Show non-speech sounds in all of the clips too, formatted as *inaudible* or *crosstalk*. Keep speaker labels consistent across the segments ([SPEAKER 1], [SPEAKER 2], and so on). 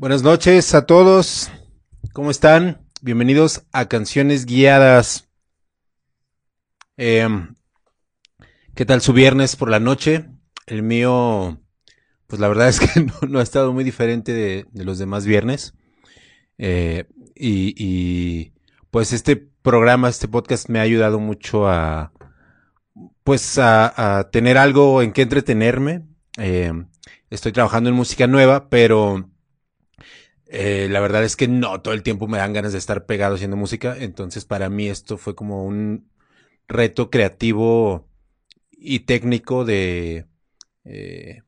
[SPEAKER 1] Buenas noches a todos. ¿Cómo están? Bienvenidos a Canciones Guiadas. Em, ¿Qué tal su viernes por la noche? El mío, pues la verdad es que *laughs* no, ha estado muy diferente de, los demás viernes. Eh, y, pues este programa, este podcast me ha ayudado mucho a, pues a, tener algo en que entretenerme. Em, estoy trabajando en música nueva, pero eh, la verdad es que no todo el tiempo me dan ganas de estar pegado haciendo música. Entonces, para mí esto fue como un reto creativo y técnico de, eh,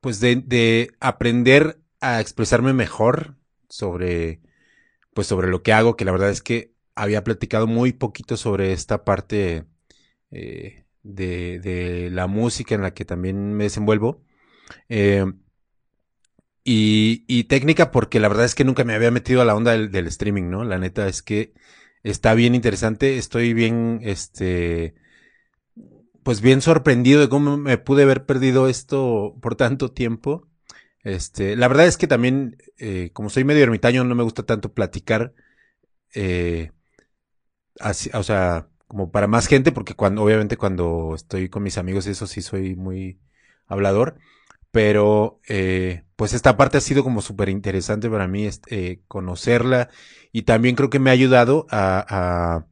[SPEAKER 1] pues de, aprender a expresarme mejor sobre, pues sobre lo que hago, que la verdad es que había platicado muy poquito sobre esta parte eh, de, de, la música en la que también me desenvuelvo. Y, técnica porque la verdad es que nunca me había metido a la onda del, streaming, ¿no? La neta es que está bien interesante, estoy bien, este, pues bien sorprendido de cómo me pude haber perdido esto por tanto tiempo. Este, la verdad es que también, eh, como soy medio ermitaño, no me gusta tanto platicar, eh, así, o sea, como para más gente, porque cuando, obviamente cuando estoy con mis amigos, eso sí soy muy hablador. Pero eh, pues esta parte ha sido como súper interesante para mí eh, conocerla y también creo que me ha ayudado a,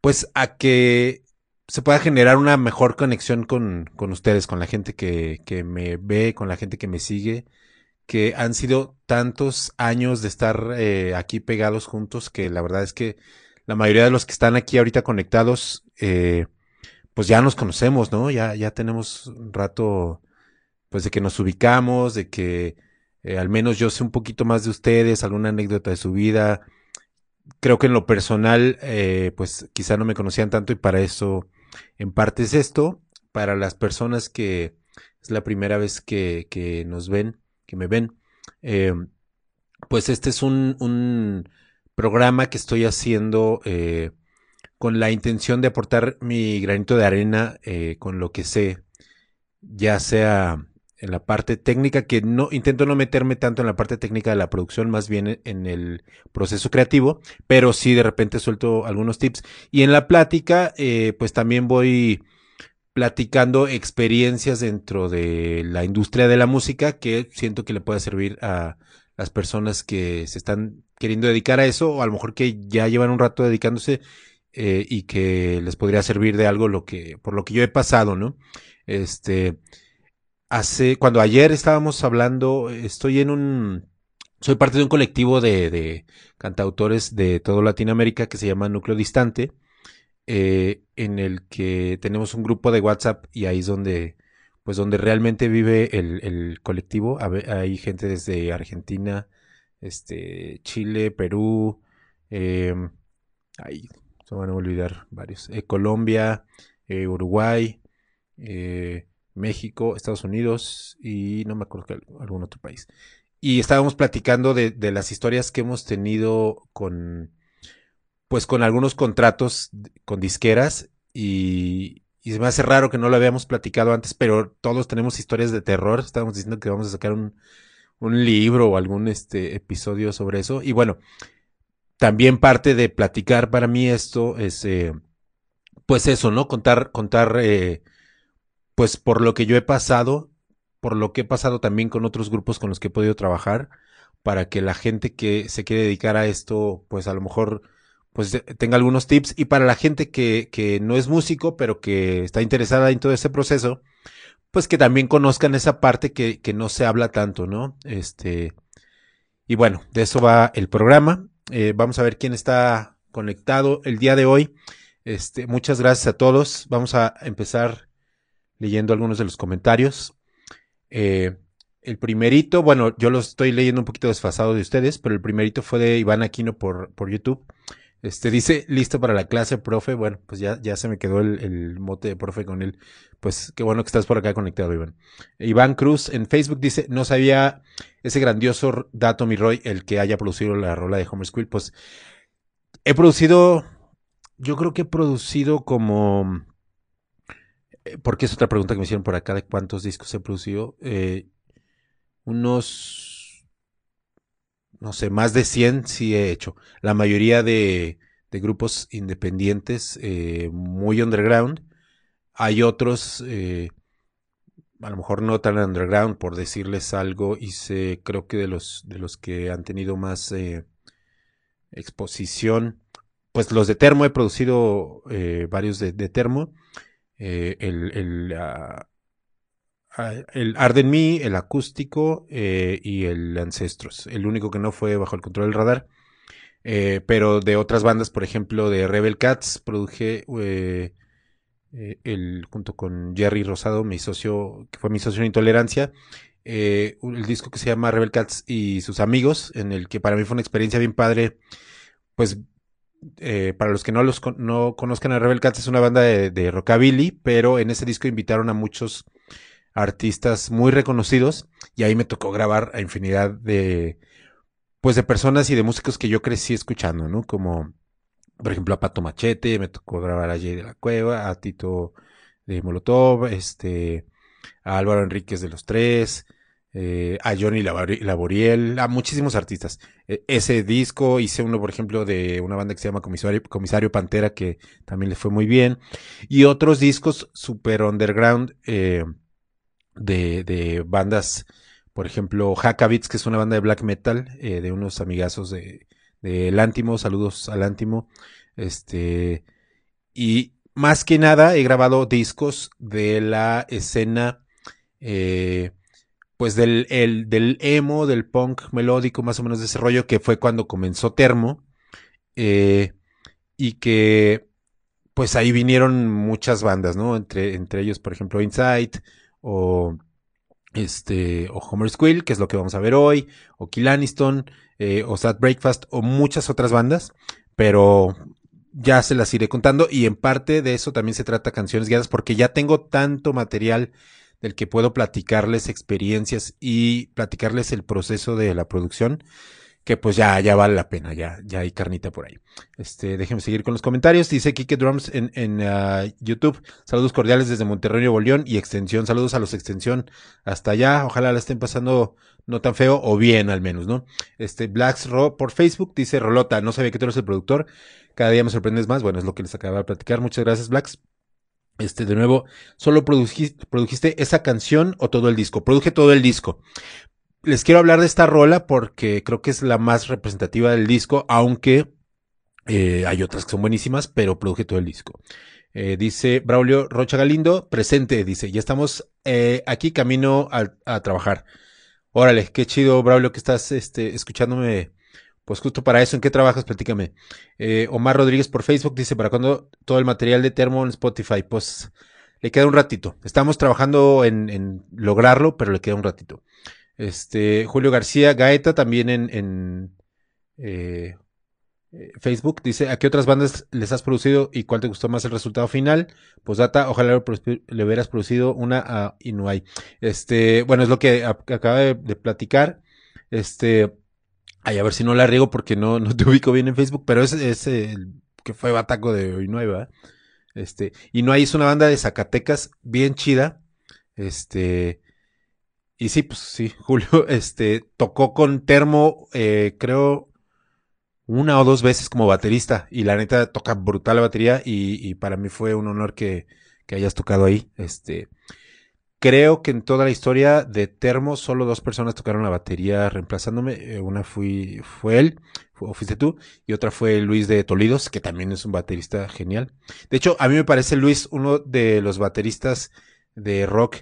[SPEAKER 1] pues a que se pueda generar una mejor conexión con, con ustedes, con la gente que, que, me ve, con la gente que me sigue, que han sido tantos años de estar eh, aquí pegados juntos que la verdad es que la mayoría de los que están aquí ahorita conectados, eh, pues ya nos conocemos, ¿no? Ya, ya tenemos un rato pues de que nos ubicamos, de que eh, al menos yo sé un poquito más de ustedes, alguna anécdota de su vida. Creo que en lo personal, eh, pues quizá no me conocían tanto y para eso, en parte es esto. Para las personas que es la primera vez que, que nos ven, que me ven, eh, pues este es un, un, programa que estoy haciendo con la intención de aportar mi granito de arena con lo que sé, ya sea en la parte técnica, que no intento no meterme tanto en la parte técnica de la producción, más bien en el proceso creativo, pero sí de repente suelto algunos tips. Y en la plática, eh, pues también voy platicando experiencias dentro de la industria de la música que siento que le puede servir a las personas que se están queriendo dedicar a eso o a lo mejor que ya llevan un rato dedicándose eh, y que les podría servir de algo lo que por lo que yo he pasado, ¿no? Este, hace, cuando ayer estábamos hablando, estoy en un, soy parte de un colectivo de, de cantautores de toda Latinoamérica que se llama Núcleo Distante, eh, en el que tenemos un grupo de WhatsApp y ahí es donde, pues donde realmente vive el, el colectivo. Hay gente desde Argentina, este, Chile, Perú, eh, ahí se van a olvidar varios, eh, Colombia, eh, Uruguay, eh, México, Estados Unidos y no me acuerdo que algún otro país. Y estábamos platicando de, las historias que hemos tenido con, pues con algunos contratos con disqueras y, y se me hace raro que no lo habíamos platicado antes, pero todos tenemos historias de terror. Estábamos diciendo que vamos a sacar un, un libro o algún este, episodio sobre eso. Y bueno, también parte de platicar para mí esto es, eh, pues eso, ¿no? Contar, contar eh, pues por lo que yo he pasado, por lo que he pasado también con otros grupos con los que he podido trabajar, para que la gente que se quiere dedicar a esto, pues a lo mejor pues tenga algunos tips y para la gente que, que no es músico, pero que está interesada en todo ese proceso, pues que también conozcan esa parte que, que no se habla tanto, ¿no? Este, y bueno, de eso va el programa. Eh, vamos a ver quién está conectado el día de hoy. Este, muchas gracias a todos. Vamos a empezar leyendo algunos de los comentarios. Eh, el primerito, bueno, yo lo estoy leyendo un poquito desfasado de ustedes, pero el primerito fue de Iván Aquino por, por YouTube. Este dice, listo para la clase, profe. Bueno, pues ya, ya se me quedó el, mote de profe con él. Pues qué bueno que estás por acá conectado, Iván. Iván Cruz en Facebook dice, no sabía ese grandioso dato, mi Roy, el que haya producido la rola de Homer School. Pues he producido, yo creo que he producido como porque es otra pregunta que me hicieron por acá de cuántos discos he producido. Eh, unos no sé, más de 100 sí he hecho. La mayoría de, de grupos independientes eh, muy underground. Hay otros, eh, a lo mejor no tan underground, por decirles algo, hice creo que de los, de los que han tenido más eh, exposición, pues los de Termo, he producido varios de, Termo. El, el, ah, ah, el Arden Me, el acústico y el Ancestros. El único que no fue bajo el control del radar eh, pero de otras bandas, por ejemplo, de Rebel Cats, produje eh, eh, el, junto con Jerry Rosado, mi socio, que fue mi socio en Intolerancia, el disco que se llama Rebel Cats y sus amigos, en el que para mí fue una experiencia bien padre, pues para los que no los no conozcan a Rebel Cats es una banda de, de, rockabilly, pero en ese disco invitaron a muchos artistas muy reconocidos y ahí me tocó grabar a infinidad de pues de personas y de músicos que yo crecí escuchando, ¿no? Como, por ejemplo, a Pato Machete, me tocó grabar a Jay de la Cueva, a Tito de Molotov, este, a Álvaro Enríquez de los Tres, eh, a Johnny Laboriel, a muchísimos artistas. E, ese disco hice uno, por ejemplo, de una banda que se llama Comisario, Comisario Pantera, que también le fue muy bien. Y otros discos super underground eh, de, de bandas por ejemplo, Hackabits, que es una banda de black metal, eh, de unos amigazos de, de Lántimo, saludos al Lántimo. Este, y más que nada he grabado discos de la escena, eh, pues del, el, del emo, del punk melódico, más o menos de ese rollo, que fue cuando comenzó Termo. Eh, y que, pues ahí vinieron muchas bandas, ¿no? Entre, entre ellos, por ejemplo, Insight o este, o Homer Squill, que es lo que vamos a ver hoy, o Kill Aniston, eh, o Sad Breakfast, o muchas otras bandas, pero ya se las iré contando y en parte de eso también se trata canciones guiadas porque ya tengo tanto material del que puedo platicarles experiencias y platicarles el proceso de la producción que pues ya, ya vale la pena, ya, ya hay carnita por ahí. Este, déjenme seguir con los comentarios. Dice Kike Drums en, en uh, YouTube. Saludos cordiales desde Monterrey, Nuevo y Extensión. Saludos a los Extensión hasta allá. Ojalá la estén pasando no tan feo o bien al menos, ¿no? Este, Blacks Ro por Facebook dice Rolota, no sabía que tú eres el productor. Cada día me sorprendes más. Bueno, es lo que les acaba de platicar. Muchas gracias, Blacks. Este, de nuevo, ¿solo produjiste, esa canción o todo el disco? Produje todo el disco les quiero hablar de esta rola porque creo que es la más representativa del disco, aunque eh, hay otras que son buenísimas, pero produje todo el disco. Eh, dice Braulio Rocha Galindo, presente, dice, ya estamos eh, aquí camino a, trabajar. Órale, qué chido, Braulio, que estás este, escuchándome. Pues justo para eso, ¿en qué trabajas? Platícame. Omar Rodríguez por Facebook dice, ¿para cuándo todo el material de Termo en Spotify? Pues le queda un ratito. Estamos trabajando en, lograrlo, pero le queda un ratito. Este, Julio García Gaeta también en, eh, eh, Facebook dice, ¿a qué otras bandas les has producido y cuál te gustó más el resultado final? Pues data, ojalá le hubieras producido una a Inuay. Este, bueno, es lo que acaba de, platicar. Este, ay, a ver si no la riego porque no, no te *laughs* ubico bien en Facebook, pero es, el que fue Bataco de Inuay, ¿verdad? Este, Inuay es una banda de Zacatecas bien chida. Este, y sí, pues sí, *laughs* Julio, este, tocó con Termo, eh, creo, una o dos veces como baterista. Y la neta toca brutal la batería. Y, para mí fue un honor que, que, hayas tocado ahí. Este, creo que en toda la historia de Termo, solo dos personas tocaron la batería reemplazándome. Eh, una fui, fue él, o fuiste tú, y otra fue Luis de Tolidos, que también es un baterista genial. De hecho, a mí me parece Luis uno de los bateristas de rock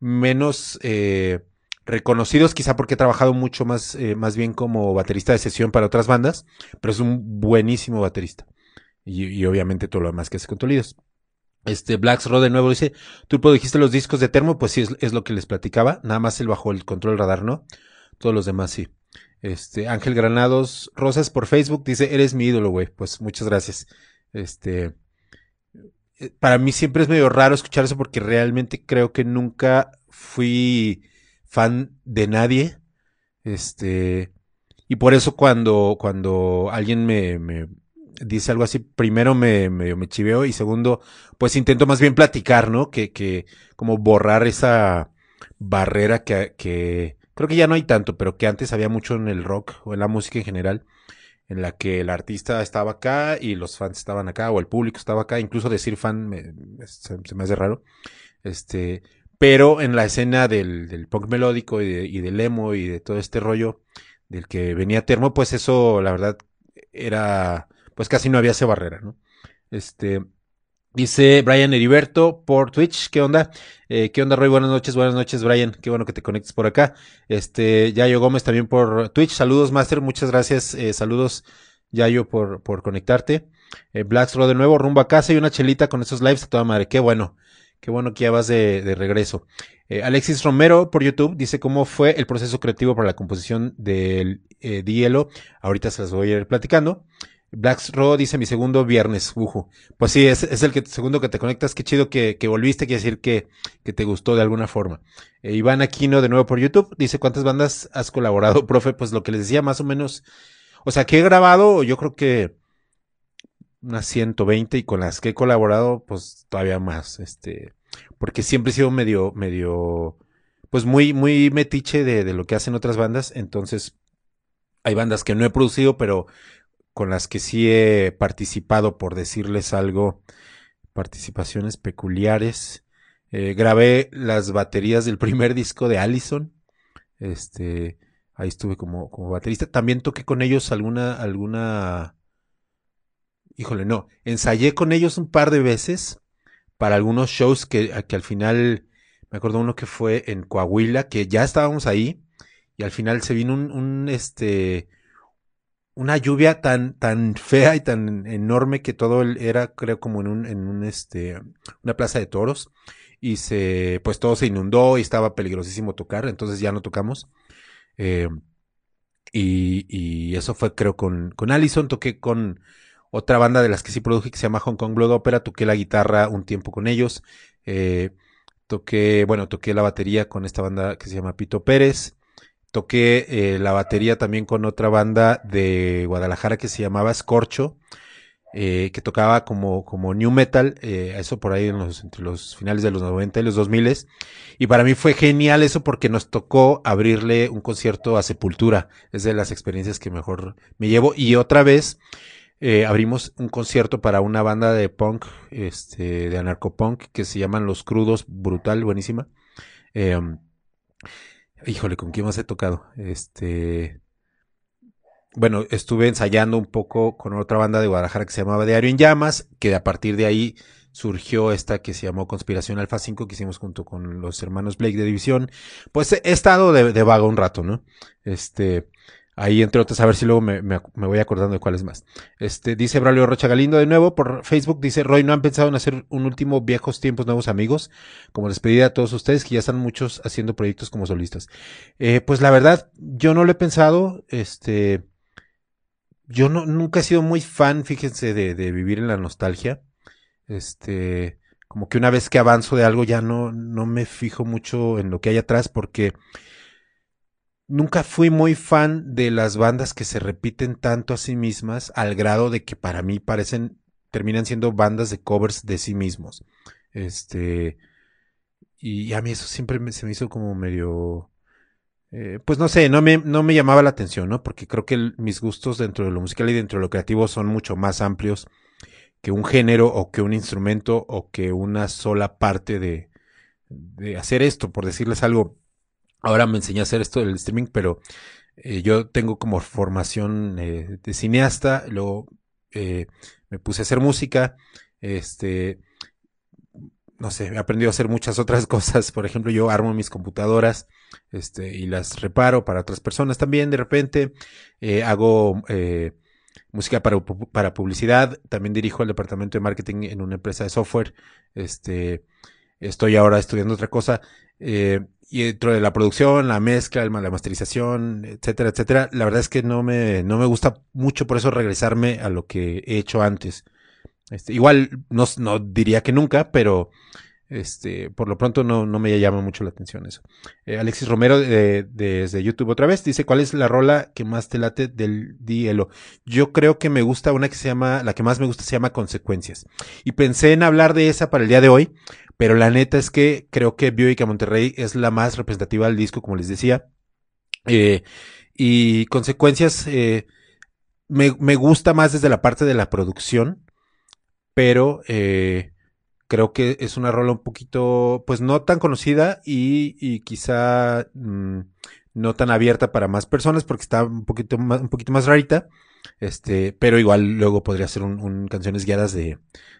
[SPEAKER 1] menos eh, reconocidos, quizá porque he trabajado mucho más, eh, más bien como baterista de sesión para otras bandas, pero es un buenísimo baterista. Y, obviamente todo lo demás que hace con Tolidos. Este, Blacks Road de nuevo dice, tú dijiste los discos de Termo, pues sí, es, lo que les platicaba, nada más el bajo el control radar, ¿no? Todos los demás sí. Este, Ángel Granados Rosas por Facebook dice, eres mi ídolo, güey. Pues muchas gracias. Este, eh, para mí siempre es medio raro escuchar eso porque realmente creo que nunca fui fan de nadie. Este, y por eso cuando, cuando alguien me, me dice algo así, primero me, me, chiveo y segundo, pues intento más bien platicar, ¿no? Que, que como borrar esa barrera que, que, creo que ya no hay tanto, pero que antes había mucho en el rock o en la música en general, en la que el artista estaba acá y los fans estaban acá, o el público estaba acá, incluso decir fan me, se, me hace raro. Este, pero en la escena del, del punk melódico y, y, del emo y de todo este rollo del que venía Termo, pues eso, la verdad, era, pues casi no había esa barrera, ¿no? Este, Dice Brian Heriberto por Twitch, ¿qué onda? Eh, ¿Qué onda, Roy? Buenas noches, buenas noches, Brian. Qué bueno que te conectes por acá. Este, Yayo Gómez también por Twitch. Saludos, Master. Muchas gracias. Eh, saludos, Yayo, por, por conectarte. Eh, Blackstro de nuevo, rumbo a casa y una chelita con esos lives a toda madre. Qué bueno. Qué bueno que ya vas de, de regreso. Eh, Alexis Romero por YouTube dice cómo fue el proceso creativo para la composición del Dielo. Ahorita se las voy a ir platicando. Blacks Raw dice mi segundo viernes, ujo. Pues sí, es, el que, segundo que te conectas. Qué chido que, volviste, quiere decir que, te gustó de alguna forma. Eh, Iván Aquino de nuevo por YouTube dice cuántas bandas has colaborado, *laughs* profe. Pues lo que les decía, más o menos. O sea, que he grabado, yo creo que unas 120 y con las que he colaborado, pues todavía más. Este, porque siempre he sido medio, medio, pues muy, muy metiche de lo que hacen otras bandas. Entonces, hay bandas que no he producido, pero con las que sí he participado, por decirles algo, participaciones peculiares. Eh, grabé las baterías del *laughs* primer disco de Allison. Este, ahí estuve como, como baterista. También toqué con ellos alguna, alguna, híjole, no, ensayé con ellos un par de veces para algunos shows que, que al final, me acuerdo uno que fue en Coahuila, que ya estábamos ahí, y al final se vino un, un este, una lluvia tan, tan fea y tan enorme que todo era, creo, como en un, en un, este, una plaza de toros. Y se, pues todo se inundó y estaba peligrosísimo tocar, entonces ya no tocamos. Eh, y, y, eso fue, creo, con, con Allison. Toqué con otra banda de las que sí produje que se llama Hong Kong Blood Opera. Toqué la guitarra un tiempo con ellos. Eh, toqué, bueno, toqué la batería con esta banda que se llama Pito Pérez. Toqué eh, la batería también con otra banda de Guadalajara que se llamaba Scorcho, eh, que tocaba como, como new metal, eh, eso por ahí en los, entre los finales de los 90 y los 2000. Y para mí fue genial eso porque nos tocó abrirle un concierto a Sepultura. Es de las experiencias que mejor me llevo. Y otra vez abrimos un concierto para una banda de punk, este, de anarcopunk, que se llaman Los Crudos, brutal, buenísima. Eh, Híjole, ¿con quién más he tocado? Este. Bueno, estuve ensayando un poco con otra banda de Guadalajara que se llamaba Diario en Llamas, que a partir de ahí surgió esta que se llamó Conspiración Alfa 5, que hicimos junto con los hermanos Blake de División. Pues he estado de, de vago un rato, ¿no? Este. Ahí, entre otras, a ver si luego me, me, voy acordando de cuáles más. Este, dice Braulio Rocha Galindo de nuevo por Facebook, dice Roy, ¿no han pensado en hacer un último viejos tiempos, nuevos amigos? Como despedida a todos ustedes, que ya están muchos haciendo proyectos como solistas. Eh, pues la verdad, yo no lo he pensado, este, yo no, nunca he sido muy fan, fíjense, de, de vivir en la nostalgia. Este, como que una vez que avanzo de algo ya no, no me fijo mucho en lo que hay atrás porque nunca fui muy fan de las bandas que se repiten tanto a sí mismas al grado de que para mí parecen terminan siendo bandas de covers de sí mismos. Este y a mí eso siempre me, se me hizo como medio eh, pues no sé, no me, no me llamaba la atención, ¿no? Porque creo que mis gustos dentro de lo musical y dentro de lo creativo son mucho más amplios que un género o que un instrumento o que una sola parte de, de hacer esto, por decirles algo Ahora me enseñé a hacer esto del streaming, pero eh, yo tengo como formación eh, de cineasta, luego eh, me puse a hacer música, este, no sé, he aprendido a hacer muchas otras *laughs* cosas. Por ejemplo, yo armo mis computadoras, este, y las reparo para otras personas también. De repente, hago música para, para publicidad. También dirijo el departamento de marketing en una empresa de software. Este, estoy ahora estudiando otra cosa. Y dentro de la producción, la mezcla, la masterización, etcétera, etcétera, la verdad es que no me, no me gusta mucho por eso regresarme a lo que he hecho antes. Este, igual no, no diría que nunca, pero este, por lo pronto no, no me llama mucho la atención eso. Eh, Alexis Romero de, desde YouTube otra vez dice, ¿cuál es la rola que más te late del Dielo? Yo creo que me gusta una que se llama, la que más me gusta se llama Consecuencias. Y pensé en hablar de esa para el día de hoy, pero la neta es que creo que Bioica Monterrey es la más representativa del disco, como les decía. Eh, y consecuencias, eh, me, me, gusta más desde la parte de la producción, pero eh, creo que es una rola un poquito, pues no tan conocida y, y quizá mmm, no tan abierta para más personas porque está un poquito más, un poquito más rarita. Este, pero igual luego podría ser un, un canciones guiadas de,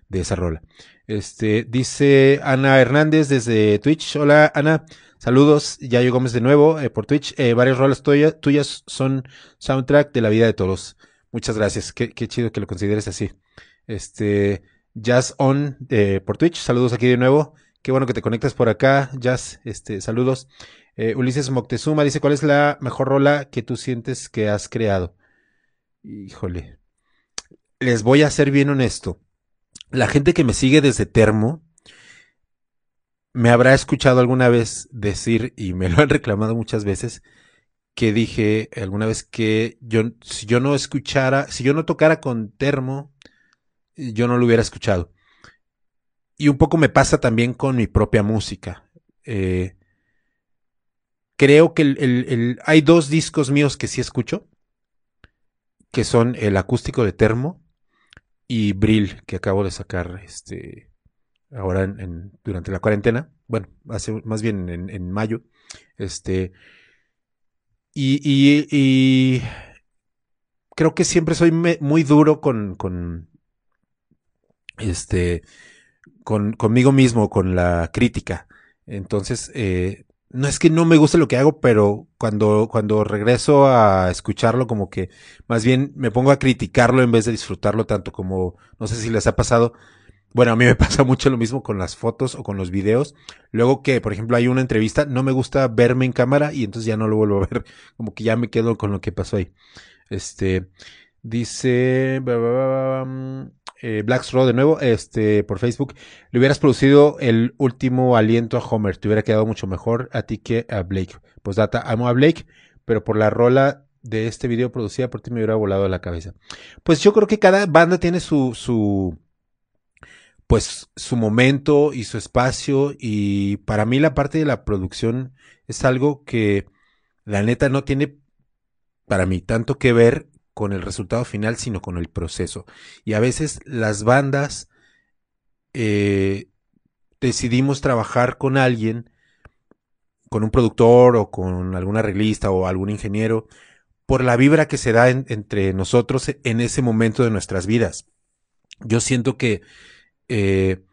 [SPEAKER 1] de esa rola. Este, dice Ana Hernández desde Twitch. Hola Ana, saludos. Yayo Gómez de nuevo eh, por Twitch. Eh, varias rolas tuyas, son soundtrack de la vida de todos. Muchas gracias. Qué, qué chido que lo consideres así. Este, Jazz On eh, por Twitch. Saludos aquí de nuevo. Qué bueno que te conectas por acá. Jazz, este, saludos. Eh, Ulises Moctezuma dice, ¿cuál es la mejor rola que tú sientes que has creado? Híjole. Les voy a ser bien honesto. La gente que me sigue desde Termo me habrá escuchado alguna vez decir, y me lo han reclamado muchas veces, que dije alguna vez que yo, si yo no escuchara, si yo no tocara con Termo, yo no lo hubiera escuchado. Y un poco me pasa también con mi propia música. Eh, creo que hay dos discos míos que sí escucho, que son el acústico de Termo y Brill, que acabo de sacar este ahora durante la cuarentena. Bueno, hace más bien en, mayo. Este. Y, y, creo que siempre soy muy duro con, con este con, conmigo mismo, con la crítica. Entonces, eh, no es que no me guste lo que hago, pero cuando, cuando regreso a escucharlo, como que más bien me pongo a criticarlo en vez de disfrutarlo tanto como, no sé si les ha pasado. Bueno, a mí me *laughs* pasa mucho lo mismo con las fotos o con los videos. Luego que, por ejemplo, hay una entrevista, no me gusta verme en cámara y entonces ya no lo vuelvo a ver. *laughs* Como que ya me quedo con lo que pasó ahí. Este, dice, eh, Black de nuevo, este, por Facebook, le hubieras producido el último aliento a Homer, te hubiera quedado mucho mejor a ti que a Blake. Pues data, amo a Blake, pero por la rola de este video producida por ti me hubiera volado la cabeza. Pues yo creo que cada banda tiene su, su, pues su momento y su espacio y para mí la parte de la producción es algo que la neta no tiene para mí tanto que ver con el resultado final, sino con el proceso. Y a veces las bandas eh, decidimos trabajar con alguien, con un productor o con alguna arreglista o algún ingeniero, por la vibra que se da en, entre nosotros en ese momento de nuestras vidas. Yo siento que eh,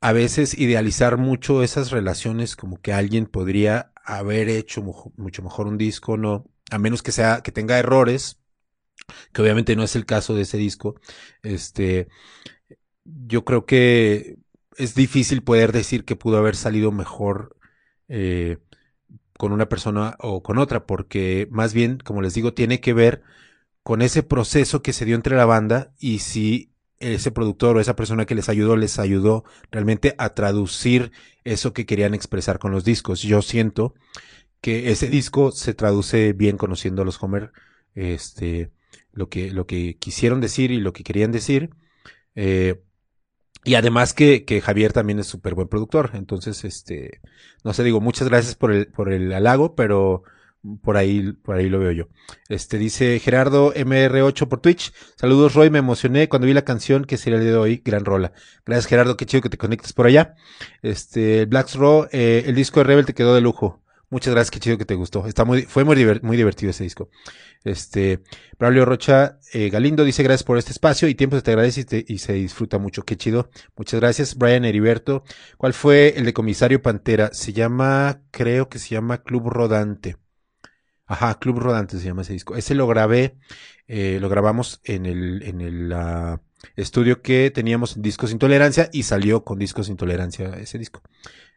[SPEAKER 1] a veces idealizar mucho esas relaciones como que alguien podría haber hecho mucho mejor un disco, no, a menos que sea que tenga errores, que obviamente no es el caso de ese disco. Este, yo creo que es difícil poder decir que pudo haber salido mejor eh, con una persona o con otra, porque más bien, como les digo, tiene que ver con ese proceso que se dio entre la banda y si ese productor o esa persona que les ayudó les ayudó realmente a traducir eso que querían expresar con los discos. Yo siento que ese disco se traduce bien conociendo a los Homer, este, lo que, lo que quisieron decir y lo que querían decir. Eh, y además que, que, Javier también es súper buen productor. Entonces, este, no sé, digo, muchas gracias por el, por el halago, pero por ahí, por ahí lo veo yo. Este dice Gerardo MR8 por Twitch. Saludos, Roy. Me emocioné cuando vi la canción que sería el día de hoy. Gran rola. Gracias, Gerardo. Qué chido que te conectes por allá. Este, Black Raw, eh, el disco de Rebel te quedó de lujo. Muchas gracias, qué chido que te gustó. Está muy, fue muy, muy divertido ese disco. Este, Braulio Rocha eh, Galindo dice gracias por este espacio y tiempo se te agradece y, te, y, se disfruta mucho. Qué chido. Muchas gracias. Brian Heriberto. ¿Cuál fue el de Comisario Pantera? Se llama, creo que se llama Club Rodante. Ajá, Club Rodante se llama ese disco. Ese lo grabé, eh, lo grabamos en el, en el uh, estudio que teníamos en Discos Intolerancia y salió con Discos Intolerancia ese disco.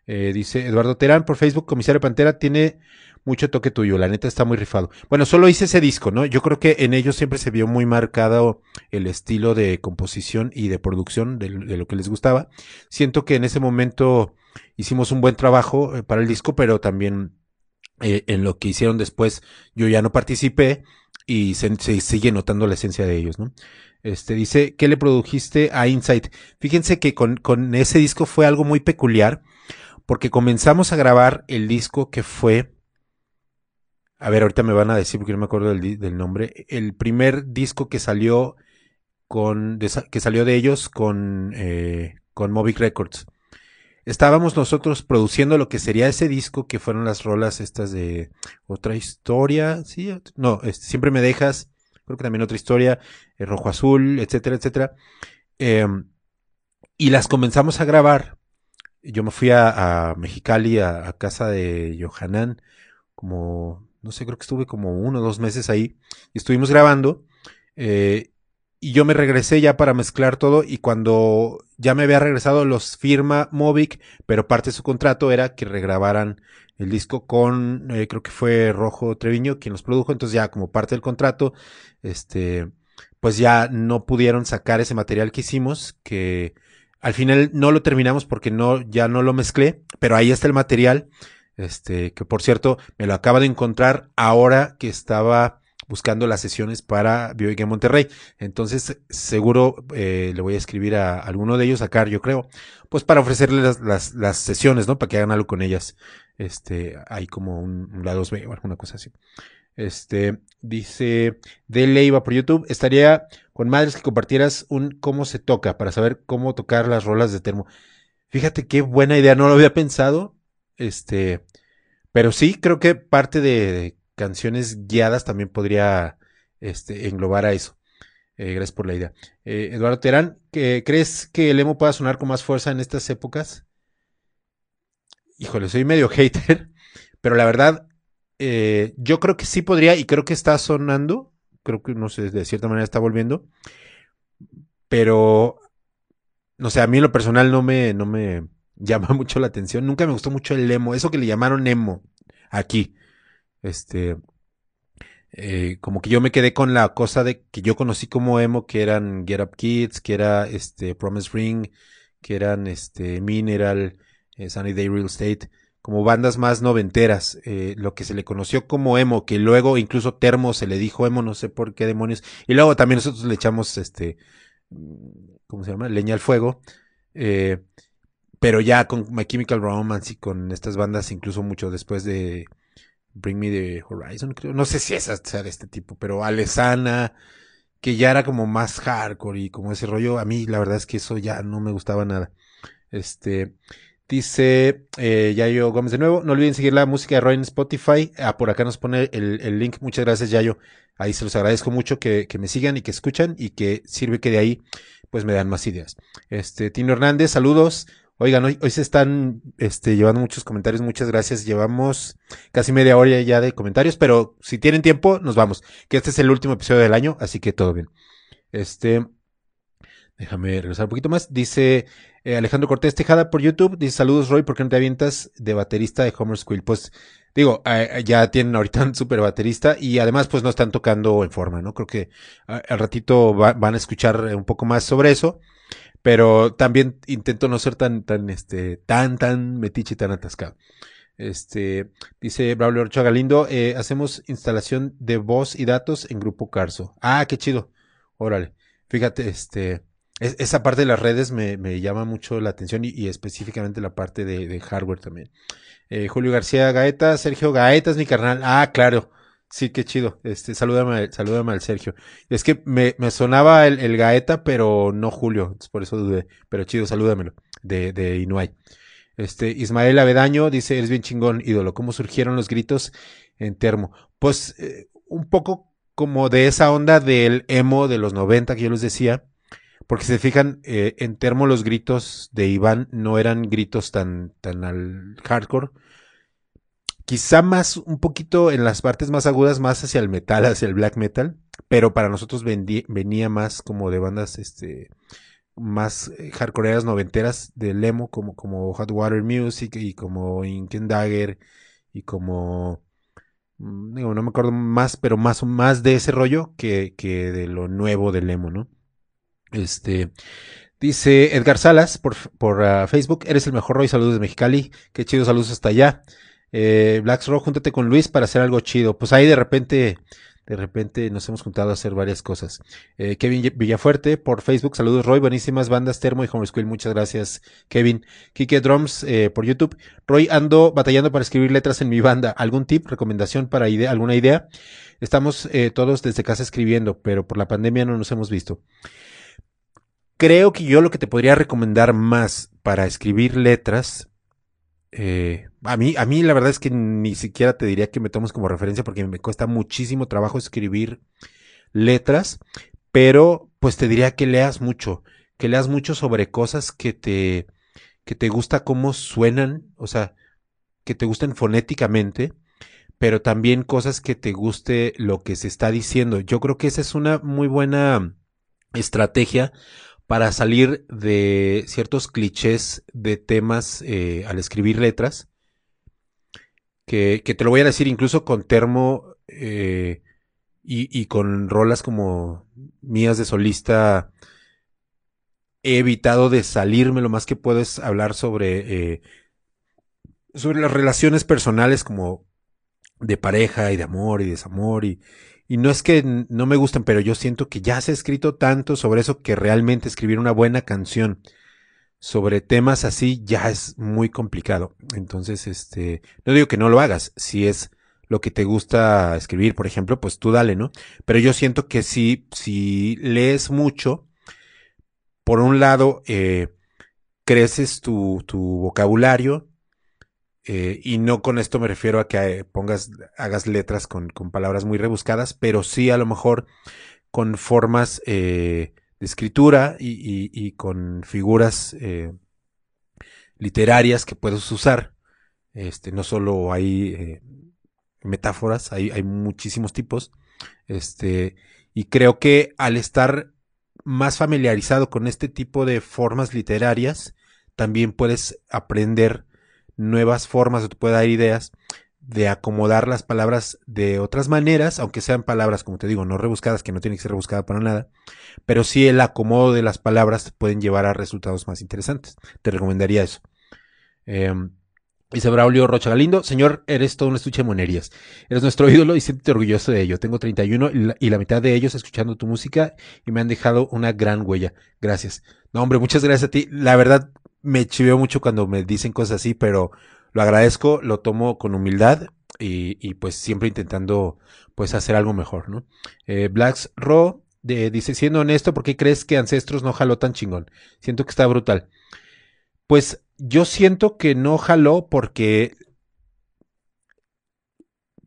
[SPEAKER 1] Eh, dice Eduardo Terán por Facebook, Comisario Pantera tiene mucho toque tuyo, la neta está muy rifado. Bueno, solo hice ese disco, ¿no? Yo creo que en ellos siempre se vio muy marcado el estilo de composición y de producción de, lo que les gustaba. Siento que en ese momento hicimos un buen trabajo eh, para el disco, pero también eh, en lo que hicieron después yo ya no participé y se, se sigue notando la esencia de ellos, ¿no? Este dice, ¿qué le produjiste a Insight? Fíjense que con, con ese disco fue algo muy peculiar porque comenzamos a grabar el disco que fue a ver, ahorita me van a decir porque no me acuerdo del, nombre. El primer disco que salió con que salió de ellos con eh, con Movic Records. Estábamos nosotros produciendo lo que sería ese disco que fueron las rolas estas de otra historia, sí, no, siempre me dejas, creo que también otra historia, eh, rojo azul, etcétera, etcétera. Eh, y las comenzamos a grabar. Yo me fui a, Mexicali, a, a, casa de Johanan, como, no sé, creo que estuve como uno o dos meses ahí, y estuvimos grabando. Eh, y yo me regresé ya para mezclar todo y cuando ya me había regresado los firma Movic, pero parte de su contrato era que regrabaran el disco con, eh, creo que fue Rojo Treviño quien los produjo, entonces ya como parte del contrato, este, pues ya no pudieron sacar ese material que hicimos, que al final no lo terminamos porque no, ya no lo mezclé, pero ahí está el material, este, que por cierto me lo acaba de encontrar ahora que estaba buscando las sesiones para Bioica Monterrey. Entonces, seguro eh, le voy a escribir a, alguno de ellos, a Car, yo creo, pues para ofrecerles las, las, las, sesiones, ¿no? Para que hagan algo con ellas. Este, hay como un, un lado B o alguna cosa así. Este, dice de Leiva por YouTube, estaría con madres que compartieras un cómo se toca para saber cómo tocar las rolas de termo. Fíjate qué buena idea, no lo había pensado. Este, pero sí, creo que parte de, canciones guiadas también podría este, englobar a eso. Eh, gracias por la idea. Eh, Eduardo Terán, ¿crees que el emo pueda sonar con más fuerza en estas épocas? Híjole, soy medio *laughs* hater, pero la verdad, eh, yo creo que sí podría y creo que está sonando. Creo que, no sé, de cierta manera está volviendo. Pero, no sé, a mí en lo personal no me, no me llama *laughs* mucho la atención. Nunca me gustó mucho el emo, eso que le llamaron emo aquí. Este, eh, como que yo me quedé con la cosa de que yo conocí como emo, que eran Get Up Kids, que era este Promise Ring, que eran este Mineral, eh, Sunny Day Real Estate, como bandas más noventeras, eh, lo que se le conoció como emo, que luego incluso Termo se le dijo emo, no sé por qué demonios, y luego también nosotros le echamos este, ¿cómo se llama? Leña al fuego, eh, pero ya con My Chemical Romance y con estas bandas incluso mucho después de Bring Me the Horizon, creo. No sé si esa sea de este tipo, pero Alesana, que ya era como más hardcore y como ese rollo. A mí la verdad es que eso ya no me gustaba nada. Este, dice eh, Yayo Gómez de nuevo. No olviden seguir la música de Roy en Spotify. Ah, por acá nos pone el, el link. Muchas gracias, Yayo. Ahí se los agradezco mucho que, que, me sigan y que escuchan y que sirve que de ahí pues me dan más ideas. Este, Tino Hernández, saludos. Oigan, hoy, hoy se están este, llevando muchos comentarios, muchas gracias. Llevamos casi media hora ya de comentarios, pero si tienen tiempo, nos vamos. Que este es el último episodio del año, así que todo bien. Este, déjame regresar un poquito más. Dice eh, Alejandro Cortés Tejada por YouTube. Dice saludos Roy, ¿por qué no te avientas de baterista de Homer Squill? Pues digo, eh, ya tienen ahorita un super baterista y además pues no están tocando en forma, ¿no? Creo que al ratito va, van a escuchar un poco más sobre eso pero también intento no ser tan, tan, este, tan, tan metiche y tan atascado. Este, dice Braulio Ochoa Galindo, eh, hacemos instalación de voz y datos en Grupo Carso. Ah, qué chido. Órale. Fíjate, este, es, esa parte de las redes me, me llama mucho la atención y, y específicamente la parte de, de hardware también. Eh, Julio García Gaeta, Sergio Gaeta es mi carnal. Ah, claro. Sí, qué chido. Este, salúdame, salúdame al Sergio. Es que me, me sonaba el, el, Gaeta, pero no Julio, por eso dudé. Pero chido, salúdamelo. De, de Inuay. Este, Ismael Avedaño dice, eres bien chingón, ídolo. ¿Cómo surgieron los gritos en termo? Pues, eh, un poco como de esa onda del emo de los 90 que yo les decía. Porque se fijan, eh, en termo los gritos de Iván no eran gritos tan, tan al hardcore, quizá más un poquito en las partes más agudas, más hacia el metal, hacia el black metal, pero para nosotros venía más como de bandas este más eh, hardcoreas noventeras de Lemo, como, como Hot Water Music y como Ink and Dagger y como mm, digo, no me acuerdo más, pero más, más de ese rollo que, que de lo nuevo de Lemo, ¿no? Este, dice Edgar Salas por, por uh, Facebook, eres el mejor Roy, saludos de Mexicali, qué chido, saludos hasta allá. Eh, Blacks Rock, júntate con Luis para hacer algo chido. Pues ahí de repente, de repente nos hemos juntado a hacer varias cosas. Eh, Kevin Villafuerte por Facebook, saludos Roy, buenísimas bandas Termo y Homeschool, muchas gracias Kevin. Kike Drums eh, por YouTube. Roy, ando batallando para escribir letras en mi banda. ¿Algún tip, recomendación para idea, alguna idea? Estamos eh, todos desde casa escribiendo, pero por la pandemia no nos hemos visto. Creo que yo lo que te podría recomendar más para escribir letras eh, a mí, a mí la verdad es que ni siquiera te diría que me tomes como referencia porque me cuesta muchísimo trabajo escribir letras, pero pues te diría que leas mucho, que leas mucho sobre cosas que te, que te gusta cómo suenan, o sea, que te gusten fonéticamente, pero también cosas que te guste lo que se está diciendo. Yo creo que esa es una muy buena estrategia para salir de ciertos clichés de temas eh, al escribir letras, que, te lo voy a decir incluso con termo eh, y, con rolas como mías de solista, he evitado de salirme lo más que puedo es hablar sobre, eh, sobre las relaciones personales como de pareja y de amor y desamor y, y no es que no me gusten, pero yo siento que ya se ha escrito tanto sobre eso que realmente escribir una buena canción sobre temas así ya es muy complicado. Entonces, este, no digo que no lo hagas, si es lo que te gusta escribir, por ejemplo, pues tú dale, ¿no? Pero yo siento que si, si lees mucho, por un lado, eh, creces tu, tu vocabulario, eh, y no con esto me refiero a que eh, pongas, hagas letras con, con, palabras muy rebuscadas, pero sí a lo mejor con formas eh, escritura y, con figuras eh, literarias que puedes usar. Este, no solo hay eh, metáforas, hay, hay muchísimos tipos. Este, y creo que al estar más familiarizado con este tipo de formas literarias, también puedes aprender nuevas formas o te puede dar ideas de acomodar las palabras de otras maneras, aunque sean palabras, como te digo, no rebuscadas, que no tienen que ser rebuscadas para nada, pero sí el acomodo de las palabras pueden llevar a resultados más interesantes. Te recomendaría eso. Eh, Dice Braulio Rocha Galindo, señor, eres todo un estuche de monerías. Eres nuestro ídolo y siéntete orgulloso de ello. Tengo 31 y la, y la mitad de ellos escuchando tu música y me han dejado una gran huella. Gracias. No, hombre, muchas gracias a ti. La verdad, me chiveo mucho cuando me dicen cosas así, pero lo agradezco, lo tomo con humildad y, y pues siempre intentando pues hacer algo mejor, ¿no? Eh, Blacks Raw dice, siendo honesto, ¿por qué crees que Ancestros no jaló tan chingón? Siento que está brutal. Pues yo siento que no jaló porque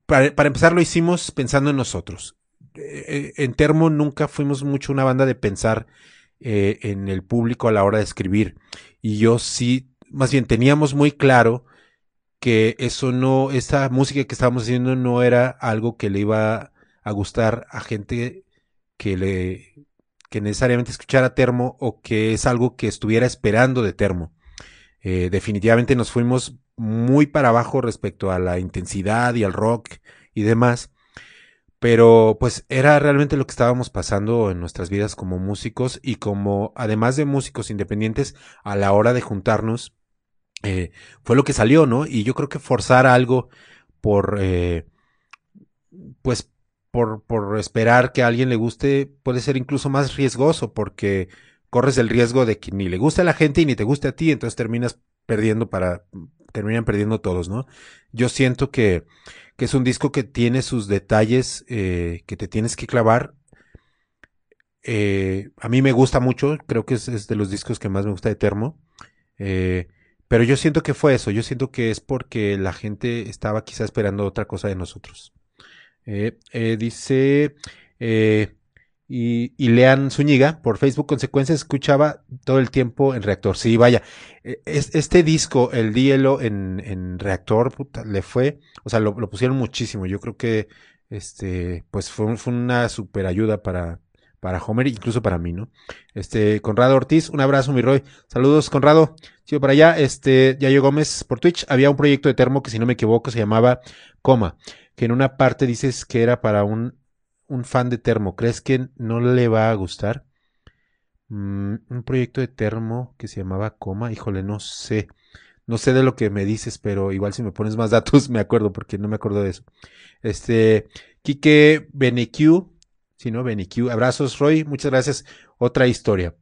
[SPEAKER 1] para, para empezar lo hicimos pensando en nosotros. Eh, eh en Termo nunca fuimos mucho una banda de pensar eh, en el público a la hora de escribir. Y yo sí, más bien teníamos muy claro que eso no, esa música que estábamos haciendo no era algo que le iba a gustar a gente que le, que necesariamente escuchara Termo o que es algo que estuviera esperando de Termo. Eh, definitivamente nos fuimos muy para abajo respecto a la intensidad y al rock y demás. Pero pues era realmente lo que estábamos pasando en nuestras vidas como músicos y como además de músicos independientes a la hora de juntarnos eh, fue lo que salió, ¿no? Y yo creo que forzar algo por eh, pues por, por esperar que a alguien le guste puede ser incluso más riesgoso porque corres el riesgo de que ni le guste a la gente y ni te guste a ti, entonces terminas perdiendo para terminan perdiendo todos, ¿no? Yo siento que que es un disco que tiene sus detalles eh, que te tienes que clavar. Eh, a mí me gusta mucho, creo que es, es, de los discos que más me gusta de Termo. Eh, pero yo siento que fue eso, yo siento que es porque la gente estaba quizá esperando otra cosa de nosotros. Eh, eh, dice, eh, y, y, Lean Zúñiga por Facebook Consecuencias escuchaba todo el tiempo en Reactor. Sí, vaya, e, es, este disco, el Dielo en, en Reactor, puta, le fue, o sea, lo, lo, pusieron muchísimo. Yo creo que, este, pues fue, fue una super ayuda para, para Homer, incluso para mí, ¿no? Este, Conrado Ortiz, un abrazo, mi Roy. Saludos, Conrado. Sigo para allá. Este, Yayo Gómez por Twitch. Había un proyecto de termo que, si no me equivoco, se llamaba Coma, que en una parte dices que era para un un fan de termo, ¿crees que no le va a gustar? Mm, un proyecto de termo que se llamaba Coma, híjole, no sé. No sé de lo que me dices, pero igual si me pones más *laughs* datos me acuerdo, porque no me acuerdo de eso. Este, Quique Benequiu, si no, Benequiu. Abrazos, Roy, muchas gracias. Otra historia.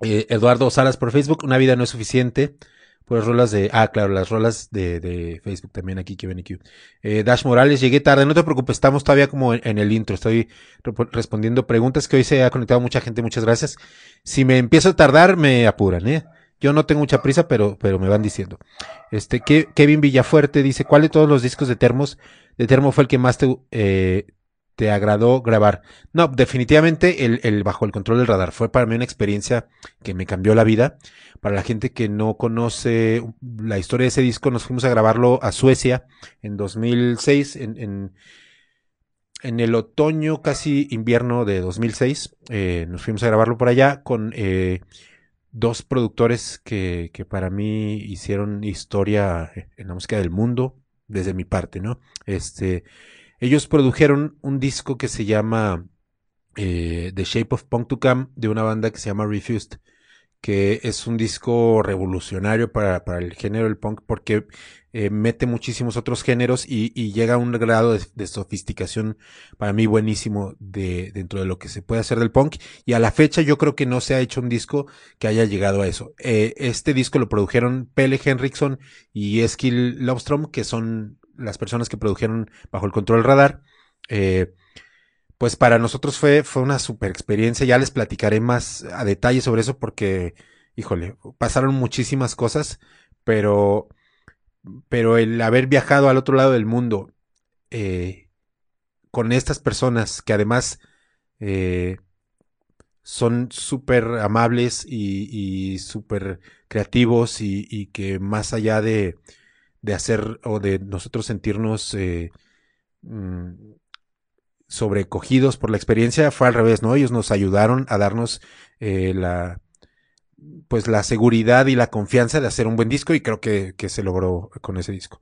[SPEAKER 1] Eh, Eduardo Salas por Facebook, una vida no es suficiente. Pues rolas de. Ah, claro, las rolas de, de Facebook también aquí que aquí. Eh, Dash Morales, llegué tarde, no te preocupes, estamos todavía como en, el intro. Estoy respondiendo preguntas que hoy se ha conectado mucha gente, muchas gracias. Si me empiezo a tardar, me apuran, ¿eh? Yo no tengo mucha prisa, pero, pero me van diciendo. Este, Kevin Villafuerte dice, ¿cuál de todos los discos de Termos, de Termo fue el que más te, eh, te agradó grabar? No, definitivamente el, bajo el control del radar. Fue para mí una experiencia que me cambió la vida. Para la gente que no conoce la historia de ese disco, nos fuimos a grabarlo a Suecia en 2006, en, en, en el otoño, casi invierno de 2006. Eh, nos fuimos a grabarlo por allá con eh, dos productores que, que para mí hicieron historia en la música del mundo, desde mi parte, ¿no? Este, ellos produjeron un disco que se llama eh, The Shape of Punk to Come de una banda que se llama Refused que es un disco revolucionario para, para el género del punk porque eh, mete muchísimos otros géneros y, llega a un grado de, sofisticación para mí buenísimo de, dentro de lo que se puede hacer del punk y a la fecha yo creo que no se ha hecho un disco que haya llegado a eso. Eh, este disco lo produjeron Pele Henriksson y Eskil Lovstrom que son las personas que produjeron bajo el control radar. Eh, pues para nosotros fue, fue una super experiencia. Ya les platicaré más a detalle sobre eso porque, híjole, pasaron muchísimas cosas, pero, pero el haber viajado al otro lado del mundo eh, con estas personas que además eh, son súper amables y, y súper creativos y, y, que más allá de, de hacer o de nosotros sentirnos eh, mm, sobrecogidos por la experiencia, fue al revés, ¿no? Ellos nos ayudaron a darnos eh, la pues la seguridad y la confianza de hacer un buen disco y creo que, que se logró con ese disco.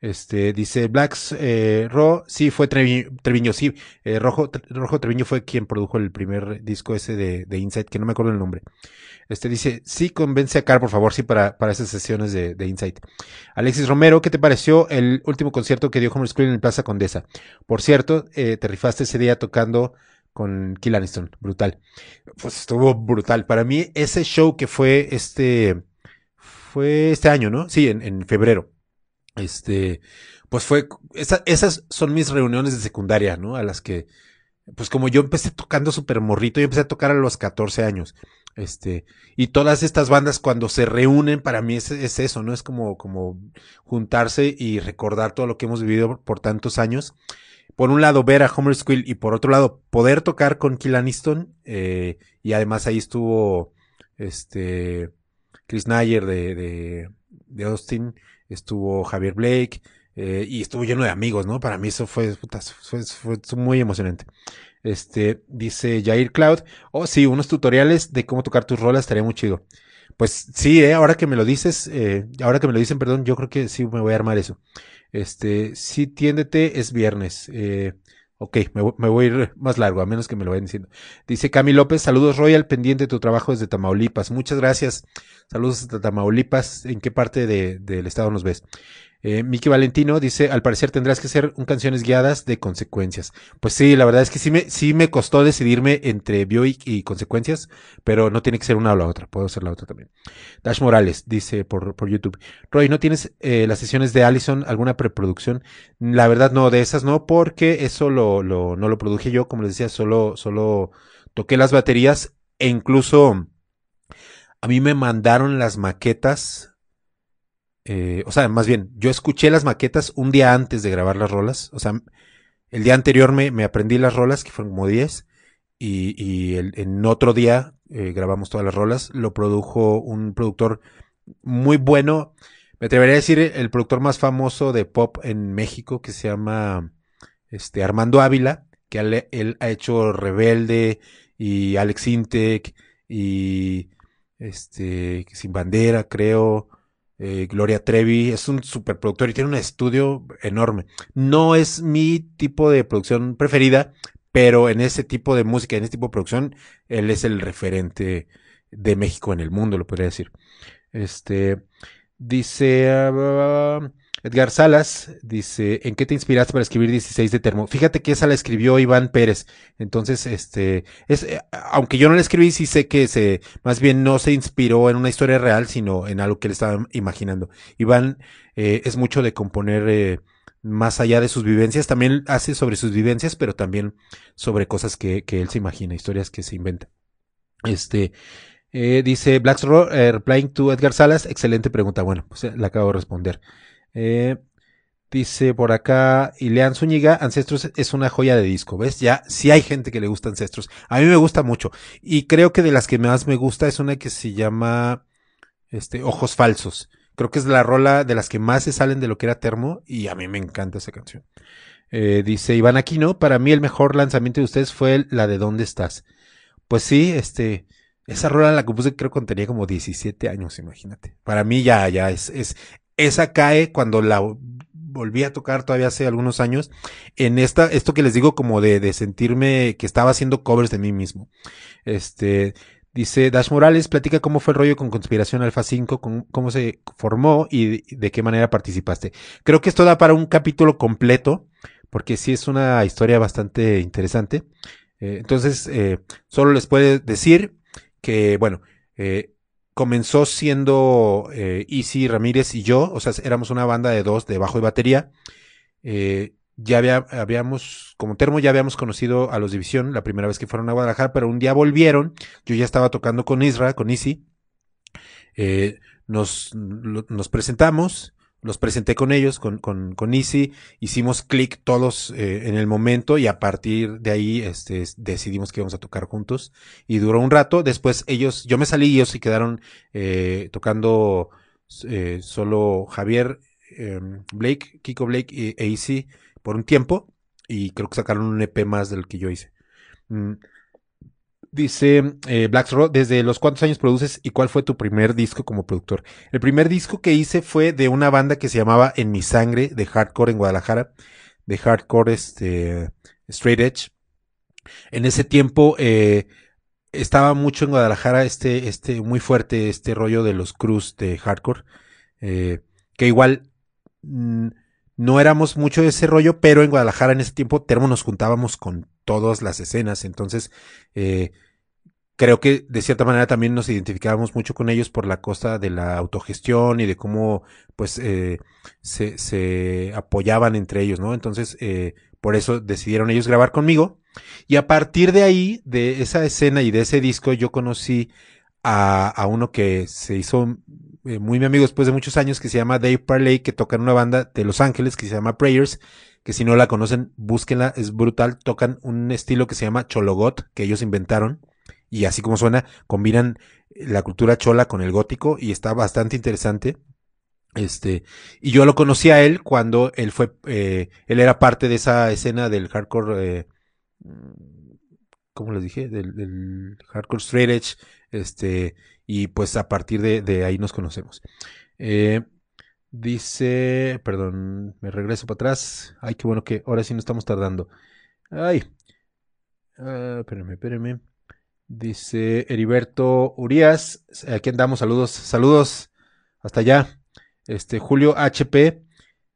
[SPEAKER 1] Este, dice Blacks, eh, Ro, sí, fue Treviño, Treviño sí, eh, Rojo, Rojo Treviño fue quien produjo el primer disco ese de, de Insight, que no me acuerdo el nombre. Este dice, sí, convence a Car, por favor, sí, para, para esas sesiones de, de Insight. Alexis Romero, ¿qué te pareció el último concierto que dio Homer School en Plaza Condesa? Por cierto, eh, te rifaste ese día tocando con Kill Aniston, brutal. Pues estuvo brutal. Para mí, ese show que fue este, fue este año, ¿no? Sí, en, en febrero. Este, pues fue, esa, esas son mis reuniones de secundaria, ¿no? A las que, pues como yo empecé tocando súper morrito, yo empecé a tocar a los 14 años. Este, y todas estas bandas cuando se reúnen, para mí es, es, eso, ¿no? Es como, como juntarse y recordar todo lo que hemos vivido por tantos años. Por un lado, ver a Homer Squill y por otro lado, poder tocar con Kill Aniston, eh, y además ahí estuvo, este, Chris Nayer de, de, de Austin, estuvo Javier Blake, eh, y estuvo lleno de amigos, ¿no? Para mí eso fue, fue, fue muy emocionante. Este, dice Jair Cloud. Oh, sí, unos tutoriales de cómo tocar tus rolas estaría muy chido. Pues sí, eh, ahora que me lo dices, eh, ahora que me lo dicen, perdón, yo creo que sí me voy a armar eso. Este, sí, tiéndete, es viernes. Eh, ok, me, me, voy a ir más largo, a menos que me lo vayan diciendo. Dice Cami López, saludos Royal, pendiente de tu trabajo desde Tamaulipas. Muchas gracias. Saludos desde Tamaulipas. ¿En qué parte de, del estado nos ves? Eh, Miki Valentino dice, al parecer tendrás que hacer un canciones guiadas de consecuencias. Pues sí, la verdad es que sí me, sí me costó decidirme entre Bioic y consecuencias, pero no tiene que ser una o la otra, puedo hacer la otra también. Dash Morales dice por, por YouTube, Roy, ¿no tienes eh, las sesiones de Allison, alguna preproducción? La verdad no, de esas no, porque eso lo, lo, no lo produje yo, como les decía, solo, solo toqué las baterías e incluso a mí me mandaron las maquetas eh, o sea, más bien, yo escuché las maquetas un día antes de grabar las rolas. O sea, el día anterior me, me aprendí las rolas, que fueron como 10, y, y el, en otro día eh, grabamos todas las rolas. Lo produjo un productor muy bueno. Me atrevería a decir el productor más famoso de pop en México, que se llama este, Armando Ávila, que él, él ha hecho Rebelde y Alex Intec y este Sin Bandera, creo eh, Gloria Trevi, es un superproductor y tiene un estudio enorme. No es mi tipo de producción preferida, pero en ese tipo de música, en ese tipo de producción, él es el referente de México en el mundo, lo podría decir. Este, dice, uh, Edgar Salas dice, ¿en qué te inspiraste para escribir 16 de termo? Fíjate que esa la escribió Iván Pérez. Entonces, este, es, eh, aunque yo no la escribí, sí sé que se, más bien no se inspiró en una historia real, sino en algo que él estaba imaginando. Iván eh, es mucho de componer eh, más allá de sus vivencias, también hace sobre sus vivencias, pero también sobre cosas que, que él se imagina, historias que se inventa. Este, eh, dice Black eh, replying to Edgar Salas, excelente pregunta. Bueno, pues la acabo de responder. Eh, dice por acá Ilean Zúñiga, Ancestros es una joya de disco, ¿ves? Ya, sí hay gente que le gusta Ancestros. A mí me gusta mucho. Y creo que de las que más me gusta es una que se llama este, Ojos Falsos. Creo que es la rola de las que más se salen de lo que era Termo y a mí me encanta esa canción. Eh, dice Iván Aquino, para mí el mejor lanzamiento de ustedes fue la de ¿Dónde estás? Pues sí, este, esa rola la compuse creo que tenía como 17 años, imagínate. Para mí ya, ya es, esa cae cuando la volví a tocar todavía hace algunos años en esta, esto que les digo como de, de sentirme que estaba haciendo covers de mí mismo. Este, dice Dash Morales, platica cómo fue el rollo con Conspiración Alpha 5, cómo se formó y de, qué manera participaste. Creo que esto da para un capítulo completo, porque sí es una historia bastante interesante. Eh, entonces, eh, solo les puedo decir que, bueno, eh, comenzó siendo eh, Easy Ramírez y yo, o sea, éramos una banda de dos de bajo y batería. Eh, ya había, habíamos, como termo, ya habíamos conocido a los División la primera vez que fueron a Guadalajara, pero un día volvieron. Yo ya estaba tocando con Isra, con Easy. Eh, nos, nos presentamos los presenté con ellos, con, con, con Easy, hicimos clic todos eh, en el momento y a partir de ahí este, decidimos que íbamos a tocar juntos y duró un rato, después ellos, yo me salí y ellos se quedaron eh, tocando eh, solo Javier, em, Blake, Kiko Blake e Easy por un tiempo y creo que sacaron un EP más del que yo hice. Mm, Dice eh, Black ¿desde los cuántos años produces y cuál fue tu primer disco como productor? El primer disco que hice fue de una banda que se llamaba En mi sangre, de hardcore en Guadalajara, de hardcore este, straight edge. En ese tiempo eh, estaba mucho en Guadalajara este, este, muy fuerte este rollo de los cruz de hardcore, eh, que igual mm, no éramos mucho de ese rollo, pero en Guadalajara en ese tiempo Termo nos juntábamos con todas las escenas, entonces eh, creo que de cierta manera también nos identificábamos mucho con ellos por la cosa de la autogestión y de cómo pues eh, se, se, apoyaban entre ellos, ¿no? Entonces, eh, por eso decidieron ellos grabar conmigo. Y a partir de ahí, de esa escena y de ese disco, yo conocí a, a uno que se hizo eh, muy mi amigo después de muchos años, que se llama Dave Parley, que toca en una banda de Los Ángeles que se llama Prayers, que si no la conocen, búsquenla, es brutal, tocan un estilo que se llama Chologot, que ellos inventaron y así como suena, combinan la cultura chola con el gótico y está bastante interesante. Este, y yo lo conocí a él cuando él fue, eh, él era parte de esa escena del hardcore, eh, ¿cómo les dije? Del, hardcore straight edge, este, y pues a partir de, ahí nos conocemos. Eh, dice, perdón, me regreso para atrás. Ay, qué bueno que ahora sí no estamos tardando. Ay, uh, espérenme, espérenme. Dice Heriberto Urias, aquí andamos, saludos, saludos hasta allá. Este Julio HP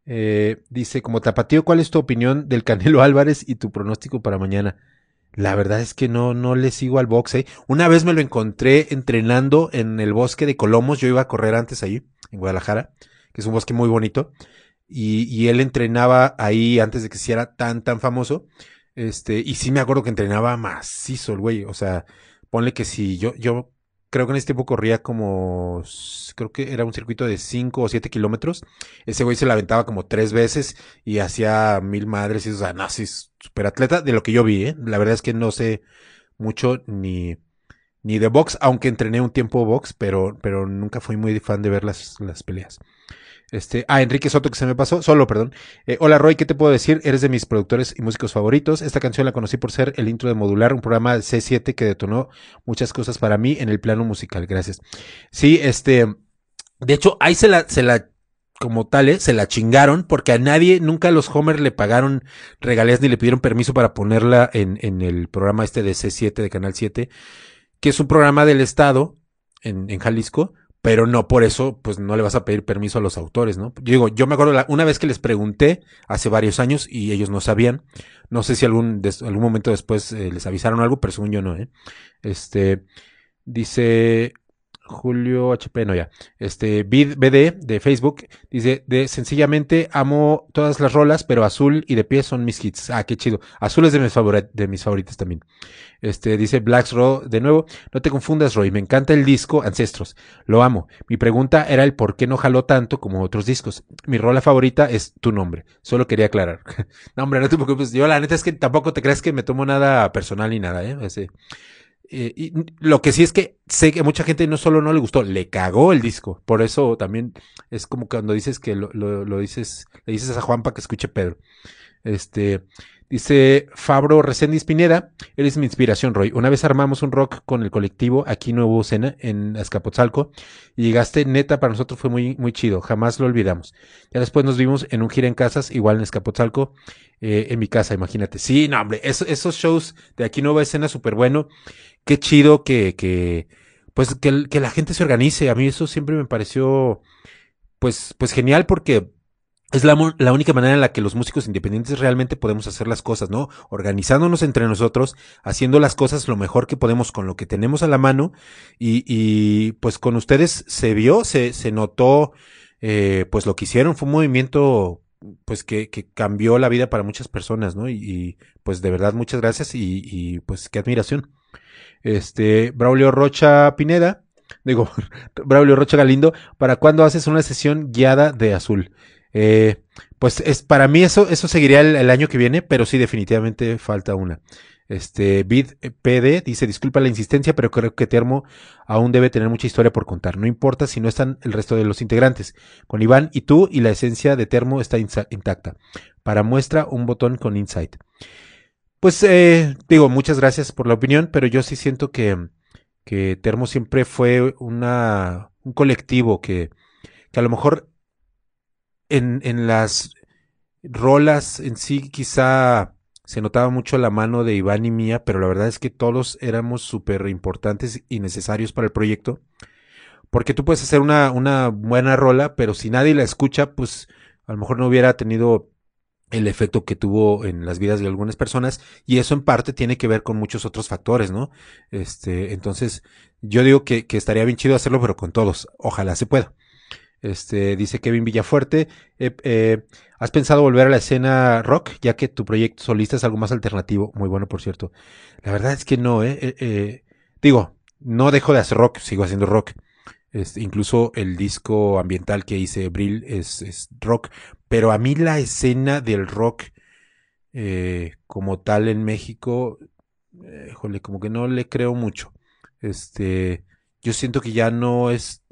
[SPEAKER 1] eh, dice, como tapatío, ¿cuál es tu opinión del Canelo *laughs* Álvarez y tu pronóstico para mañana? La verdad es que no, no le sigo al boxe. Una vez me lo encontré entrenando en el bosque de Colomos. Yo iba a correr antes ahí, en Guadalajara, que es un bosque muy bonito. Y, y él entrenaba ahí antes de que se hiciera tan, tan famoso. Este, y sí me acuerdo que entrenaba macizo el güey. O sea, ponle que si yo, yo creo que en ese tiempo corría como, creo que era un circuito de 5 o 7 kilómetros. Ese güey se la aventaba como tres veces y hacía mil madres y, o sea, no, super atleta de lo que yo vi, ¿eh? La verdad es que no sé mucho ni, ni de box, aunque entrené un tiempo box, pero, pero nunca fui muy fan de ver las, las peleas. Este, ah, Enrique Soto que se me pasó, solo, perdón. Eh, hola Roy, ¿qué te puedo decir? Eres de mis productores y músicos favoritos. Esta canción la conocí por ser el intro de Modular, un programa de C7 que detonó muchas cosas para mí en el plano musical. Gracias. Sí, este, de hecho, ahí se la, se la, como tal, ¿eh? se la chingaron porque a nadie, nunca los Homer le pagaron regalías ni le pidieron permiso para ponerla en, en el programa este de C7 de Canal 7, que es un programa del Estado en, en Jalisco pero no por eso, pues no le vas a pedir permiso a los autores, ¿no? Yo digo, yo me acuerdo la, una vez que les pregunté hace varios años y ellos no sabían, no sé si algún, des, algún momento después eh, les avisaron algo, pero según yo no, ¿eh? Este, dice Julio HP, no ya. Este, BD de Facebook dice, de sencillamente amo todas las rolas, pero Azul y de pie son mis hits. Ah, qué chido. Azul es de mis, de mis favoritas también. Este, dice Blacks Raw, de nuevo, no te confundas, Roy, me encanta el disco Ancestros. Lo amo. Mi pregunta era el por qué no jaló tanto como otros discos. Mi rola favorita es tu nombre. Solo quería aclarar. *laughs* no, hombre, no te preocupes. Yo la neta es que tampoco te creas que me tomo nada personal ni nada, eh. Eh, y lo que sí es que sé que mucha gente no solo no le gustó, le cagó el disco. Por eso también es como cuando dices que lo, dices, le dices a Juan para que escuche Pedro. Este, dice Fabro Reséndiz Pineda, eres mi inspiración, Roy. Una vez armamos un rock con el colectivo, aquí no hubo cena, en Azcapotzalco, y llegaste, neta, para nosotros fue muy, muy chido, jamás lo olvidamos. Ya después nos vimos en un gira en casas, igual en Azcapotzalco, eh, en mi casa, imagínate. Sí, no, hombre, eso, esos shows de aquí nueva escena súper bueno qué chido que, que pues que, la gente se organice. A mí eso siempre me pareció, pues, pues genial porque es la, la, única manera en la que los músicos independientes realmente podemos hacer las cosas, ¿no? Organizándonos entre nosotros, haciendo las cosas lo mejor que podemos con lo que tenemos a la mano y, y pues con ustedes se vio, se, se notó, eh, pues lo que hicieron fue un movimiento pues que, que, cambió la vida para muchas personas, ¿no? Y, y pues de verdad muchas gracias y, y pues qué admiración. Este, Braulio Rocha Pineda, *laughs* digo, Braulio Rocha Galindo, ¿para cuándo haces una sesión guiada de azul? Eh, pues es, para mí eso, eso seguiría el, el, año que viene, pero sí, definitivamente falta una. Este, Bid PD dice, disculpa la insistencia, pero creo que Termo aún debe tener mucha historia por contar. No importa si no están el resto de los integrantes. Con Iván y tú y la esencia de Termo está intacta. Para muestra, un botón con insight. Pues eh, digo, muchas gracias por la opinión, pero yo sí siento que, que Termo siempre fue una, un colectivo que, que a lo mejor en, en las rolas en sí quizá se notaba mucho la mano de Iván y mía, pero la verdad es que todos éramos súper importantes y necesarios para el proyecto. Porque tú puedes hacer una, una buena rola, pero si nadie la escucha, pues a lo mejor no hubiera tenido el efecto que tuvo en las vidas de algunas personas y eso en parte tiene que ver con muchos otros factores, ¿no? Este, entonces yo digo que, que estaría bien chido hacerlo, pero con todos. Ojalá se pueda. Este, dice Kevin Villafuerte, eh, eh, ¿has pensado volver a la escena rock? Ya que tu proyecto solista es algo más alternativo. Muy bueno, por cierto. La verdad es que no, eh, eh, eh digo, no dejo de hacer rock, sigo haciendo rock. Incluso el disco ambiental que hice Brill es, es rock, pero a mí la escena del rock eh, como tal en México, jole, como que no le creo mucho. Este, yo siento que ya no es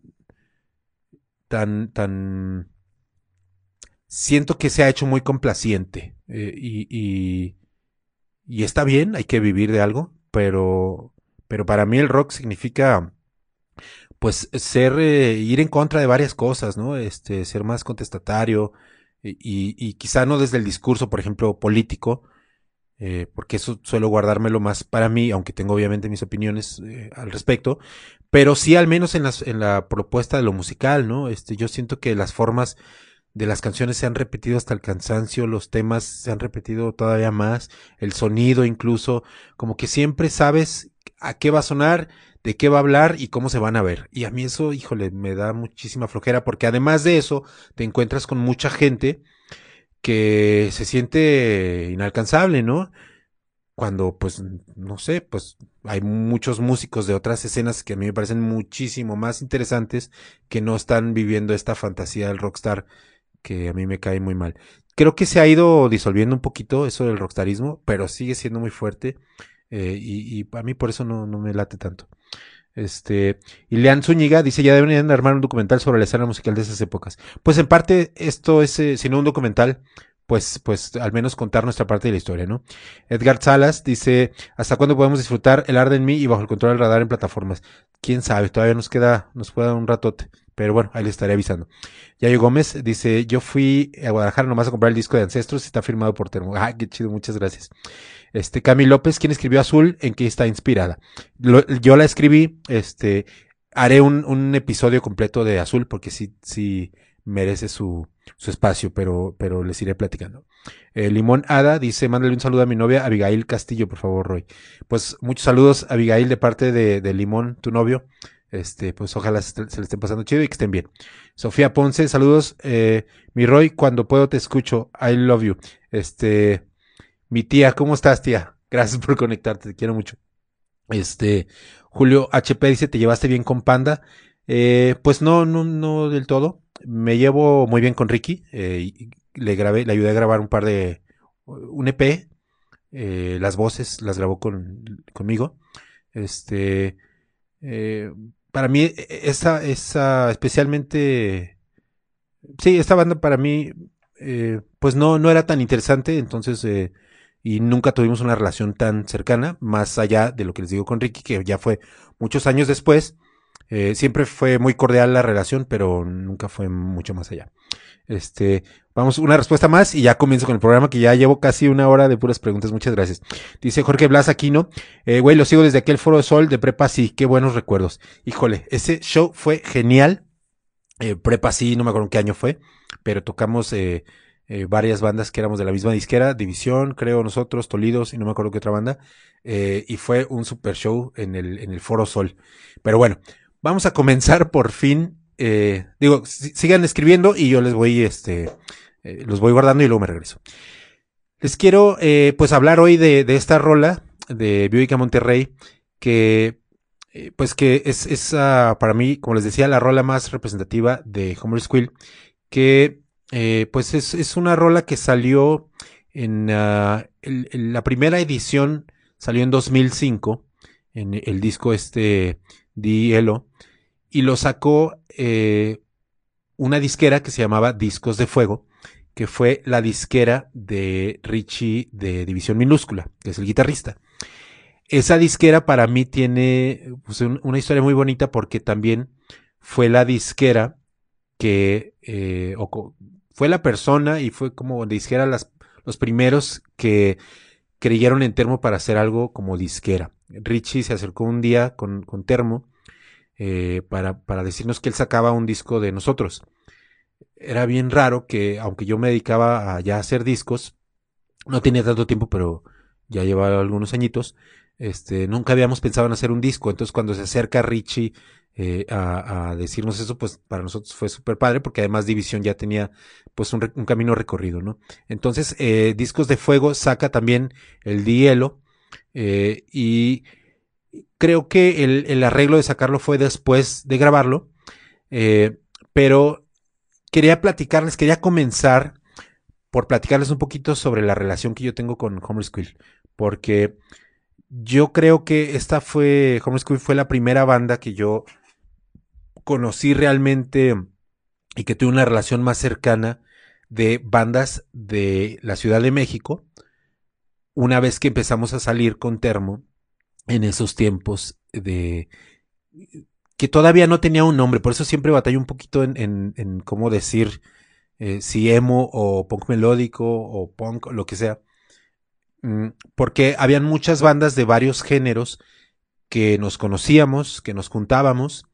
[SPEAKER 1] tan, tan, siento que se ha hecho muy complaciente eh, y, y, y está bien, hay que vivir de algo, pero, pero para mí el rock significa pues ser eh, ir en contra de varias cosas, ¿no? Este, ser más contestatario, y, y quizá no desde el discurso, por ejemplo, político, eh, porque eso suelo guardármelo más para mí, aunque tengo obviamente mis opiniones eh, al respecto, pero sí al menos en, las, en la propuesta de lo musical, ¿no? Este, yo siento que las formas de las canciones se han repetido hasta el cansancio, los temas se han repetido todavía más, el sonido incluso, como que siempre sabes a qué va a sonar de qué va a hablar y cómo se van a ver. Y a mí eso, híjole, me da muchísima flojera porque además de eso te encuentras con mucha gente que se siente inalcanzable, ¿no? Cuando, pues, no sé, pues hay muchos músicos de otras escenas que a mí me parecen muchísimo más interesantes que no están viviendo esta fantasía del rockstar que a mí me cae muy mal. Creo que se ha ido disolviendo un poquito eso del rockstarismo, pero sigue siendo muy fuerte eh, y, y, a mí por eso no, me late tanto. Este, y Lean Zúñiga dice, ya deberían armar un documental sobre la escena musical de esas épocas. Pues en parte esto es, eh, si no un documental, pues, pues al menos contar nuestra parte de la historia, ¿no? Edgar Salas dice, ¿hasta cuándo podemos disfrutar el Arde en mí y bajo el control del radar en plataformas? Quién sabe, todavía nos queda, nos queda un ratote. Pero bueno, ahí le estaré avisando. Yayo Gómez dice, yo fui a Guadalajara nomás a comprar el disco de Ancestros y está firmado por Termo. *laughs* Ah, qué chido, muchas gracias. Este, Cami López, quien escribió Azul, ¿en qué está inspirada? Yo la escribí, este, haré un, un, episodio completo de Azul porque sí, sí merece su, su espacio, pero, pero les iré platicando. Eh, Limón Ada dice, mándale un saludo a mi novia Abigail Castillo, por favor, Roy. Pues muchos saludos, Abigail, de parte de, de Limón, tu novio. Este, pues ojalá se, le estén pasando chido y que estén bien. Sofía Ponce, saludos. Eh, mi Roy, cuando puedo te escucho. I love you. Este, mi tía, ¿cómo estás, tía? Gracias por conectarte, te quiero mucho. Este, Julio HP dice, ¿te llevaste bien con Panda? Eh, pues no, no, no del todo. Me llevo muy bien con Ricky. Eh, le grabé, le ayudé a grabar un par de, un EP. Eh, las voces las grabó con, conmigo. Este, eh, para mí, esa, esa, especialmente, sí, esta banda para mí, pues no, no era tan interesante, entonces, y nunca tuvimos una relación tan cercana, más allá de lo que les digo con Ricky, que ya fue muchos años después. Eh, siempre fue muy cordial la relación, pero nunca fue mucho más allá. Este, vamos, una respuesta más y ya comienzo con el programa que ya llevo casi una hora de puras preguntas. Muchas gracias. Dice Jorge Blas Aquino, eh, güey, lo sigo desde aquel foro de sol de prepa sí, qué buenos recuerdos. Híjole, ese show fue genial. Eh, prepa sí, no me acuerdo en qué año fue, pero tocamos eh, eh, varias bandas que éramos de la misma disquera, División, creo nosotros, Tolidos y no me acuerdo qué otra banda. Eh, y fue un super show en el, en el Foro Sol. Pero bueno, vamos a comenzar por fin. Eh, digo, sigan escribiendo y yo les voy, este, eh, los voy guardando y luego me regreso. Les quiero, eh, pues, hablar hoy de, de esta rola de Bioica Monterrey, que, eh, pues, que es, es uh, para mí, como les decía, la rola más representativa de Homer Squill, que, eh, pues, es, es, una rola que salió en, en la primera edición, salió en 2005, en el disco este Dielo, y lo sacó eh, una disquera que se llamaba Discos de Fuego, que fue la disquera de Richie de División Minúscula, que es el guitarrista. Esa disquera para mí tiene pues, un, una historia muy bonita porque también fue la disquera que eh, fue la persona y fue como disquera las, los primeros que creyeron en Termo para hacer algo como disquera. Richie se acercó un día con, con Termo eh, para, para decirnos que él sacaba un disco de nosotros. Era bien raro que, aunque yo me dedicaba a hacer discos, no tenía tanto tiempo, pero ya llevaba algunos añitos, este, nunca habíamos pensado en hacer un disco. Entonces, cuando se acerca Richie eh, a, decirnos eso, pues para nosotros fue súper padre, porque además División ya tenía pues un, un camino recorrido, ¿no? Entonces, eh, Discos de Fuego saca también el Dielo, eh, y creo que el, el, arreglo de sacarlo fue después de grabarlo, eh, pero quería platicarles, quería comenzar por platicarles un poquito sobre la relación que yo tengo con Homer Squill, porque yo creo que esta fue, Homer Squill fue la primera banda que yo conocí realmente y que tuve una relación más cercana de bandas de la Ciudad de México, una vez que empezamos a salir con Termo en esos tiempos de que todavía no tenía un nombre, por eso siempre batallo un poquito en, en, cómo decir eh, si emo o punk melódico o punk, lo que sea, mm, porque habían muchas bandas de varios géneros que nos conocíamos, que nos juntábamos,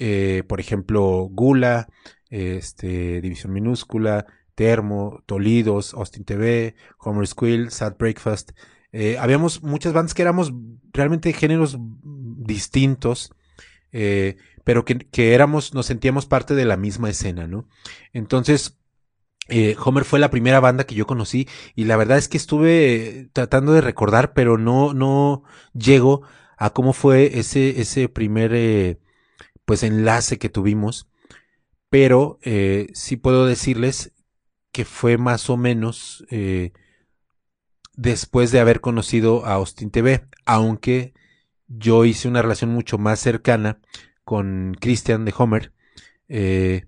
[SPEAKER 1] eh, por ejemplo, Gula, este, División Minúscula, Termo, Tolidos, Austin TV, Homer Squill, Sad Breakfast, eh, habíamos muchas bandas que éramos realmente géneros distintos, eh, pero que, que, éramos, nos sentíamos parte de la misma escena, ¿no? Entonces, eh, Homer fue la primera banda que yo conocí y la verdad es que estuve tratando de recordar, pero no, no llego a cómo fue ese, ese primer, eh, pues, enlace que tuvimos. Pero eh, sí puedo decirles que fue más o menos eh, después de haber conocido a Austin TV, aunque yo hice una relación mucho más cercana con Christian de Homer eh,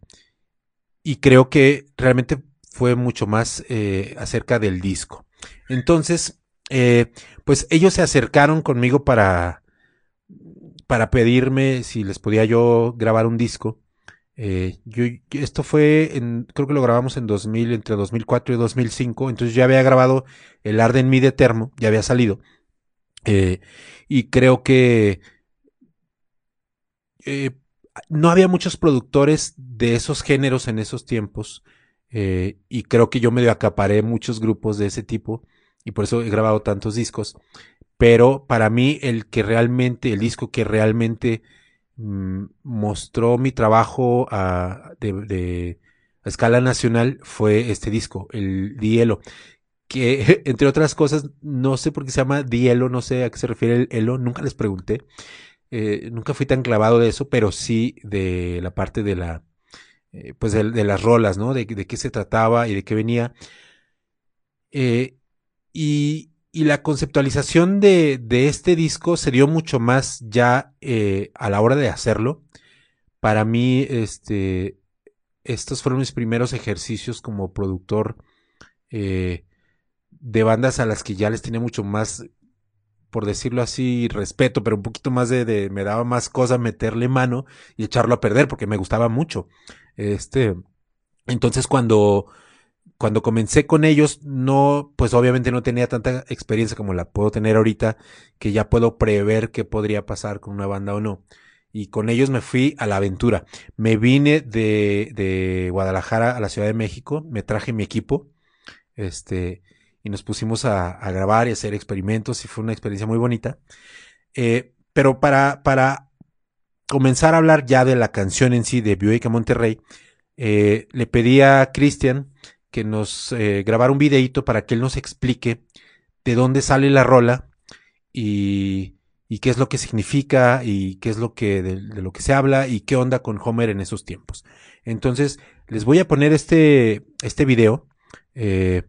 [SPEAKER 1] y creo que realmente fue mucho más acerca del disco. Entonces, pues ellos se acercaron conmigo para para pedirme si les podía yo grabar un disco eh, yo, esto fue, en, creo que lo grabamos en 2000, entre 2004 y 2005, entonces ya había grabado el Arden Mi de Termo, ya había salido. Eh, y creo que, eh, no había muchos productores de esos géneros en esos tiempos. Y creo que yo medio acaparé muchos grupos de ese tipo. Y por eso he grabado tantos discos. Pero para mí, el que realmente, el disco que realmente mm, mostró mi trabajo a, de, a escala nacional fue este disco, el Dielo. Que *laughs* entre otras cosas, no sé por qué se llama Dielo, no sé a qué se refiere el Elo, nunca les pregunté. Eh, nunca fui tan clavado de eso, pero sí de la parte de la, eh, pues de, las rolas, ¿no? De, qué se trataba y de qué venía. Eh, y, la conceptualización de, este disco se dio mucho más ya a la hora de hacerlo. Para mí, este, estos fueron mis primeros ejercicios como productor de bandas a las que ya les tenía mucho más por decirlo así, respeto, pero un poquito más de, me daba más cosa meterle mano y echarlo a perder porque me gustaba mucho. Este, entonces cuando, cuando comencé con ellos, no, pues obviamente no tenía tanta experiencia como la puedo tener ahorita, que ya puedo prever qué podría pasar con una banda o no. Y con ellos me fui a la aventura. Me vine de, de Guadalajara a la Ciudad de México, me traje mi equipo, este, y nos pusimos a, grabar y hacer experimentos y fue una experiencia muy bonita. Eh, pero para, para comenzar a hablar ya de la canción en sí de Buick a Monterrey, eh, le pedí a Cristian que nos eh, grabara un videito para que él nos explique de dónde sale la rola y, y, qué es lo que significa y qué es lo que de, lo que se habla y qué onda con Homer en esos tiempos. Entonces, les voy a poner este, este video. Eh,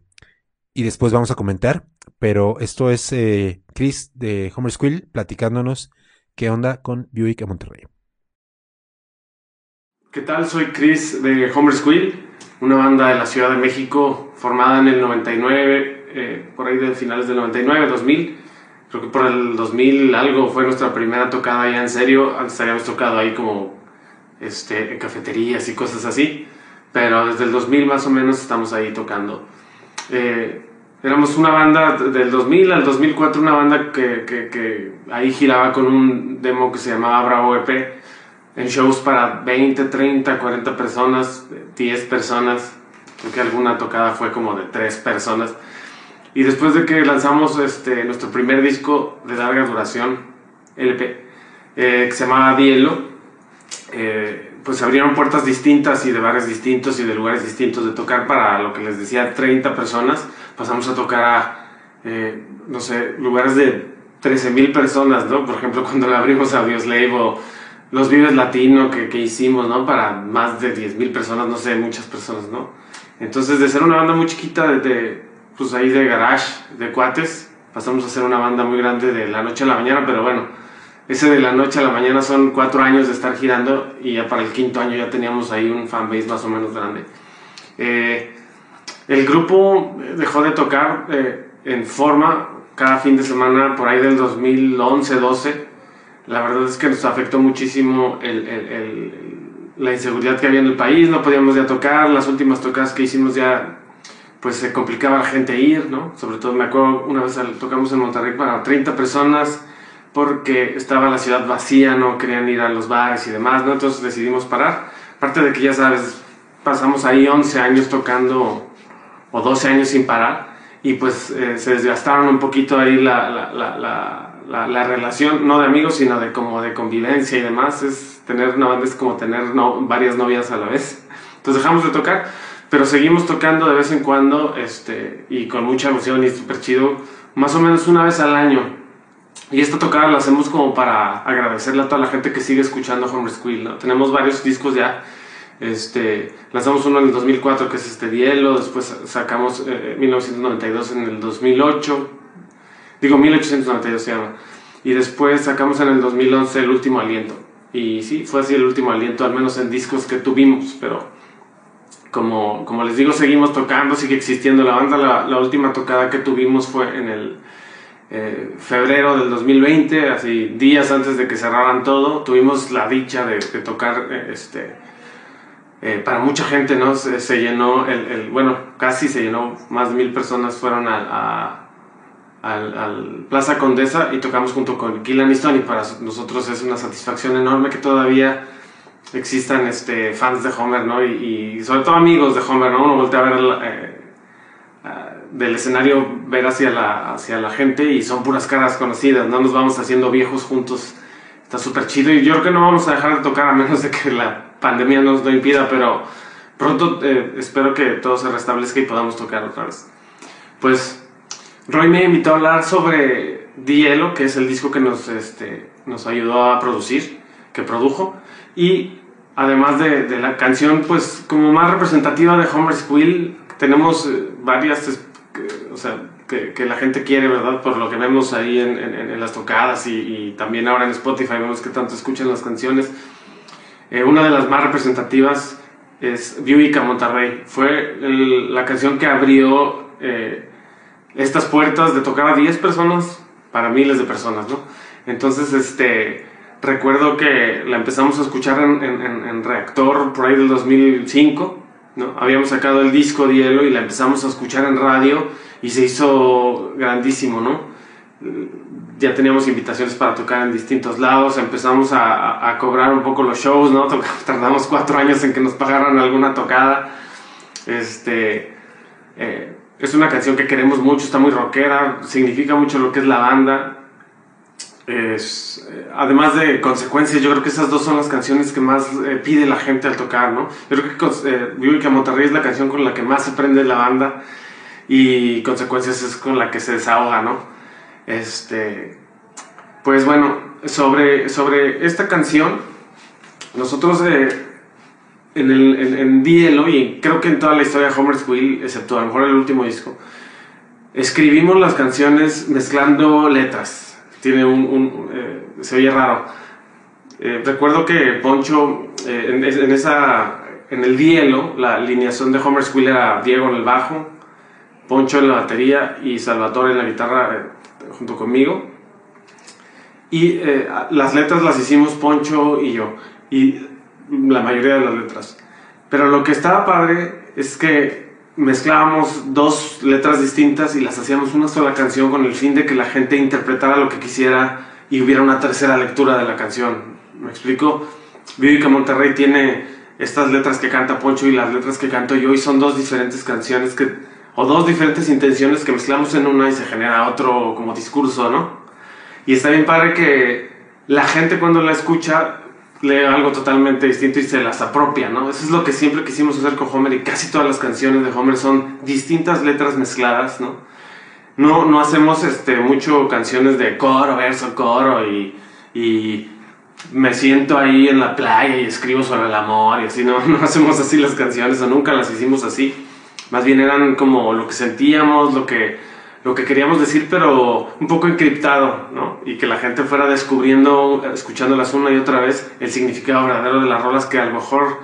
[SPEAKER 1] y después vamos a comentar. Pero esto es eh, Chris de Homer Squill platicándonos qué onda con Buick a Monterrey.
[SPEAKER 2] ¿Qué tal? Soy Chris de Homer Squill, una banda de la Ciudad de México formada en el 99, eh, por ahí de finales del 99, 2000. Creo que por el 2000 algo fue nuestra primera tocada ya en serio. Antes habíamos tocado ahí como este, en cafeterías y cosas así. Pero desde el 2000 más o menos estamos ahí tocando. Eh, éramos una banda del 2000 al 2004, una banda que, que, que, ahí giraba con un demo que se llamaba Bravo EP, en shows para 20, 30, 40 personas, 10 personas, creo que alguna tocada fue como de 3 personas. Y después de que lanzamos este, nuestro primer disco de larga duración, LP, eh, que se llamaba Dielo, eh, pues abrieron puertas distintas y de bares distintos y de lugares distintos de tocar para lo que les decía 30 personas. Pasamos a tocar a, eh, no sé, lugares de 13.000 personas, ¿no? Por ejemplo, *laughs* cuando le abrimos a Bioslave o los Vives Latino que, que hicimos, ¿no? Para más de 10.000 personas, no sé, muchas personas, ¿no? Entonces, de ser una banda muy chiquita, de, pues ahí de garage, de cuates, pasamos a ser una banda muy grande de la noche a la mañana, pero bueno ese de la noche a la mañana son cuatro años de estar girando y ya para el quinto año ya teníamos ahí un fanbase más o menos grande. Eh, el grupo dejó de tocar eh, en forma cada fin de semana por ahí del 2011-12. La verdad es que nos afectó muchísimo el, el, la inseguridad que había en el país, no podíamos ya tocar, las últimas tocadas que hicimos ya pues se complicaba la gente ir, ¿no? Sobre todo me acuerdo una vez tocamos en Monterrey para 30 personas porque estaba la ciudad vacía, no querían ir a los bares y demás, ¿no? Entonces decidimos parar. Aparte de que ya sabes, pasamos ahí 11 años tocando o 12 años sin parar y pues eh, se desgastaron un poquito ahí la, la, la, la, relación, no de amigos, sino de como de convivencia y demás. Es tener una es como tener varias novias a la vez. Entonces dejamos de tocar, pero seguimos tocando de vez en cuando este, y con mucha emoción y súper chido, más o menos una vez al año y esta tocada la hacemos como para agradecerle a toda la gente que sigue escuchando Homer Squill, ¿no? Tenemos varios discos ya. Este, lanzamos uno en el 2004 que es este Dielo, después sacamos 1992 eh, en el 2008, digo 1892 se llama, y después sacamos en el 2011 El Último Aliento. Y sí, fue así el último aliento, al menos en discos que tuvimos, pero como, como les digo, seguimos tocando, sigue existiendo la banda. La, última tocada que tuvimos fue en el eh, febrero del 2020, así días antes de que cerraran todo, tuvimos la dicha de, tocar, eh, este, eh, para mucha gente, ¿no? Se, llenó, el, bueno, casi se llenó, más de mil personas fueron a, al, Plaza Condesa y tocamos junto con Killan y Para nosotros es una satisfacción enorme que todavía existan este, fans de Homer, ¿no? Y, sobre todo amigos de Homer, ¿no? Uno voltea a ver eh, del escenario, ver hacia la, hacia la gente y son puras caras conocidas, no nos vamos haciendo viejos juntos. Está súper chido y yo creo que no vamos a dejar de tocar a menos de que la pandemia nos lo impida, pero pronto eh, espero que todo se restablezca y podamos tocar otra vez. Pues Roy me invitó a hablar sobre Dielo, que es el disco que nos, este, nos ayudó a producir, que produjo, y además de, la canción, pues como más representativa de Homer's Quill, tenemos eh, varias, o sea, que, que, la gente quiere, ¿verdad? Por lo que vemos ahí en, las tocadas y, también ahora en Spotify vemos que tanto escuchan las canciones. Eh, una de las más representativas es Buick a Monterrey. Fue la canción que abrió eh, estas puertas de tocar a 10 personas para miles de personas, ¿no? Entonces, este, recuerdo que la empezamos a escuchar en, en, Reactor por ahí del 2005, ¿no? Habíamos sacado el disco de hielo y la empezamos a escuchar en radio y se hizo grandísimo, ¿no? Ya teníamos invitaciones para tocar en distintos lados, empezamos a, a, cobrar un poco los shows, ¿no? *laughs* Tardamos cuatro años en que nos pagaran alguna tocada. Este, eh, es una canción que queremos mucho, está muy rockera, significa mucho lo que es la banda. Es, eh, además de consecuencias, yo creo que esas dos son las canciones que más eh, pide la gente al tocar, ¿no? Yo creo que eh, que Monterrey es la canción con la que más se prende la banda y consecuencias es con la que se desahoga, ¿no? Este, pues bueno, sobre, sobre esta canción, nosotros eh, en, el, en, en Dielo y creo que en toda la historia de Homer's Wheel, excepto a lo mejor el último disco, escribimos las canciones mezclando letras. Tiene un, un eh, se oye raro. Eh, recuerdo que Poncho eh, en, en, esa en el Dielo la alineación de Homer's Wheel era Diego en el bajo, Poncho en la batería y Salvatore en la guitarra junto conmigo. Y las letras las hicimos Poncho y yo. Y la mayoría de las letras. Pero lo que estaba padre es que mezclábamos dos letras distintas y las hacíamos una sola canción con el fin de que la gente interpretara lo que quisiera y hubiera una tercera lectura de la canción. ¿Me explico? que Monterrey tiene estas letras que canta Poncho y las letras que canto yo y son dos diferentes canciones que o dos diferentes intenciones que mezclamos en una y se genera otro como discurso, ¿no? Y está bien padre que la gente cuando la escucha lee algo totalmente distinto y se las apropia, ¿no? Eso es lo que siempre quisimos hacer con Homer y casi todas las canciones de Homer son distintas letras mezcladas, ¿no? No, no hacemos este, mucho canciones de coro, verso, coro y, y me siento ahí en la playa y escribo sobre el amor y así, ¿no? *laughs* No hacemos así las canciones o nunca las hicimos así. Más bien eran como lo que sentíamos, lo que lo que queríamos decir, pero un poco encriptado, ¿no? Y que la gente fuera descubriendo, escuchándolas una y otra vez, el significado verdadero de las rolas, que a lo mejor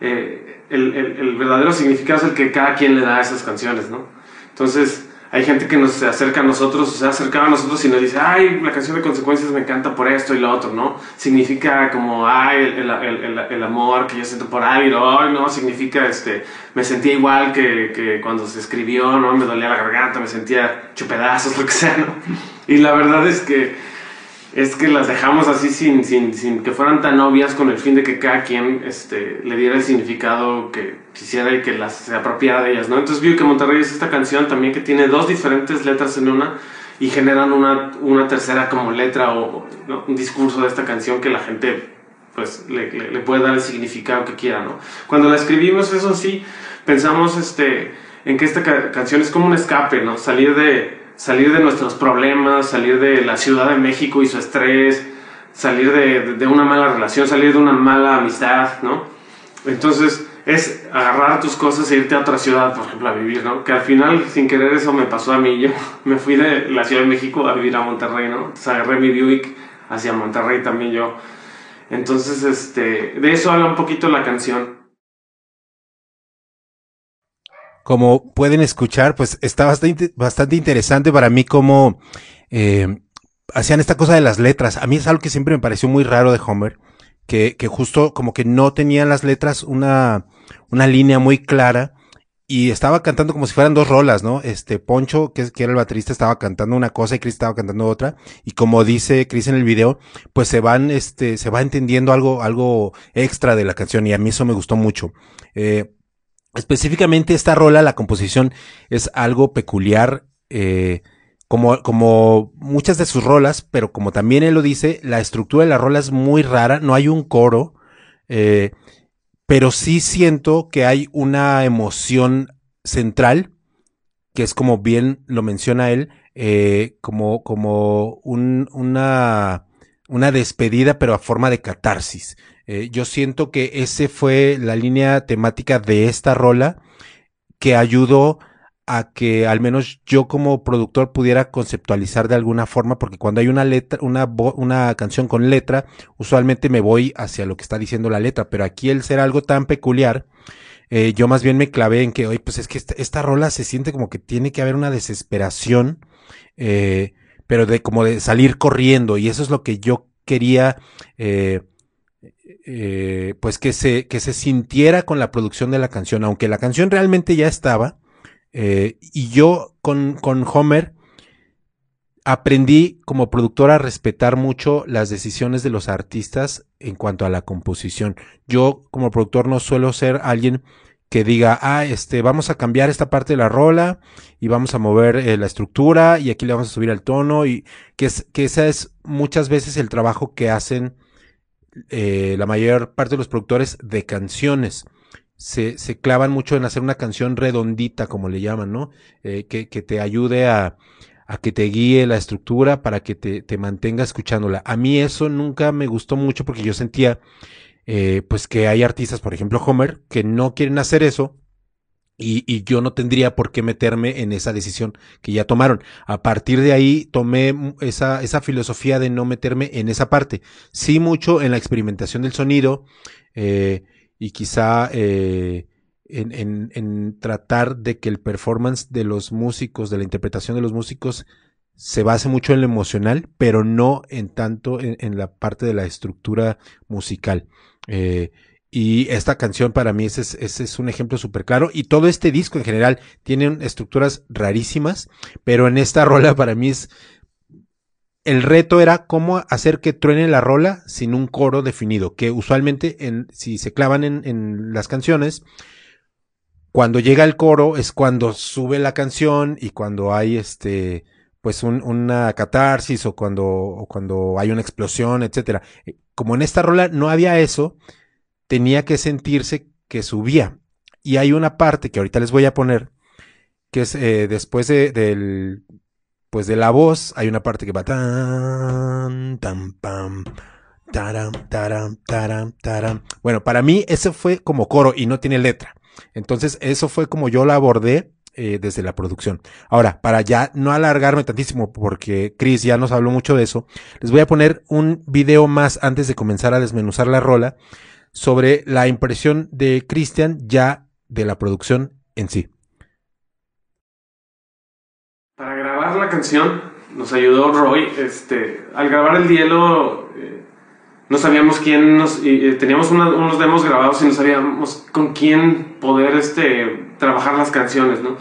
[SPEAKER 2] eh, el, el, el, verdadero significado es el que cada quien le da a esas canciones, ¿no? Entonces, hay gente que nos acerca a nosotros, se acercaba a nosotros y nos dice, ay, la canción de consecuencias me encanta por esto y lo otro, ¿no? Significa como, ay, el, el, el amor que yo siento por alguien, o, ay, no, significa, este, me sentía igual que, que, cuando se escribió, ¿no? Me dolía la garganta, me sentía chupedazos, *laughs* lo que sea, ¿no? Y la verdad es que es que las dejamos así sin, sin, sin, que fueran tan obvias con el fin de que cada quien este, le diera el significado que quisiera y que las, se apropiara de ellas, ¿no? Entonces vi que Monterrey es esta canción también que tiene dos diferentes letras en una y generan una, una tercera como letra o un discurso de esta canción que la gente pues le, le, puede dar el significado que quiera, ¿no? Cuando la escribimos, eso sí, pensamos este, en que esta canción es como un escape, ¿no? Salir de salir de nuestros problemas, salir de la Ciudad de México y su estrés, salir de, una mala relación, salir de una mala amistad, ¿no? Entonces es agarrar tus cosas e irte a otra ciudad, por ejemplo, a vivir, ¿no? Que al final, sin querer, eso me pasó a mí. Yo *laughs* me fui de la Ciudad de México a vivir a Monterrey, ¿no? Entonces agarré mi Buick hacia Monterrey también yo. Entonces, este, de eso habla un poquito la canción.
[SPEAKER 1] Como pueden escuchar, pues está bastante, bastante interesante para mí cómo eh, hacían esta cosa de las letras. A mí es algo que siempre me pareció muy raro de Homer, que, que justo como que no tenían las letras una, una línea muy clara y estaba cantando como si fueran dos rolas, ¿no? Este Poncho, que, que era el baterista, estaba cantando una cosa y Chris estaba cantando otra. Y como dice Chris en el video, pues se van, este, se va entendiendo algo, algo extra de la canción y a mí eso me gustó mucho. Eh, específicamente esta rola, la composición es algo peculiar, eh, como, como muchas de sus rolas, pero como también él lo dice, la estructura de la rola es muy rara, no hay un coro. Eh, pero sí siento que hay una emoción central, que es como bien lo menciona él, eh, como, como un, una, una despedida, pero a forma de catarsis. Eh, yo siento que ese fue la línea temática de esta rola que ayudó a que al menos yo como productor pudiera conceptualizar de alguna forma, porque cuando hay una letra, una, una canción con letra, usualmente me voy hacia lo que está diciendo la letra, pero aquí el ser algo tan peculiar, eh, yo más bien me clavé en que, oye, pues es que esta, rola se siente como que tiene que haber una desesperación, eh, pero de como de salir corriendo, y eso es lo que yo quería, eh, pues que se, que se sintiera con la producción de la canción, aunque la canción realmente ya estaba, eh, y yo con, con Homer aprendí como productor a respetar mucho las decisiones de los artistas en cuanto a la composición. Yo como productor no suelo ser alguien que diga, ah, este, vamos a cambiar esta parte de la rola y vamos a mover eh, la estructura y aquí le vamos a subir el tono y que es, que esa es muchas veces el trabajo que hacen eh, la mayor parte de los productores de canciones se, se, clavan mucho en hacer una canción redondita, como le llaman, ¿no? Eh, que, que, te ayude a, a, que te guíe la estructura para que te, te, mantenga escuchándola. A mí eso nunca me gustó mucho porque yo sentía, eh, pues que hay artistas, por ejemplo Homer, que no quieren hacer eso. Y, y, yo no tendría por qué meterme en esa decisión que ya tomaron. A partir de ahí tomé esa, esa filosofía de no meterme en esa parte. Sí mucho en la experimentación del sonido, eh, y quizá eh, en, en, en, tratar de que el performance de los músicos, de la interpretación de los músicos, se base mucho en lo emocional, pero no en tanto en, en la parte de la estructura musical. Eh, y esta canción para mí es, es un ejemplo súper claro. Y todo este disco en general tiene estructuras rarísimas, pero en esta *laughs* rola para mí es el reto era cómo hacer que truene la rola sin un coro definido, que usualmente en, si se clavan en, en las canciones, cuando llega el coro es cuando sube la canción y cuando hay este pues un, una catarsis o cuando, o cuando hay una explosión, etcétera. Eh, como en esta rola no había eso, tenía que sentirse que subía. Y hay una parte que ahorita les voy a poner, que es eh, después de, del, pues de la voz hay una parte que va tan, tan, pam, taram, taram, taram, taram. Bueno, para mí ese fue como coro y no tiene letra. Entonces, eso fue como yo la abordé eh, desde la producción. Ahora, para ya no alargarme tantísimo, porque Chris ya nos habló mucho de eso, les voy a poner un video más antes de comenzar a desmenuzar la rola sobre la impresión de Christian ya de la producción en sí.
[SPEAKER 2] Para grabar la canción nos ayudó Roy. Este, al grabar el hielo eh, no sabíamos quién nos... Eh, teníamos unos demos grabados y no sabíamos con quién poder este, trabajar las canciones, ¿no?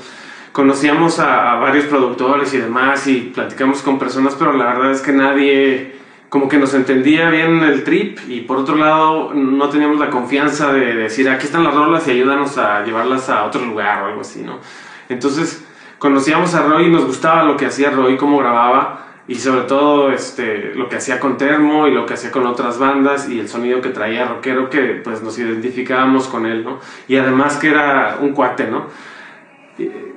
[SPEAKER 2] Conocíamos a, a, varios productores y demás y platicamos con personas, pero la verdad es que nadie como que nos entendía bien el trip y por otro lado no teníamos la confianza de decir aquí están las rolas y ayúdanos a llevarlas a otro lugar o algo así, ¿no? Entonces conocíamos a Roy y nos gustaba lo que hacía Roy, cómo grababa y sobre todo este, lo que hacía con Termo y lo que hacía con otras bandas y el sonido que traía rockero que pues nos identificábamos con él, ¿no? Y además que era un cuate, ¿no?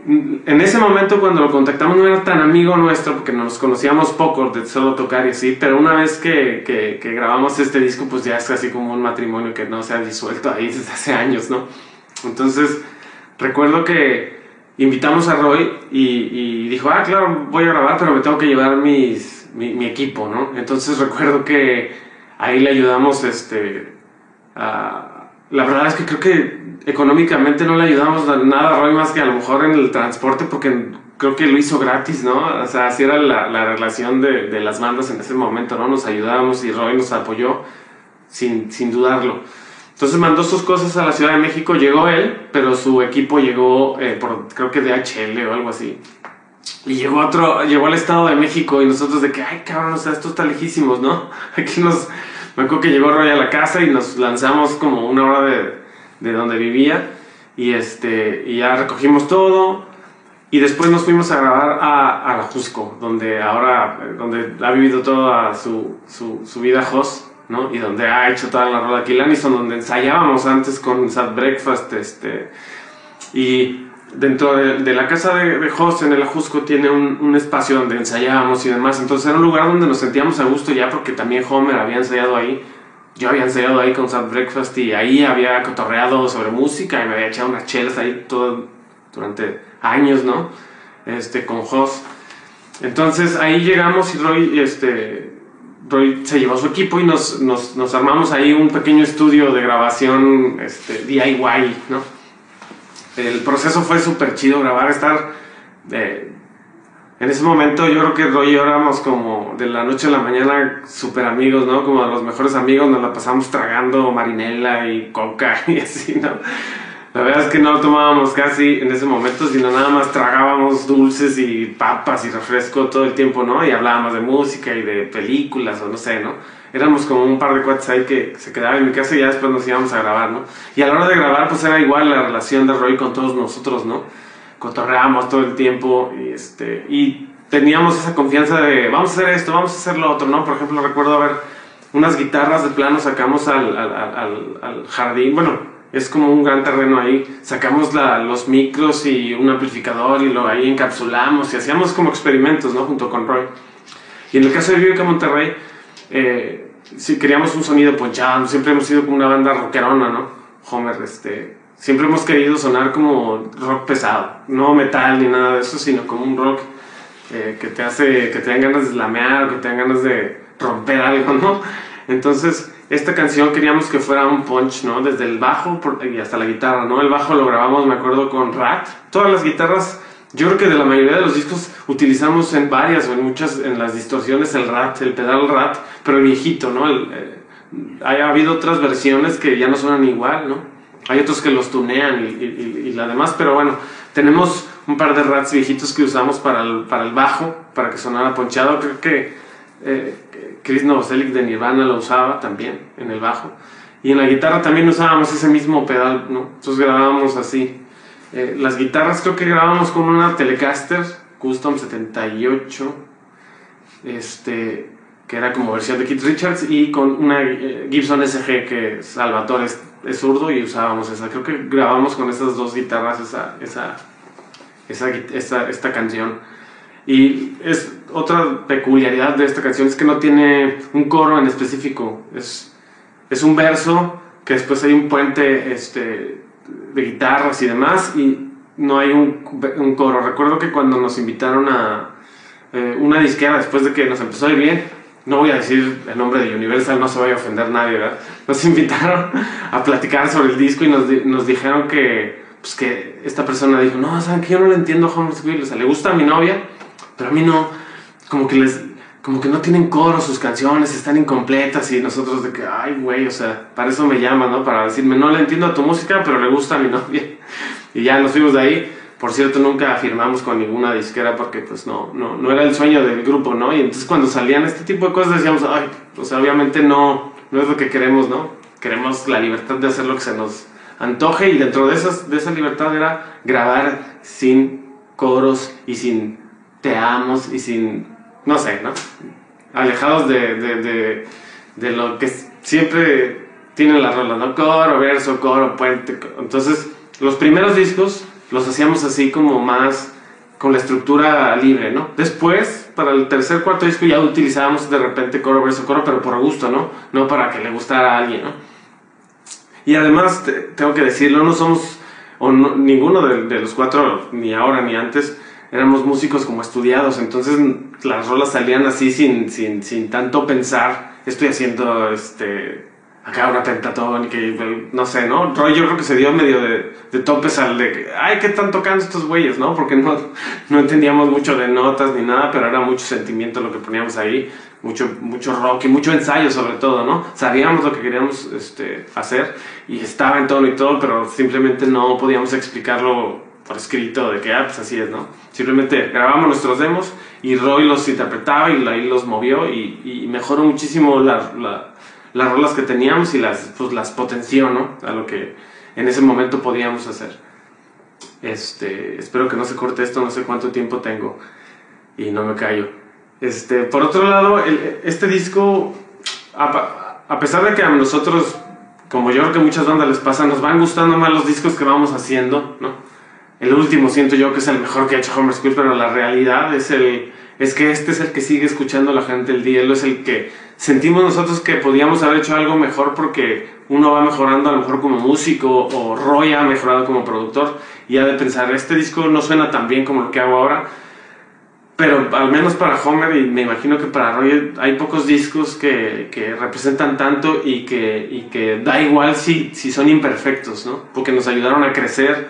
[SPEAKER 2] En ese momento cuando lo contactamos no era tan amigo nuestro porque nos conocíamos poco de solo tocar y así, pero una vez que, que, grabamos este disco pues ya es casi como un matrimonio que no se ha disuelto ahí desde hace años, ¿no? Entonces recuerdo que invitamos a Roy y, y, dijo, ah, claro, voy a grabar, pero me tengo que llevar mi, mi, equipo, ¿no? Entonces *laughs* recuerdo que ahí le ayudamos, este, la verdad es que creo que económicamente no le ayudamos nada a Roy más que a lo mejor en el transporte porque creo que lo hizo gratis, ¿no? O sea, así era la, la relación de, de, las bandas en ese momento, ¿no? Nos ayudábamos y Roy nos apoyó sin, sin dudarlo. Entonces mandó sus cosas a la Ciudad de México, llegó él, pero su equipo llegó eh, por, creo que DHL o algo así. Y llegó otro, llegó al Estado de México y nosotros de que, ay cabrón, o sea, esto está lejísimos, ¿no? *laughs* Aquí nos, me acuerdo que llegó Roy a la casa y nos lanzamos como una hora de, de donde vivía y este, y ya recogimos todo y después nos fuimos a grabar a, a Jusco, donde ahora, donde ha vivido toda su, su, su vida Jos. ¿no? Y donde ha hecho toda la rola aquí Lanison, donde ensayábamos antes con Sad Breakfast, este, y dentro de, la casa de, de en el Ajusco tiene un, un, espacio donde ensayábamos y demás, entonces era un lugar donde nos sentíamos a gusto ya porque también Homer había ensayado ahí, yo había ensayado ahí con Sad Breakfast y ahí había cotorreado sobre música y me había echado unas chelas ahí todo durante años, ¿no? Este, con Host. Entonces ahí llegamos y Roy, este, Roy se llevó su equipo y nos, nos, nos, armamos ahí un pequeño estudio de grabación este, DIY, ¿no? El proceso fue súper chido grabar, estar... Eh, en ese momento yo creo que Roy y yo éramos como de la noche a la mañana súper amigos, ¿no? Como los mejores amigos, nos la pasamos tragando marinela y coca *laughs* y así, ¿no? La verdad es que no tomábamos casi en ese momento, sino nada más tragábamos dulces y papas y refresco todo el tiempo, ¿no? Y hablábamos de música y de películas o no sé, ¿no? Éramos como un par de cuates ahí que se quedaban en mi casa y ya después nos íbamos a grabar, ¿no? Y a la hora de grabar, pues era igual la relación de Roy con todos nosotros, ¿no? Cotorreábamos todo el tiempo y, este, y teníamos esa confianza de vamos a hacer esto, vamos a hacer lo otro, ¿no? Por ejemplo, recuerdo ver unas guitarras de plano, sacamos al, al, al, jardín, bueno, es como un gran terreno ahí. Sacamos la, los micros y un amplificador y lo ahí encapsulamos y hacíamos como experimentos, ¿no? Junto con Roy. Y en el caso de Vivica Monterrey, eh, queríamos un sonido ponchado. Siempre hemos sido como una banda rockerona, ¿no? Homer, este. Siempre hemos querido sonar como rock pesado. No metal ni nada de eso, sino como un rock eh, que te hace, que te den ganas de slamear, que te den ganas de romper algo, ¿no? Entonces, esta canción queríamos que fuera un punch, ¿no? Desde el bajo y hasta la guitarra, ¿no? El bajo lo grabamos, me acuerdo, con Rat. Todas las guitarras, yo creo que de la mayoría de los discos utilizamos en varias o en muchas, en las distorsiones, el Rat, el pedal Rat, pero viejito, ¿no? Eh, ha habido otras versiones que ya no suenan igual, ¿no? Hay otros que los tunean y, y, demás, pero bueno, tenemos un par de Rats viejitos que usamos para el, para el bajo, para que sonara ponchado. Creo que eh, Chris Novoselic de Nirvana lo usaba también en el bajo. Y en la guitarra también usábamos ese mismo pedal, ¿no? Entonces grabábamos así. Eh, las guitarras creo que grabábamos con una Telecaster Custom 78, este, que era como versión de Keith Richards, y con una eh, Gibson SG que Salvatore es, zurdo y usábamos esa. Creo que grabamos con esas dos guitarras esa, esa, esa, esta, esta canción. Y es otra peculiaridad de esta canción es que no tiene un coro en específico. Es, es un verso que después hay un puente este, de guitarras y demás y no hay un, un coro. Recuerdo que cuando nos invitaron a eh, una disquera después de que nos empezó a ir bien, no voy a decir el nombre de Universal, no se vaya a ofender nadie, ¿verdad? Nos *laughs* invitaron a platicar sobre el disco y nos, nos dijeron que, pues que esta persona dijo, no, ¿saben que yo no le entiendo Will? O sea, le gusta a mi novia, pero a mí no, como que les, como que no tienen coro sus canciones, están incompletas y nosotros de que, ay, güey, o sea, para eso me llama, ¿no? Para decirme, no le entiendo a tu música, pero le gusta a mi novia. *laughs* Y ya nos fuimos de ahí. Por cierto, nunca firmamos con ninguna disquera porque pues no, no, no era el sueño del grupo, ¿no? Y entonces cuando salían este tipo de cosas decíamos, ay, sea, obviamente no, no es lo que queremos, ¿no? Queremos la libertad de hacer lo que se nos antoje y dentro de, esas, de esa libertad era grabar sin coros y sin te amos y sin, no sé, ¿no? Alejados de, de, de, de lo que siempre tienen las rolas, ¿no? Coro, verso, coro, puente. Entonces, los primeros discos los hacíamos así como más con la estructura libre, ¿no? Después, para el tercer, cuarto disco ya utilizábamos de repente coro, verso, coro, pero por gusto, ¿no? No para que le gustara a alguien, ¿no? Y además, te, tengo que decirlo, no somos, o no, ninguno de, de los cuatro, ni ahora ni antes, éramos músicos como estudiados, entonces las rolas salían así sin, sin, sin tanto pensar, estoy haciendo este, acá una pentatónica y no sé, ¿no? Roy yo creo que se dio medio de, de topes al de ay, ¿qué están tocando estos güeyes, no? Porque no, no entendíamos mucho de notas ni nada, pero era mucho sentimiento lo que poníamos ahí, mucho, mucho rock y mucho ensayo sobre todo, ¿no? Sabíamos lo que queríamos este, hacer y estaba en tono y todo, pero simplemente no podíamos explicarlo por escrito de que, ah, pues así es, ¿no? Simplemente grabamos nuestros demos y Roy los interpretaba y ahí los movió y, y mejoró muchísimo la, la las rolas que teníamos y las, pues, las potenció, ¿no? A lo que en ese momento podíamos hacer. Este, espero que no se corte esto, no sé cuánto tiempo tengo y no me callo. Este, por otro lado, este disco, a, a, pesar de que a nosotros, como yo creo que muchas bandas les pasa, nos van gustando más los discos que vamos haciendo, ¿no? El último siento yo que es el mejor que ha hecho Homer School, pero la realidad es, el, es que este es el que sigue escuchando la gente el día, es el que sentimos nosotros que podíamos haber hecho algo mejor porque uno va mejorando a lo mejor como músico o Roy ha mejorado como productor y ha de pensar, este disco no suena tan bien como lo que hago ahora, pero al menos para Homer y me imagino que para Roy hay pocos discos que, representan tanto y que, y que da igual si, si son imperfectos, ¿no? Porque nos ayudaron a crecer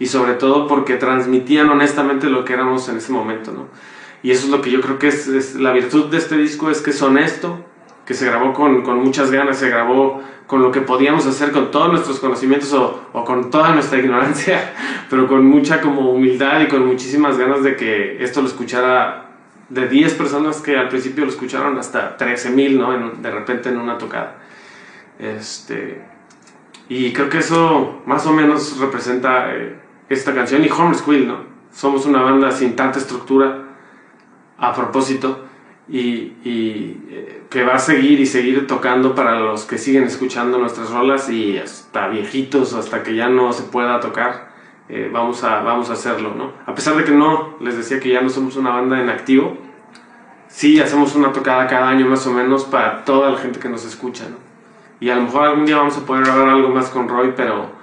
[SPEAKER 2] y sobre todo porque transmitían honestamente lo que éramos en ese momento, ¿no? Y eso es lo que yo creo que es, es la virtud de este disco, es que es honesto, que se grabó con, con, muchas ganas, se grabó con lo que podíamos hacer, con todos nuestros conocimientos o, o, con toda nuestra *laughs* ignorancia, pero con mucha como humildad y con muchísimas ganas de que esto lo escuchara de 10 personas que al principio lo escucharon hasta 13 mil, ¿no? de repente en una tocada. Este, y creo que eso más o menos representa eh, esta canción y Homer Squill, ¿no? Somos una banda sin tanta estructura a propósito y, eh, que va a seguir y seguir tocando para los que siguen escuchando nuestras rolas y hasta viejitos, hasta que ya no se pueda tocar, eh, vamos, a, vamos a hacerlo, ¿no? A pesar de que no, les decía que ya no somos una banda en activo, sí hacemos una tocada cada año más o menos para toda la gente que nos escucha, ¿no? Y a lo mejor algún día vamos a poder grabar algo más con Roy, pero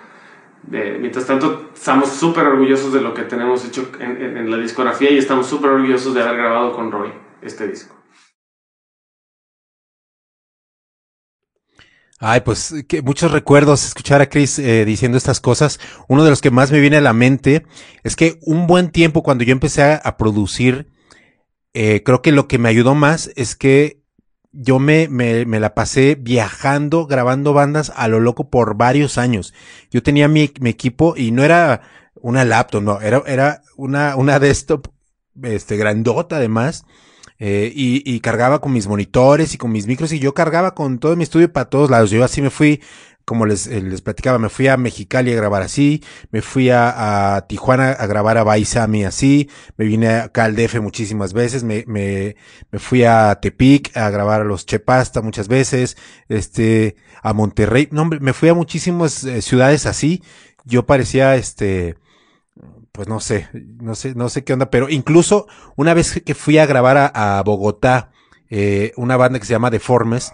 [SPEAKER 2] mientras tanto, estamos súper orgullosos de lo que tenemos hecho en, la discografía y estamos súper orgullosos de haber grabado con Roy este disco.
[SPEAKER 1] Ay, pues muchos recuerdos escuchar a Chris eh, diciendo estas cosas. Uno de los que más me viene a la mente es que un buen tiempo cuando yo empecé a, producir, eh, creo que lo que me ayudó más es que yo me, me, me, la pasé viajando, grabando bandas a lo loco por varios años. Yo tenía mi, mi equipo y no era una laptop, no, era, era una, una desktop, este, grandota además. Eh, y, y, cargaba con mis monitores y con mis micros y yo cargaba con todo mi estudio para todos lados. Yo así me fui como les, eh, les platicaba, me fui a Mexicali a grabar así, me fui a, Tijuana a grabar a Baisami así, me vine acá al DF muchísimas veces, me, me, me fui a Tepic a grabar a los Chepasta muchas veces, este, a Monterrey, no me fui a muchísimas eh, ciudades así, yo parecía este, pues no sé, no sé, no sé qué onda, pero incluso una vez que fui a grabar a, a Bogotá, eh, una banda que se llama Deformes,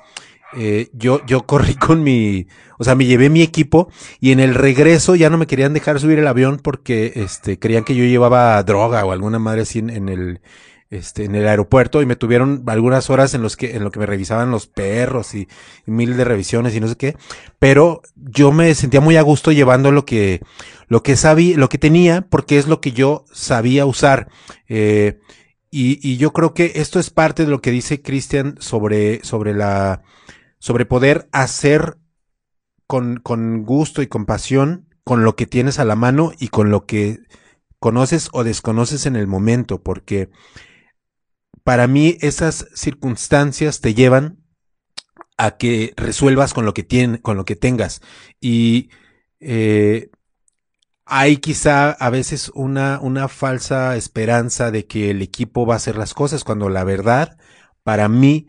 [SPEAKER 1] eh, yo, yo corrí con mi, o sea, me llevé mi equipo y en el regreso ya no me querían dejar subir el avión porque, este, creían que yo llevaba droga o alguna madre así en, el, este, en el aeropuerto y me tuvieron algunas horas en los que, en lo que me revisaban los perros y, mil de revisiones y no sé qué, pero yo me sentía muy a gusto llevando lo que, lo que sabía, lo que tenía porque es lo que yo sabía usar, eh, y, y yo creo que esto es parte de lo que dice Cristian sobre, sobre la, sobre poder hacer con, con gusto y con pasión con lo que tienes a la mano y con lo que conoces o desconoces en el momento, porque para mí esas circunstancias te llevan a que resuelvas con lo que tiene, con lo que tengas. Y eh, hay quizá a veces una, una falsa esperanza de que el equipo va a hacer las cosas, cuando la verdad, para mí,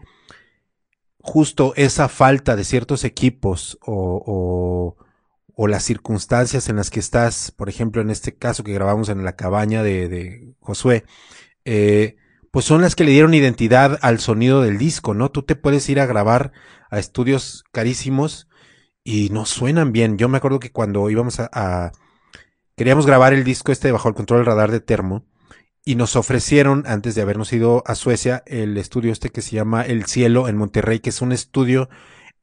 [SPEAKER 1] justo esa falta de ciertos equipos o, o, o, las circunstancias en las que estás, por ejemplo, en este caso que grabamos en la cabaña de, de Josué, eh, pues son las que le dieron identidad al sonido del disco, ¿no? Tú te puedes ir a grabar a estudios carísimos y no suenan bien. Yo me acuerdo que cuando íbamos a, a queríamos grabar el disco este bajo el control radar de Termo, y nos ofrecieron, antes de habernos ido a Suecia, el estudio este que se llama El Cielo en Monterrey, que es un estudio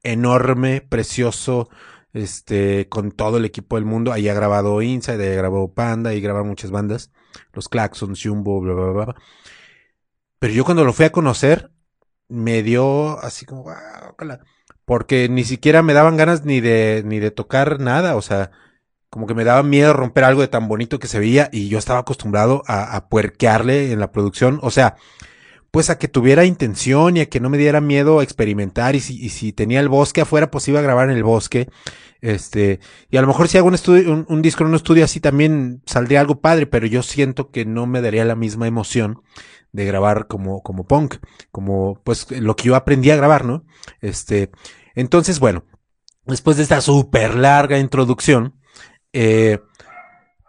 [SPEAKER 1] enorme, precioso, este, con todo el equipo del mundo. Ahí ha grabado Inside, ahí ha grabado Panda, ahí graba muchas bandas, los Claxons, Jumbo, bla, bla, bla. Pero yo cuando lo fui a conocer, me dio así como, porque ni siquiera me daban ganas ni de, ni de tocar nada, o sea, como que me daba miedo romper algo de tan bonito que se veía y yo estaba acostumbrado a, a puerquearle en la producción, o sea, pues a que tuviera intención y a que no me diera miedo a experimentar y si, y si tenía el bosque afuera, pues iba a grabar en el bosque. Este, y a lo mejor si hago un estudio, un, un, disco en un estudio así también saldría algo padre, pero yo siento que no me daría la misma emoción de grabar como, como punk, como pues lo que yo aprendí a grabar, ¿no? Este, entonces, bueno, después de esta súper larga introducción, eh,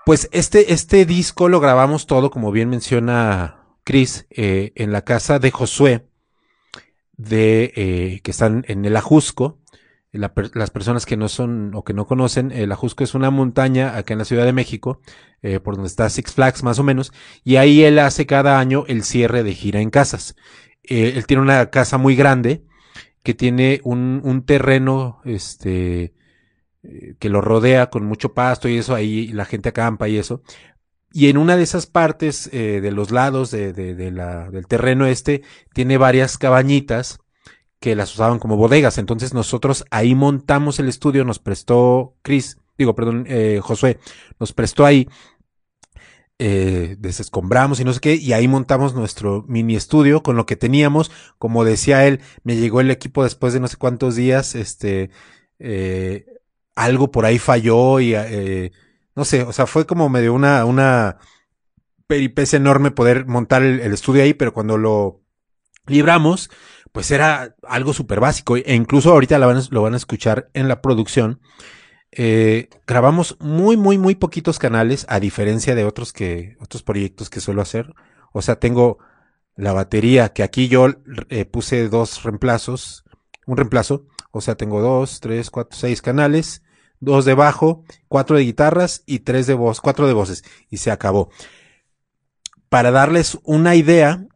[SPEAKER 1] pues este, este disco lo grabamos todo, como bien menciona Chris, eh, en la casa de Josué, de, eh, que están en el Ajusco. La, las personas que no son o que no conocen, el Ajusco es una montaña acá en la Ciudad de México, por donde está Six Flags más o menos, y ahí él hace cada año el cierre de gira en casas. Él tiene una casa muy grande que tiene un, un terreno, este, eh, que lo rodea con mucho pasto y eso, ahí la gente acampa y eso. Y en una de esas partes eh, de los lados de, de, de la, del terreno este, tiene varias cabañitas que las usaban como bodegas. Entonces nosotros ahí montamos el estudio, nos prestó Chris, digo, perdón, eh, Josué, nos prestó ahí, eh, desescombramos y no sé qué, y ahí montamos nuestro mini estudio con lo que teníamos. Como decía él, me llegó el equipo después de no sé cuántos días, este, eh, algo por ahí falló y, eh, no sé, o sea, fue como medio una, una peripecia enorme poder montar el, estudio ahí, pero cuando lo libramos, pues era algo súper básico. E incluso ahorita lo van, a, lo van a escuchar en la producción. Eh, grabamos muy, muy, muy poquitos canales, a diferencia de otros que, otros proyectos que suelo hacer. O sea, tengo la batería, que aquí yo eh, puse dos reemplazos, un reemplazo. O sea, tengo dos, tres, cuatro, seis canales, dos de bajo, cuatro de guitarras y tres de voz, cuatro de voces. Y se acabó. Para darles una idea,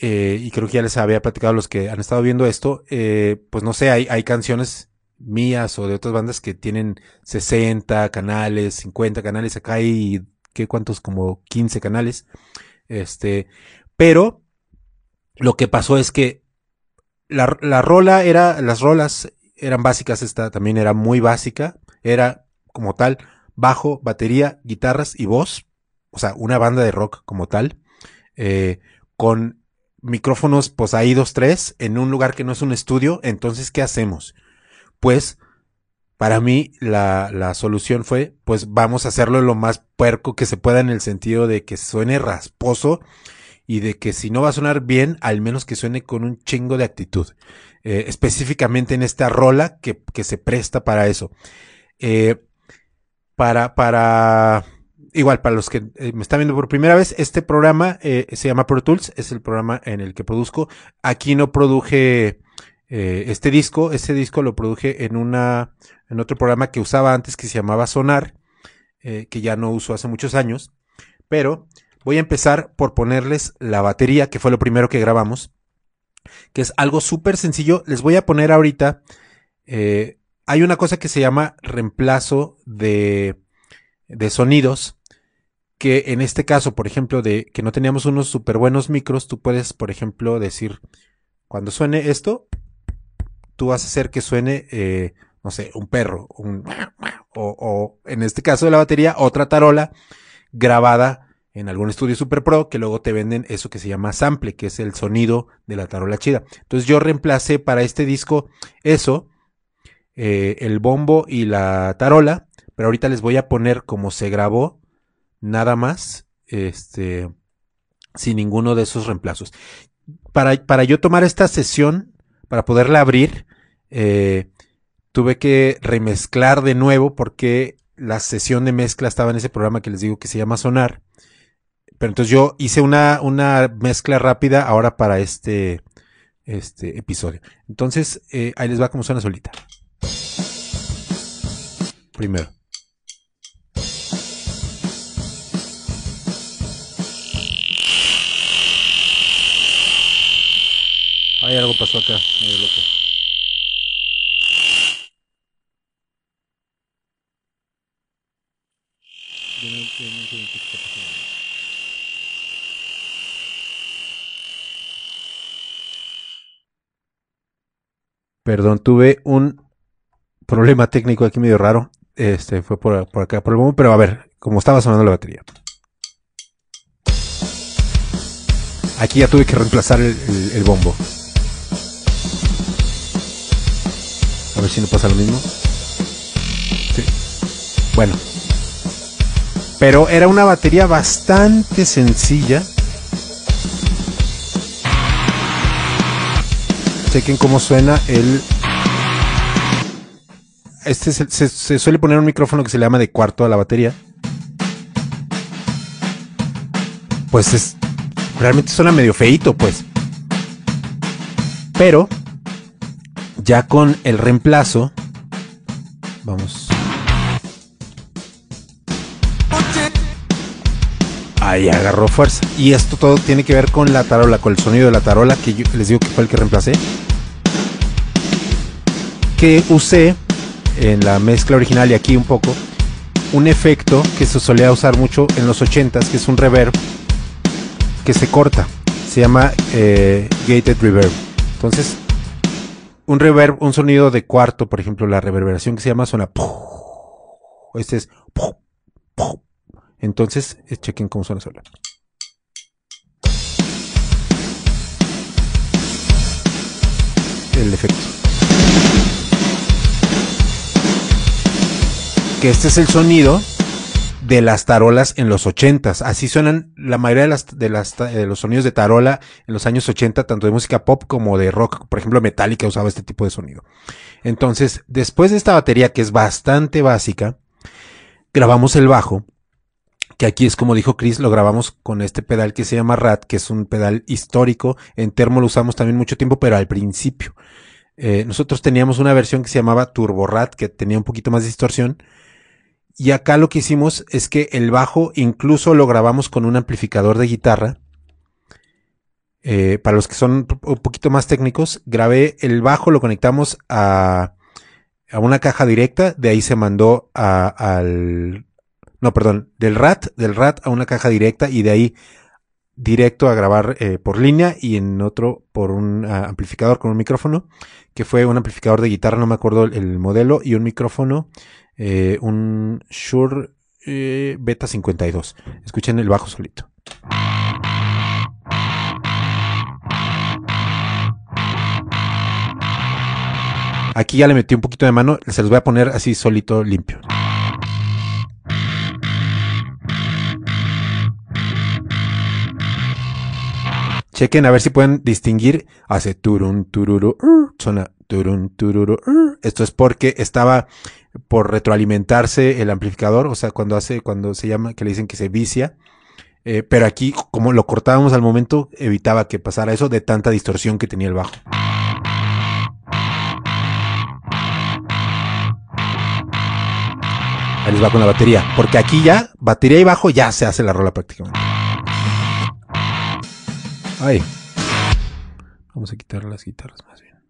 [SPEAKER 1] eh, y creo que ya les había platicado a los que han estado viendo esto, eh, pues no sé, hay, canciones mías o de otras bandas que tienen 60 canales, 50 canales, acá hay, ¿qué cuántos? Como 15 canales. Este, pero lo que pasó es que la, la rola era, las rolas eran básicas, esta también era muy básica, era como tal, bajo, batería, guitarras y voz, o sea, una banda de rock como tal, eh, con micrófonos, pues ahí dos, tres, en un lugar que no es un estudio, entonces, ¿qué hacemos? Pues, para mí, la, la solución fue, pues vamos a hacerlo lo más puerco que se pueda en el sentido de que suene rasposo y de que si no va a sonar bien, al menos que suene con un chingo de actitud. Eh, específicamente en esta rola que, que se presta para eso. Eh, para, para, igual, para los que eh, me están viendo por primera vez, este programa eh, se llama Pro Tools, es el programa en el que produzco. Aquí no produje este disco, este disco lo produje en una, en otro programa que usaba antes que se llamaba Sonar, que ya no uso hace muchos años. Pero voy a empezar por ponerles la batería, que fue lo primero que grabamos, que es algo súper sencillo. Les voy a poner ahorita, eh, hay una cosa que se llama reemplazo de, de sonidos que en este caso, por ejemplo, de que no teníamos unos súper buenos micros, tú puedes, por ejemplo, decir, cuando suene esto, tú vas a hacer que suene, eh, no sé, un perro, o, o, en este caso de la batería, otra tarola grabada en algún estudio super pro que luego te venden eso que se llama sample, que es el sonido de la tarola chida. Entonces yo reemplacé para este disco eso, eh, el bombo y la tarola, pero ahorita les voy a poner como se grabó nada más, este, sin ninguno de esos reemplazos. Para, para yo tomar esta sesión, para poderla abrir, eh, tuve que remezclar de nuevo porque la sesión de mezcla estaba en ese programa que les digo que se llama Sonar. Pero entonces yo hice una, una mezcla rápida ahora para este, este episodio. Entonces, eh, ahí les va como suena solita. Primero. Ay, algo pasó acá, medio loco. Perdón, tuve un problema técnico aquí medio raro. Este fue por, acá, por el bombo, pero a ver, como estaba sonando la batería. Aquí ya tuve que reemplazar el, bombo. A ver si no pasa lo mismo. Sí. Bueno. Pero era una batería bastante sencilla. Chequen cómo suena el este se, suele poner un micrófono que se le llama de cuarto a la batería. Pues es. Realmente suena medio feito, pues. Pero. Ya con el reemplazo. Vamos. Ahí agarró fuerza. Y esto todo tiene que ver con la tarola, con el sonido de la tarola, que yo les digo que fue el que reemplacé. Que usé en la mezcla original y aquí un poco, un efecto que se solía usar mucho en los 80s, que es un reverb que se corta. Se llama eh, gated reverb. Entonces, un reverb, un sonido de cuarto, por ejemplo, la reverberación que se llama suena. Este es. Entonces, eh, chequen cómo suena solo. El efecto. este es el sonido de las tarolas en los ochentas. Así suenan la mayoría de, de los sonidos de tarola en los años 80, tanto de música pop como de rock. Por ejemplo, Metallica usaba este tipo de sonido. Entonces, después de esta batería que es bastante básica, grabamos el bajo, que aquí es como dijo Chris, lo grabamos con este pedal que se llama RAT, que es un pedal histórico. En Termo lo usamos también mucho tiempo, pero al principio. Eh, nosotros teníamos una versión que se llamaba Turbo RAT, que tenía un poquito más de distorsión y acá lo que hicimos es que el bajo incluso lo grabamos con un amplificador de guitarra. Eh, para los que son un poquito más técnicos, grabé el bajo, lo conectamos a, a una caja directa, de ahí se mandó a, al... No, perdón, del RAT, del RAT a una caja directa y de ahí directo a grabar eh, por línea y en otro por un ah, amplificador con un micrófono, que fue un amplificador de guitarra, no me acuerdo el modelo, y un micrófono eh, un Shure eh, Beta 52. Escuchen el bajo solito. Aquí ya le metí un poquito de mano, se los voy a poner así solito limpio. Chequen a ver si pueden distinguir. Hace turun tururu. Suena turun tururu. Esto es porque estaba por retroalimentarse el amplificador, o sea, cuando hace, cuando se llama, que le dicen que se vicia. Eh, pero aquí, como lo cortábamos al momento, evitaba que pasara eso de tanta distorsión que tenía el bajo. Ahí les va con la batería. Porque aquí ya, batería y bajo, ya se hace la rola prácticamente. Ay. Vamos a quitar las guitarras más bien.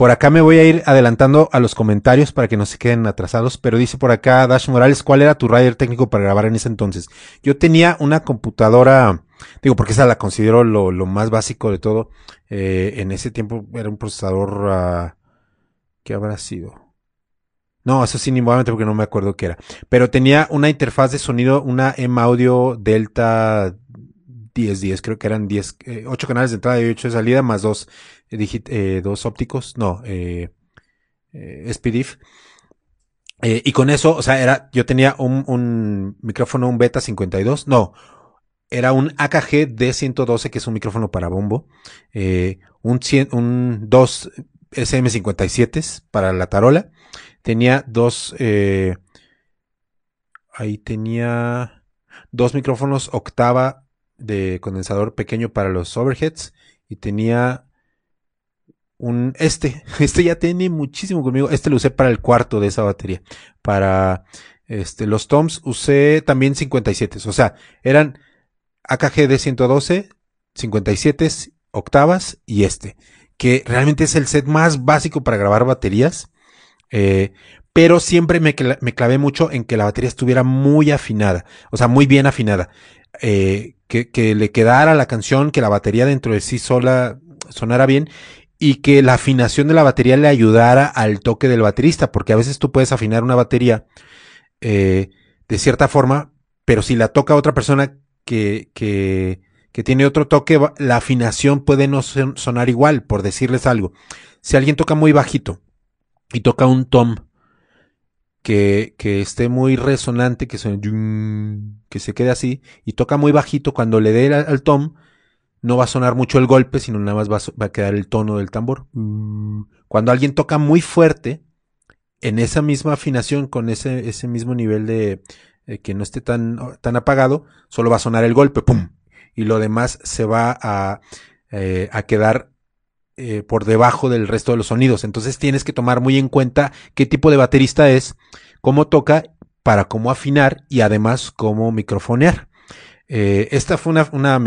[SPEAKER 1] Por acá me voy a ir adelantando a los comentarios para que no se queden atrasados, pero dice por acá Dash Morales, ¿cuál era tu rider técnico para grabar en ese entonces? Yo tenía una computadora, digo, porque esa la considero lo, más básico de todo. Eh, en ese tiempo era un procesador, uh, ¿qué habrá sido? No, eso sí, ni porque no me acuerdo qué era. Pero tenía una interfaz de sonido, una M Audio Delta 10, 10, creo que eran 10, 8 eh, canales de entrada y 8 de salida, más dos eh, dos ópticos, no, eh, eh. Eh, y con eso, o sea, era, yo tenía un, un micrófono, un Beta 52, no, era un AKG D112, que es un micrófono para bombo, un, un dos SM57 para la tarola, tenía dos, ahí tenía dos micrófonos octava de condensador pequeño para los overheads y tenía un, este, *laughs* este ya tiene muchísimo conmigo. Este lo usé para el cuarto de esa batería. Para, este, los toms usé también 57. O sea, eran AKG de 112, 57 octavas y este. Que realmente es el set más básico para grabar baterías. Eh, pero siempre me, me, clavé mucho en que la batería estuviera muy afinada, o sea, muy bien afinada. Eh, que, que, le quedara la canción, que la batería dentro de sí sola sonara bien y que la afinación de la batería le ayudara al toque del baterista, porque a veces tú puedes afinar una batería eh, de cierta forma, pero si la toca otra persona que, que, que tiene otro toque, la afinación puede no sonar igual, por decirles algo. Si alguien toca muy bajito y toca un tom que, que esté muy resonante, que que se quede así, y toca muy bajito, cuando le dé al, tom, no va a sonar mucho el golpe, sino nada más va a, quedar el tono del tambor. Cuando alguien toca muy fuerte, en esa misma afinación, con ese, ese mismo nivel de que no esté tan, tan apagado, solo va a sonar el golpe, ¡pum! Y lo demás se va a, eh, a quedar eh, por debajo del resto de los sonidos. Entonces tienes que tomar muy en cuenta qué tipo de baterista es, cómo toca, para cómo afinar y además cómo microfonear. Eh, esta fue una, una un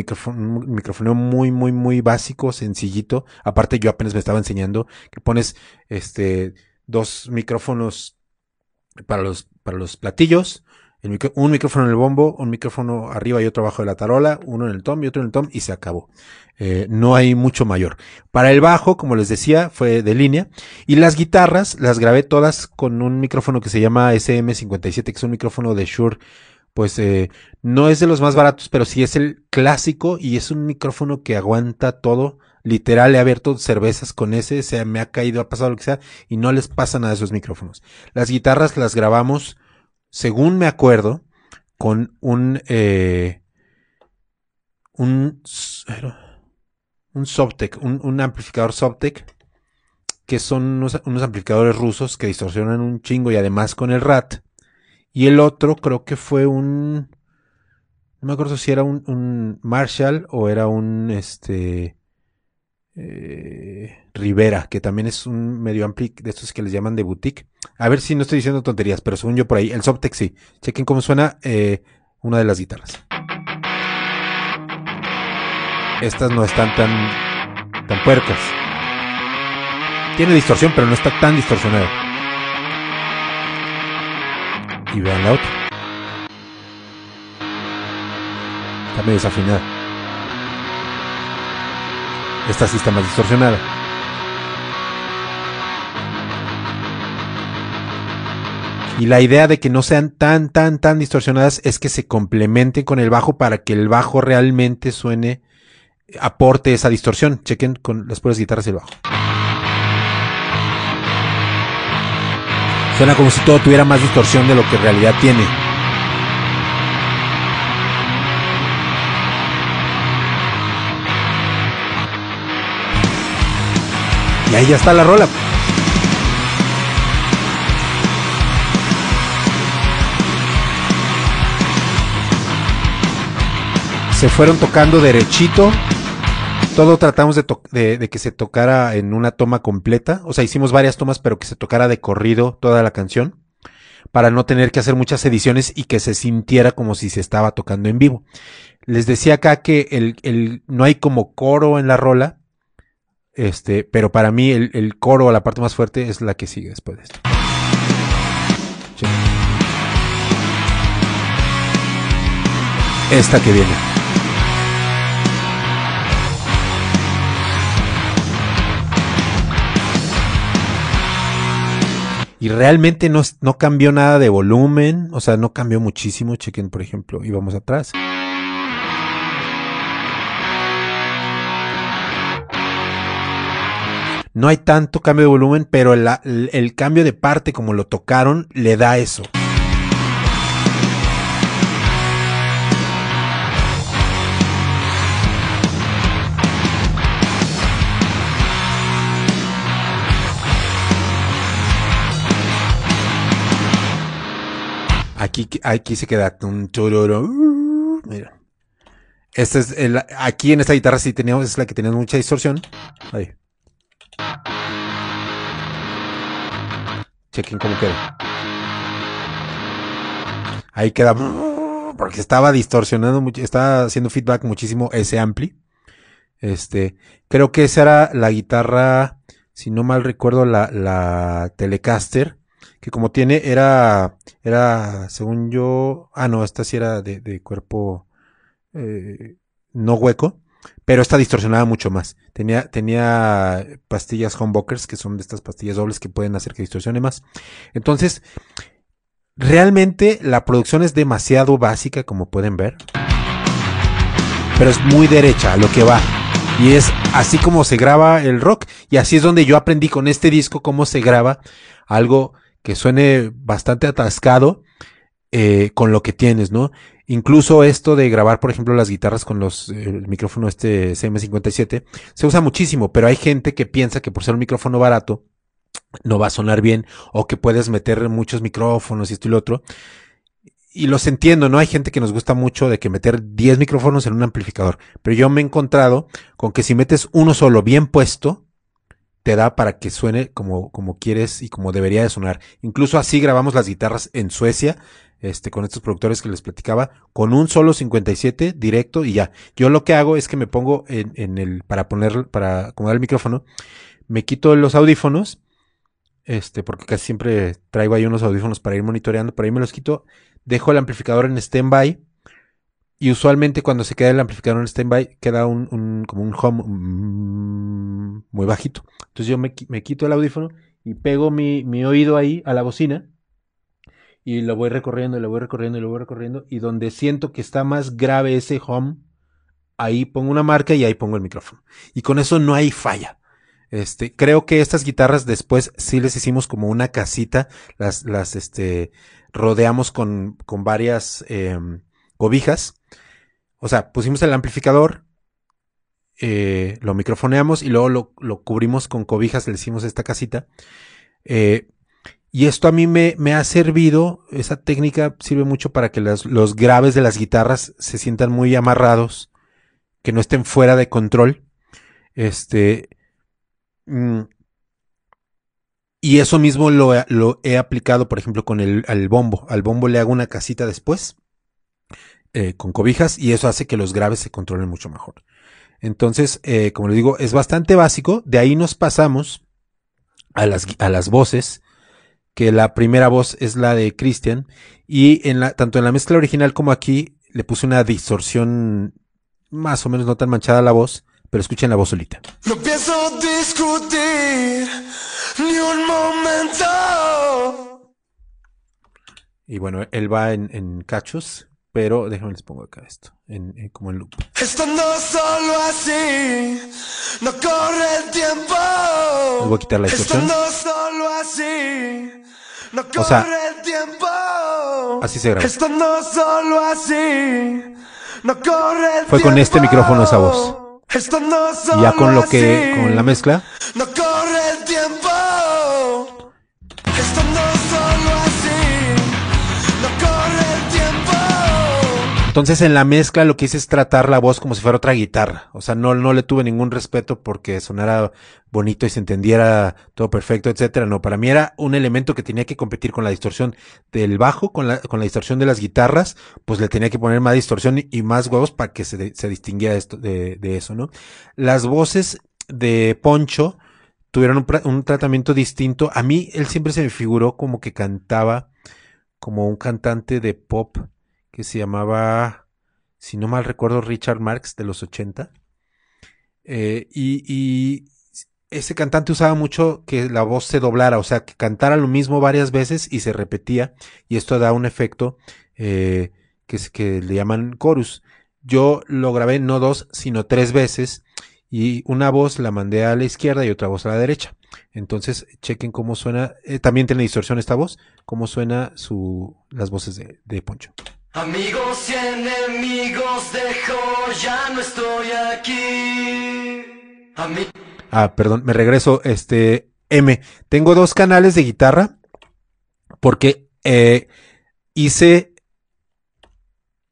[SPEAKER 1] microfoneo muy, muy, muy básico, sencillito. Aparte, yo apenas me estaba enseñando que pones este dos micrófonos para los, para los platillos, un micrófono en el bombo, un micrófono arriba y otro abajo de la tarola, uno en el tom y otro en el tom y se acabó. Eh, no hay mucho mayor. Para el bajo, como les decía, fue de línea. Y las guitarras las grabé todas con un micrófono que se llama SM57, que es un micrófono de Shure. Pues eh, no es de los más baratos, pero sí es el clásico y es un micrófono que aguanta todo. Literal, he abierto cervezas con ese, se me ha caído, ha pasado lo que sea, y no les pasa nada a esos micrófonos. Las guitarras las grabamos según me acuerdo, con un, eh, un, un Sobtech, un, amplificador Sobtech, que son unos, amplificadores rusos que distorsionan un chingo y además con el RAT. Y el otro creo que fue un, no me acuerdo si era un, Marshall o era un, este, eh, Rivera, que también es un medio ampli de estos que les llaman de boutique. A ver si no estoy diciendo tonterías, pero según yo por ahí, el Sobtech sí. Chequen cómo suena eh, una de las guitarras. Estas no están tan, tan puercas. Tiene distorsión, pero no está tan distorsionado. Y vean la otra. Está medio desafinada. Esta sí está más distorsionada. Y la idea de que no sean tan, tan, tan distorsionadas es que se complementen con el bajo para que el bajo realmente suene, aporte esa distorsión. Chequen con las puras guitarras y el bajo. Suena como si todo tuviera más distorsión de lo que en realidad tiene. Y ahí ya está la rola. Se fueron tocando derechito. Todo tratamos de, que se tocara en una toma completa. O sea, hicimos varias tomas, pero que se tocara de corrido toda la canción. Para no tener que hacer muchas ediciones y que se sintiera como si se estaba tocando en vivo. Les decía acá que el, no hay como coro en la rola este, pero para mí el, el coro, la parte más fuerte, es la que sigue después de esto. Esta que viene. Y realmente no, no cambió nada de volumen, o sea, no cambió muchísimo. Chequen, por ejemplo, íbamos atrás. No hay tanto cambio de volumen, pero el, el cambio de parte como lo tocaron le da eso. Aquí, aquí se queda un. Mira. Este es el, aquí en esta guitarra sí teníamos, es la que tenía mucha distorsión. Ahí. Chequen cómo queda. Ahí queda. Porque estaba distorsionando mucho, estaba haciendo feedback muchísimo ese ampli. Este, creo que esa era la guitarra, si no mal recuerdo, la, la Telecaster, que como tiene, era, era, según yo, ah, no, esta sí era de, de cuerpo, eh, no hueco, pero esta distorsionaba mucho más. Tenía, tenía pastillas humbuckers, que son de estas pastillas dobles que pueden hacer que distorsione más. Entonces, realmente la producción es demasiado básica, como pueden ver. Pero es muy derecha a lo que va. Y es así como se graba el rock. Y así es donde yo aprendí con este disco cómo se graba algo que suene bastante atascado eh, con lo que tienes, ¿no? Incluso esto de grabar, por ejemplo, las guitarras con los el micrófono este CM57 se usa muchísimo, pero hay gente que piensa que por ser un micrófono barato no va a sonar bien o que puedes meter muchos micrófonos y esto y lo otro. Y los entiendo, ¿no? Hay gente que nos gusta mucho de que meter 10 micrófonos en un amplificador, pero yo me he encontrado con que si metes uno solo bien puesto, te da para que suene como, como quieres y como debería de sonar. Incluso así grabamos las guitarras en Suecia este, con estos productores que les platicaba, con un solo 57 directo y ya. Yo lo que hago es que me pongo en, en el, para poner, para acomodar el micrófono, me quito los audífonos, este, porque casi siempre traigo ahí unos audífonos para ir monitoreando, por ahí me los quito, dejo el amplificador en standby y usualmente cuando se queda el amplificador en standby queda un, un, como un home mm, muy bajito. Entonces yo me, me, quito el audífono y pego mi, mi oído ahí a la bocina y lo voy recorriendo y lo voy recorriendo y lo voy recorriendo y donde siento que está más grave ese home, ahí pongo una marca y ahí pongo el micrófono. Y con eso no hay falla. Este, creo que estas guitarras después sí les hicimos como una casita, las, las, este, rodeamos con, con varias eh, cobijas. O sea, pusimos el amplificador, eh, lo microfoneamos y luego lo, lo, cubrimos con cobijas, le hicimos esta casita. Eh, y esto a mí me, me, ha servido, esa técnica sirve mucho para que las, los graves de las guitarras se sientan muy amarrados, que no estén fuera de control. Este. Mm, y eso mismo lo, lo, he aplicado, por ejemplo, con el, el, bombo. Al bombo le hago una casita después, eh, con cobijas, y eso hace que los graves se controlen mucho mejor. Entonces, eh, como les digo, es bastante básico. De ahí nos pasamos a las, a las voces que la primera voz es la de Christian y en la, tanto en la mezcla original como aquí le puse una distorsión más o menos no tan manchada la voz, pero escuchen la voz solita.
[SPEAKER 3] No pienso discutir ni un momento.
[SPEAKER 1] Y bueno, él va en, en cachos, pero déjenme les pongo acá esto, en, en, como en loop.
[SPEAKER 3] Estando solo así, no corre el tiempo.
[SPEAKER 1] Les voy a quitar la distorsión.
[SPEAKER 3] Solo así, no corre
[SPEAKER 1] O sea,
[SPEAKER 3] el tiempo.
[SPEAKER 1] Así se graba.
[SPEAKER 3] Estando solo así, no corre el
[SPEAKER 1] Fue con este
[SPEAKER 3] tiempo.
[SPEAKER 1] micrófono esa voz.
[SPEAKER 3] Estando solo
[SPEAKER 1] Y ya con lo que, con la mezcla,
[SPEAKER 3] no corre el tiempo.
[SPEAKER 1] Entonces en la mezcla lo que hice es tratar la voz como si fuera otra guitarra. O sea, no, no le tuve ningún respeto porque sonara bonito y se entendiera todo perfecto, etcétera. No, para mí era un elemento que tenía que competir con la distorsión del bajo, con la, con la distorsión de las guitarras, pues le tenía que poner más distorsión y, más huevos para que se, se distinguiera esto, de, de, eso, ¿no? Las voces de Poncho tuvieron un tratamiento distinto. A mí él siempre se me figuró como que cantaba como un cantante de pop que se llamaba, si no mal recuerdo, Richard Marx de los 80. Eh, y, ese cantante usaba mucho que la voz se doblara, o sea, que cantara lo mismo varias veces y se repetía, y esto da un efecto eh, que, le llaman chorus. Yo lo grabé no dos, sino tres veces, y una voz la mandé a la izquierda y otra voz a la derecha. Entonces, chequen cómo suena, eh, también tiene distorsión esta voz, cómo suena su, las voces de, de Poncho.
[SPEAKER 3] Amigos y enemigos dejo, ya no estoy aquí.
[SPEAKER 1] Ah, perdón, me regreso, este, M. Tengo dos canales de guitarra porque eh, hice,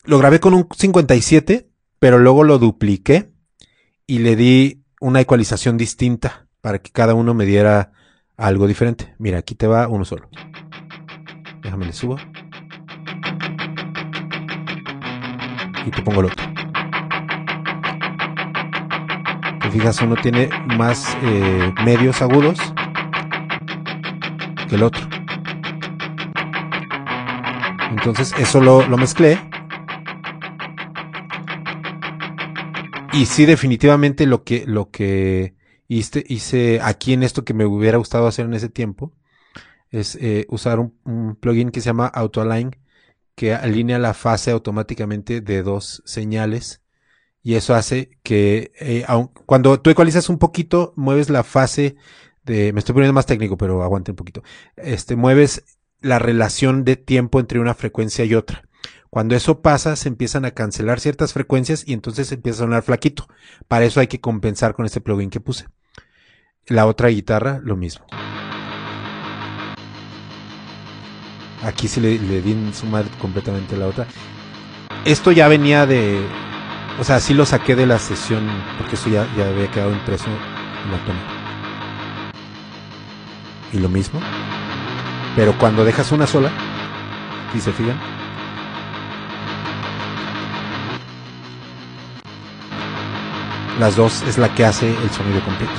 [SPEAKER 1] lo grabé con un 57, pero luego lo dupliqué y le di una ecualización distinta. para que cada uno me diera algo diferente. Mira, aquí te va uno solo. Déjame le subo. Y te pongo el otro. Te fijas, uno tiene más eh, medios agudos que el otro. Entonces eso lo, lo mezclé. Y sí, definitivamente lo que, lo que hice, hice aquí en esto que me hubiera gustado hacer en ese tiempo es eh, usar un, un, plugin que se llama AutoAlign que alinea la fase automáticamente de dos señales y eso hace que eh, aun, cuando tú ecualizas un poquito mueves la fase de me estoy poniendo más técnico pero aguante un poquito este mueves la relación de tiempo entre una frecuencia y otra cuando eso pasa, se empiezan a cancelar ciertas frecuencias y entonces empieza a sonar flaquito. Para eso hay que compensar con este plugin que puse. La otra guitarra, lo mismo. Aquí sí le, le di en sumar completamente la otra. Esto ya venía de. O sea, sí lo saqué de la sesión, porque eso ya, ya había quedado impreso en la toma. Y lo mismo. Pero cuando dejas una sola, si se fijan, las dos es la que hace el sonido completo.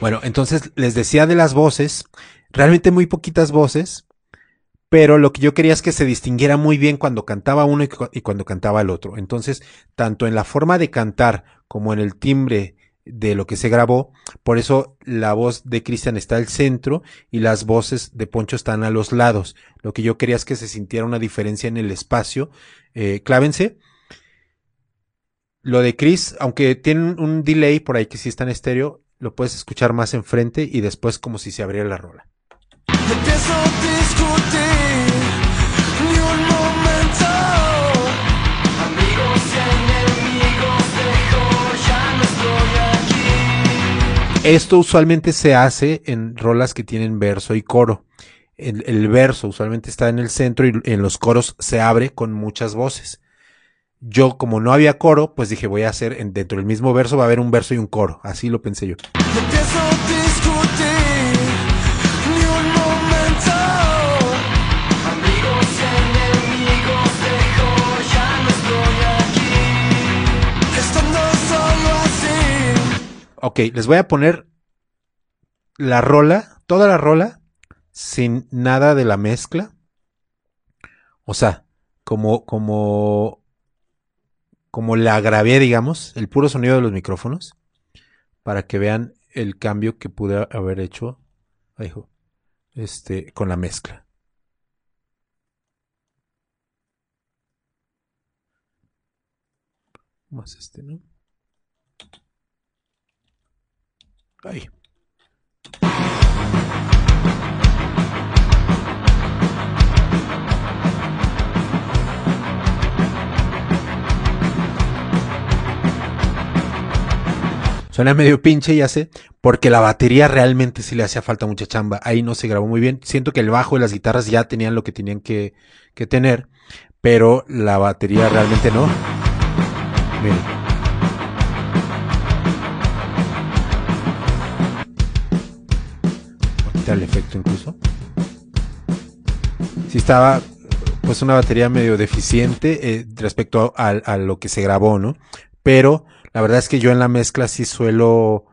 [SPEAKER 1] Bueno, entonces les decía de las voces, realmente muy poquitas voces, pero lo que yo quería es que se distinguiera muy bien cuando cantaba uno y, cuando cantaba el otro. Entonces, tanto en la forma de cantar como en el timbre de lo que se grabó, por eso la voz de Cristian está al centro y las voces de Poncho están a los lados. Lo que yo quería es que se sintiera una diferencia en el espacio. Eh, clávense. Lo de Chris, aunque tiene un delay por ahí que sí está en estéreo, lo puedes escuchar más enfrente y después como si se abriera la rola.
[SPEAKER 3] Empiezo a discutir ni un momento. Amigos y enemigos dejo, ya no estoy aquí.
[SPEAKER 1] Esto usualmente se hace en rolas que tienen verso y coro. El, el, verso usualmente está en el centro y en los coros se abre con muchas voces. Yo, como no había coro, pues dije, voy a hacer en, dentro del mismo verso, va a haber un verso y un coro. Así lo pensé yo. Ok, les voy a poner la rola, toda la rola, sin nada de la mezcla. O sea, como, como como la grabé, digamos, el puro sonido de los micrófonos, para que vean el cambio que pude haber hecho este, con la mezcla. Más este, ¿no? Ahí. Suena medio pinche, ya sé, porque la batería realmente sí le hacía falta mucha chamba. Ahí no se grabó muy bien. Siento que el bajo y las guitarras ya tenían lo que tenían que, que tener, pero la batería realmente no. Miren. El efecto incluso. Sí estaba pues una batería medio deficiente eh, respecto a, a, lo que se grabó, ¿no? Pero la verdad es que yo en la mezcla sí suelo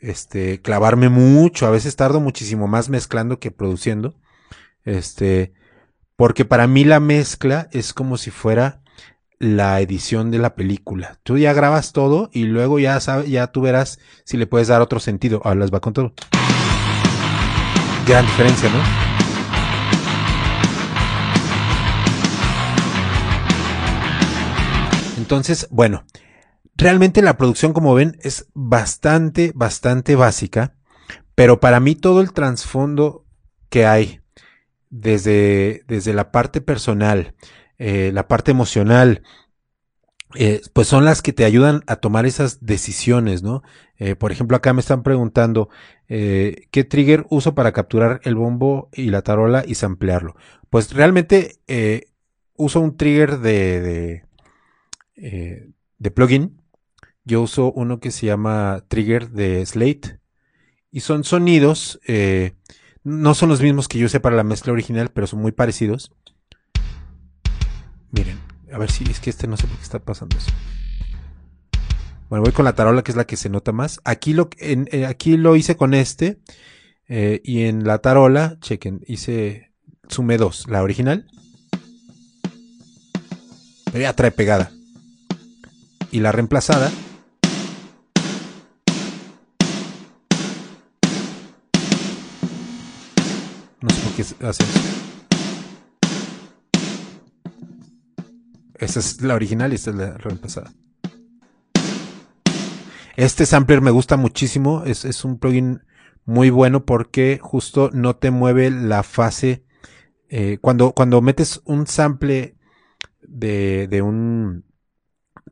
[SPEAKER 1] este, clavarme mucho. A veces tardo muchísimo más mezclando que produciendo. Este, porque para mí la mezcla es como si fuera la edición de la película. Tú ya grabas todo y luego ya sabes, ya tú verás si le puedes dar otro sentido. Ahora va con todo. Gran diferencia, ¿no? Entonces, bueno, realmente la producción, como ven, es bastante, bastante básica, pero para mí todo el trasfondo que hay, desde, desde la parte personal, eh, la parte emocional, eh, pues son las que te ayudan a tomar esas decisiones, ¿no? Eh, por ejemplo, acá me están preguntando eh, qué trigger uso para capturar el bombo y la tarola y samplearlo. Pues realmente uso un trigger de, de, de plugin yo uso uno que se llama Trigger de Slate. Y son sonidos, no son los mismos que yo usé para la mezcla original, pero son muy parecidos. Miren, a ver si es que este no sé por qué está pasando eso. Bueno, voy con la tarola, que es la que se nota más. Aquí lo, eh, aquí lo hice con este. eh, y en la tarola, chequen, hice, sumé dos. La original. Pero ya trae pegada. Y la reemplazada. No sé por qué hace eso. Esta es la original y esta es la reemplazada. Este sampler me gusta muchísimo. Es, es un plugin muy bueno porque justo no te mueve la fase. eh, cuando, cuando metes un sample de, de un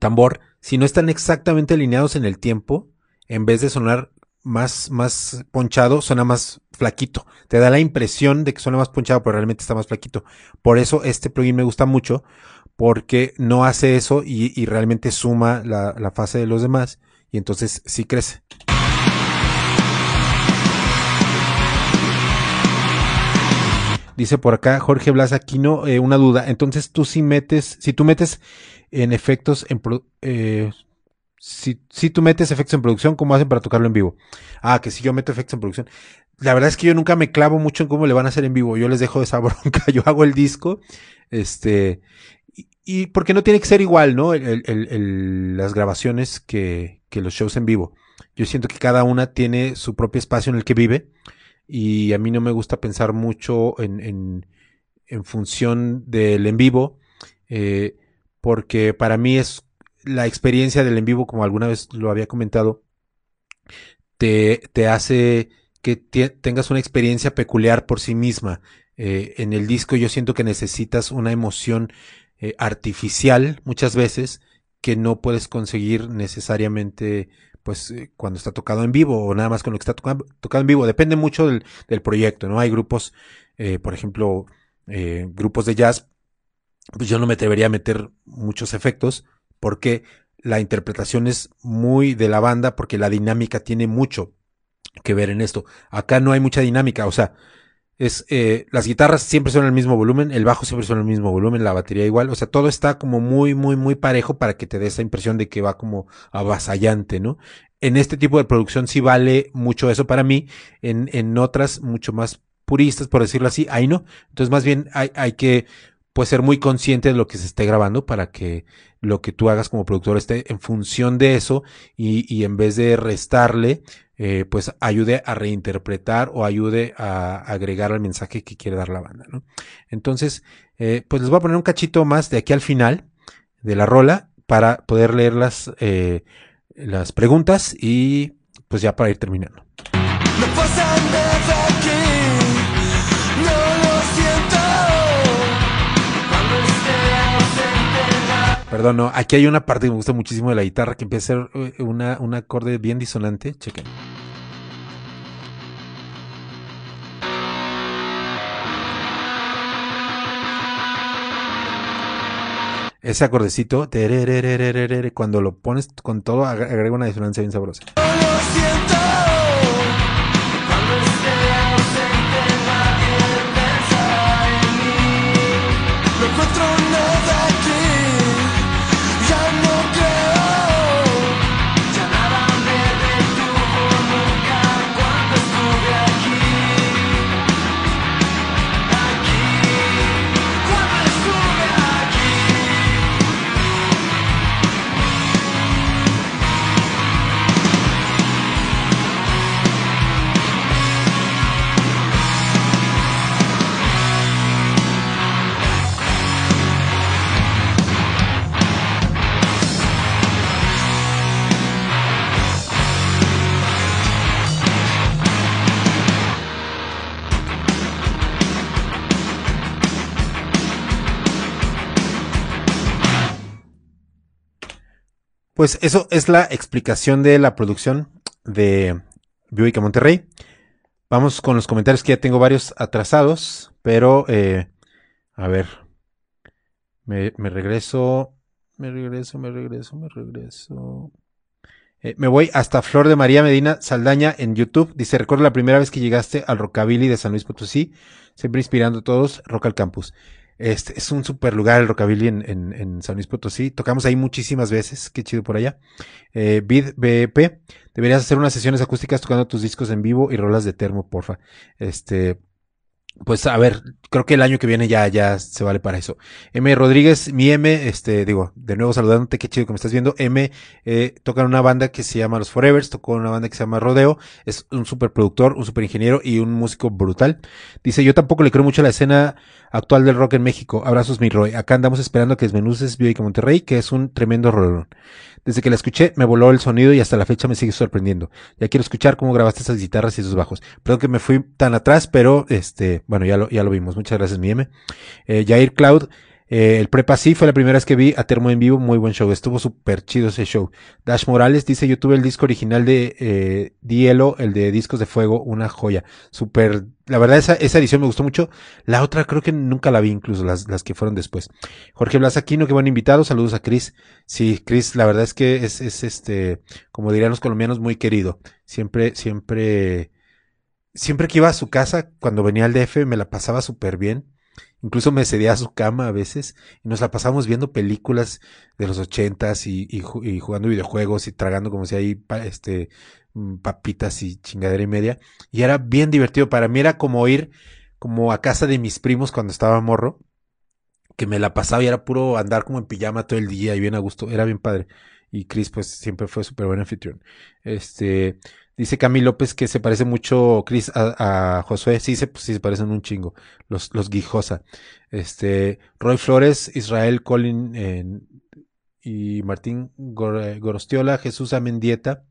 [SPEAKER 1] tambor, si no están exactamente alineados en el tiempo, en vez de sonar más, más ponchado, suena más flaquito. Te da la impresión de que suena más ponchado, pero realmente está más flaquito. Por eso este plugin me gusta mucho, porque no hace eso y, realmente suma la, fase de los demás, y entonces sí crece. Dice por acá Jorge Blas Aquino, eh, una duda. Entonces tú si metes, si tú metes en efectos en eh, si, si tú metes efectos en producción, ¿cómo hacen para tocarlo en vivo? Ah, que si yo meto efectos en producción. La verdad es que yo nunca me clavo mucho en cómo le van a hacer en vivo. Yo les dejo esa *laughs* bronca. Yo hago el disco. Este. Y, porque no tiene que ser igual, ¿no? Las grabaciones que, los shows en vivo. Yo siento que cada una tiene su propio espacio en el que vive. Y a mí no me gusta pensar mucho en, función del en vivo. eh, porque para mí es la experiencia del en vivo, como alguna vez lo había comentado, te, te hace que tengas una experiencia peculiar por sí misma. Eh, en el disco yo siento que necesitas una emoción eh, artificial muchas veces que no puedes conseguir necesariamente pues eh, cuando está tocado en vivo o nada más con lo que está toca- tocado en vivo. Depende mucho del, del proyecto, ¿no? Hay grupos, eh, por ejemplo, grupos de jazz, pues yo no me atrevería a meter muchos efectos porque la interpretación es muy de la banda porque la dinámica tiene mucho que ver en esto. Acá no hay mucha dinámica, o sea, es eh, las guitarras siempre son el mismo volumen, el bajo siempre son el mismo volumen, la batería igual, o sea, todo está como muy, muy, muy parejo para que te dé esa impresión de que va como avasallante, ¿no? En este tipo de producción sí vale mucho eso para mí, en, en otras mucho más puristas, por decirlo así, ahí no. Entonces, más bien hay, hay que pues ser muy consciente de lo que se esté grabando para que lo que tú hagas como productor esté en función de eso y, y en vez de restarle, eh, pues ayude a reinterpretar o ayude a agregar al mensaje que quiere dar la banda, ¿no? Entonces, eh, pues les voy a poner un cachito más de aquí al final de la rola para poder leer las, eh, las preguntas y pues ya para ir terminando.
[SPEAKER 3] No pasa nada aquí, no lo siento. Cuando esté ausente la
[SPEAKER 1] Perdón, no, aquí hay una parte que me gusta muchísimo de la guitarra que empieza a ser eh, una, un acorde bien disonante. Chequen. Ese acordecito, cuando lo pones con todo, ag- agrega una disonancia bien sabrosa. Pues eso es la explicación de la producción de Buick Monterrey. Vamos con los comentarios que ya tengo varios atrasados, pero eh, a ver, me, me regreso, me regreso, me regreso, me regreso. Eh, me voy hasta Flor de María Medina Saldaña en YouTube. Dice, recuerdo la primera vez que llegaste al Rockabilly de San Luis Potosí, siempre inspirando a todos, Rock al Campus. Este es un super lugar el Rockabilly en, en, en San Luis Potosí. Tocamos ahí muchísimas veces, qué chido por allá. Eh, Vid BEP, deberías hacer unas sesiones acústicas tocando tus discos en vivo y rolas de termo, porfa. Este, pues a ver, creo que el año que viene ya, ya se vale para eso. M. Rodríguez, mi M, este, digo, de nuevo saludándote, qué chido que me estás viendo. M, eh, toca en una banda que se llama Los Forevers, tocó en una banda que se llama Rodeo, es un super productor, un super ingeniero y un músico brutal. Dice, yo tampoco le creo mucho a la escena actual del rock en México. Abrazos, mi Roy. Acá andamos esperando que desmenuces Bioica Monterrey, que es un tremendo rolón. Desde que la escuché, me voló el sonido y hasta la fecha me sigue sorprendiendo. Ya quiero escuchar cómo grabaste esas guitarras y esos bajos. Perdón que me fui tan atrás, pero este, bueno, ya lo, ya lo vimos. Muchas gracias, mi M. Eh, Jair Cloud, eh, el prepa sí fue la primera vez que vi a Termo en vivo, muy buen show, estuvo súper chido ese show. Dash Morales dice, yo tuve el disco original de eh, Dielo, el de Discos de Fuego, una joya, súper, la verdad esa, esa edición me gustó mucho, la otra creo que nunca la vi incluso, las, las que fueron después. Jorge Blas Aquino, qué buen invitado, saludos a Chris. Sí, Chris, la verdad es que es, es este, como dirían los colombianos, muy querido, siempre, siempre, siempre que iba a su casa, cuando venía al DF, me la pasaba súper bien. Incluso me cedía a su cama a veces y nos la pasamos viendo películas de los ochentas y, y, ju- y jugando videojuegos y tragando como si ahí este mm, papitas y chingadera y media. Y era bien divertido. Para mí era como ir como a casa de mis primos cuando estaba morro, que me la pasaba y era puro andar como en pijama todo el día y bien a gusto. Era bien padre. Y Chris pues siempre fue súper buen anfitrión. Este, dice Cami López que se parece mucho Chris a, a Josué. Sí, se, pues, sí se parecen un chingo. Los, los Guijosa. Este, Roy Flores, Israel Colin eh, y Martín Gor- Gorostiola, Jesús Amendieta.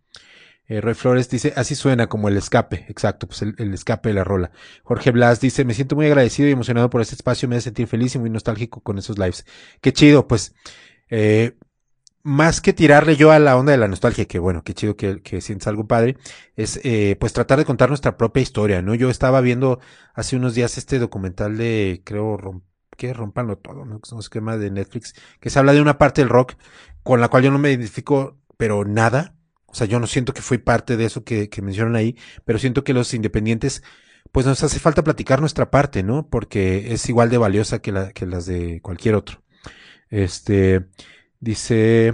[SPEAKER 1] Eh, Roy Flores dice, así suena como el escape, exacto, pues el, el escape de la rola. Jorge Blas dice, me siento muy agradecido y emocionado por este espacio, me hace sentir feliz y muy nostálgico con esos lives. Qué chido, pues, eh, más que tirarle yo a la onda de la nostalgia, que bueno, qué chido que, que sientes algo padre, es eh, pues tratar de contar nuestra propia historia, ¿no? Yo estaba viendo hace unos días este documental de, creo, rom que rompanlo todo, ¿no? Es un esquema de Netflix, que se habla de una parte del rock con la cual yo no me identifico, pero nada. O sea, yo no siento que fui parte de eso que, que mencionan ahí, pero siento que los independientes, pues nos hace falta platicar nuestra parte, ¿no? Porque es igual de valiosa que, la, que las de cualquier otro. Este, dice,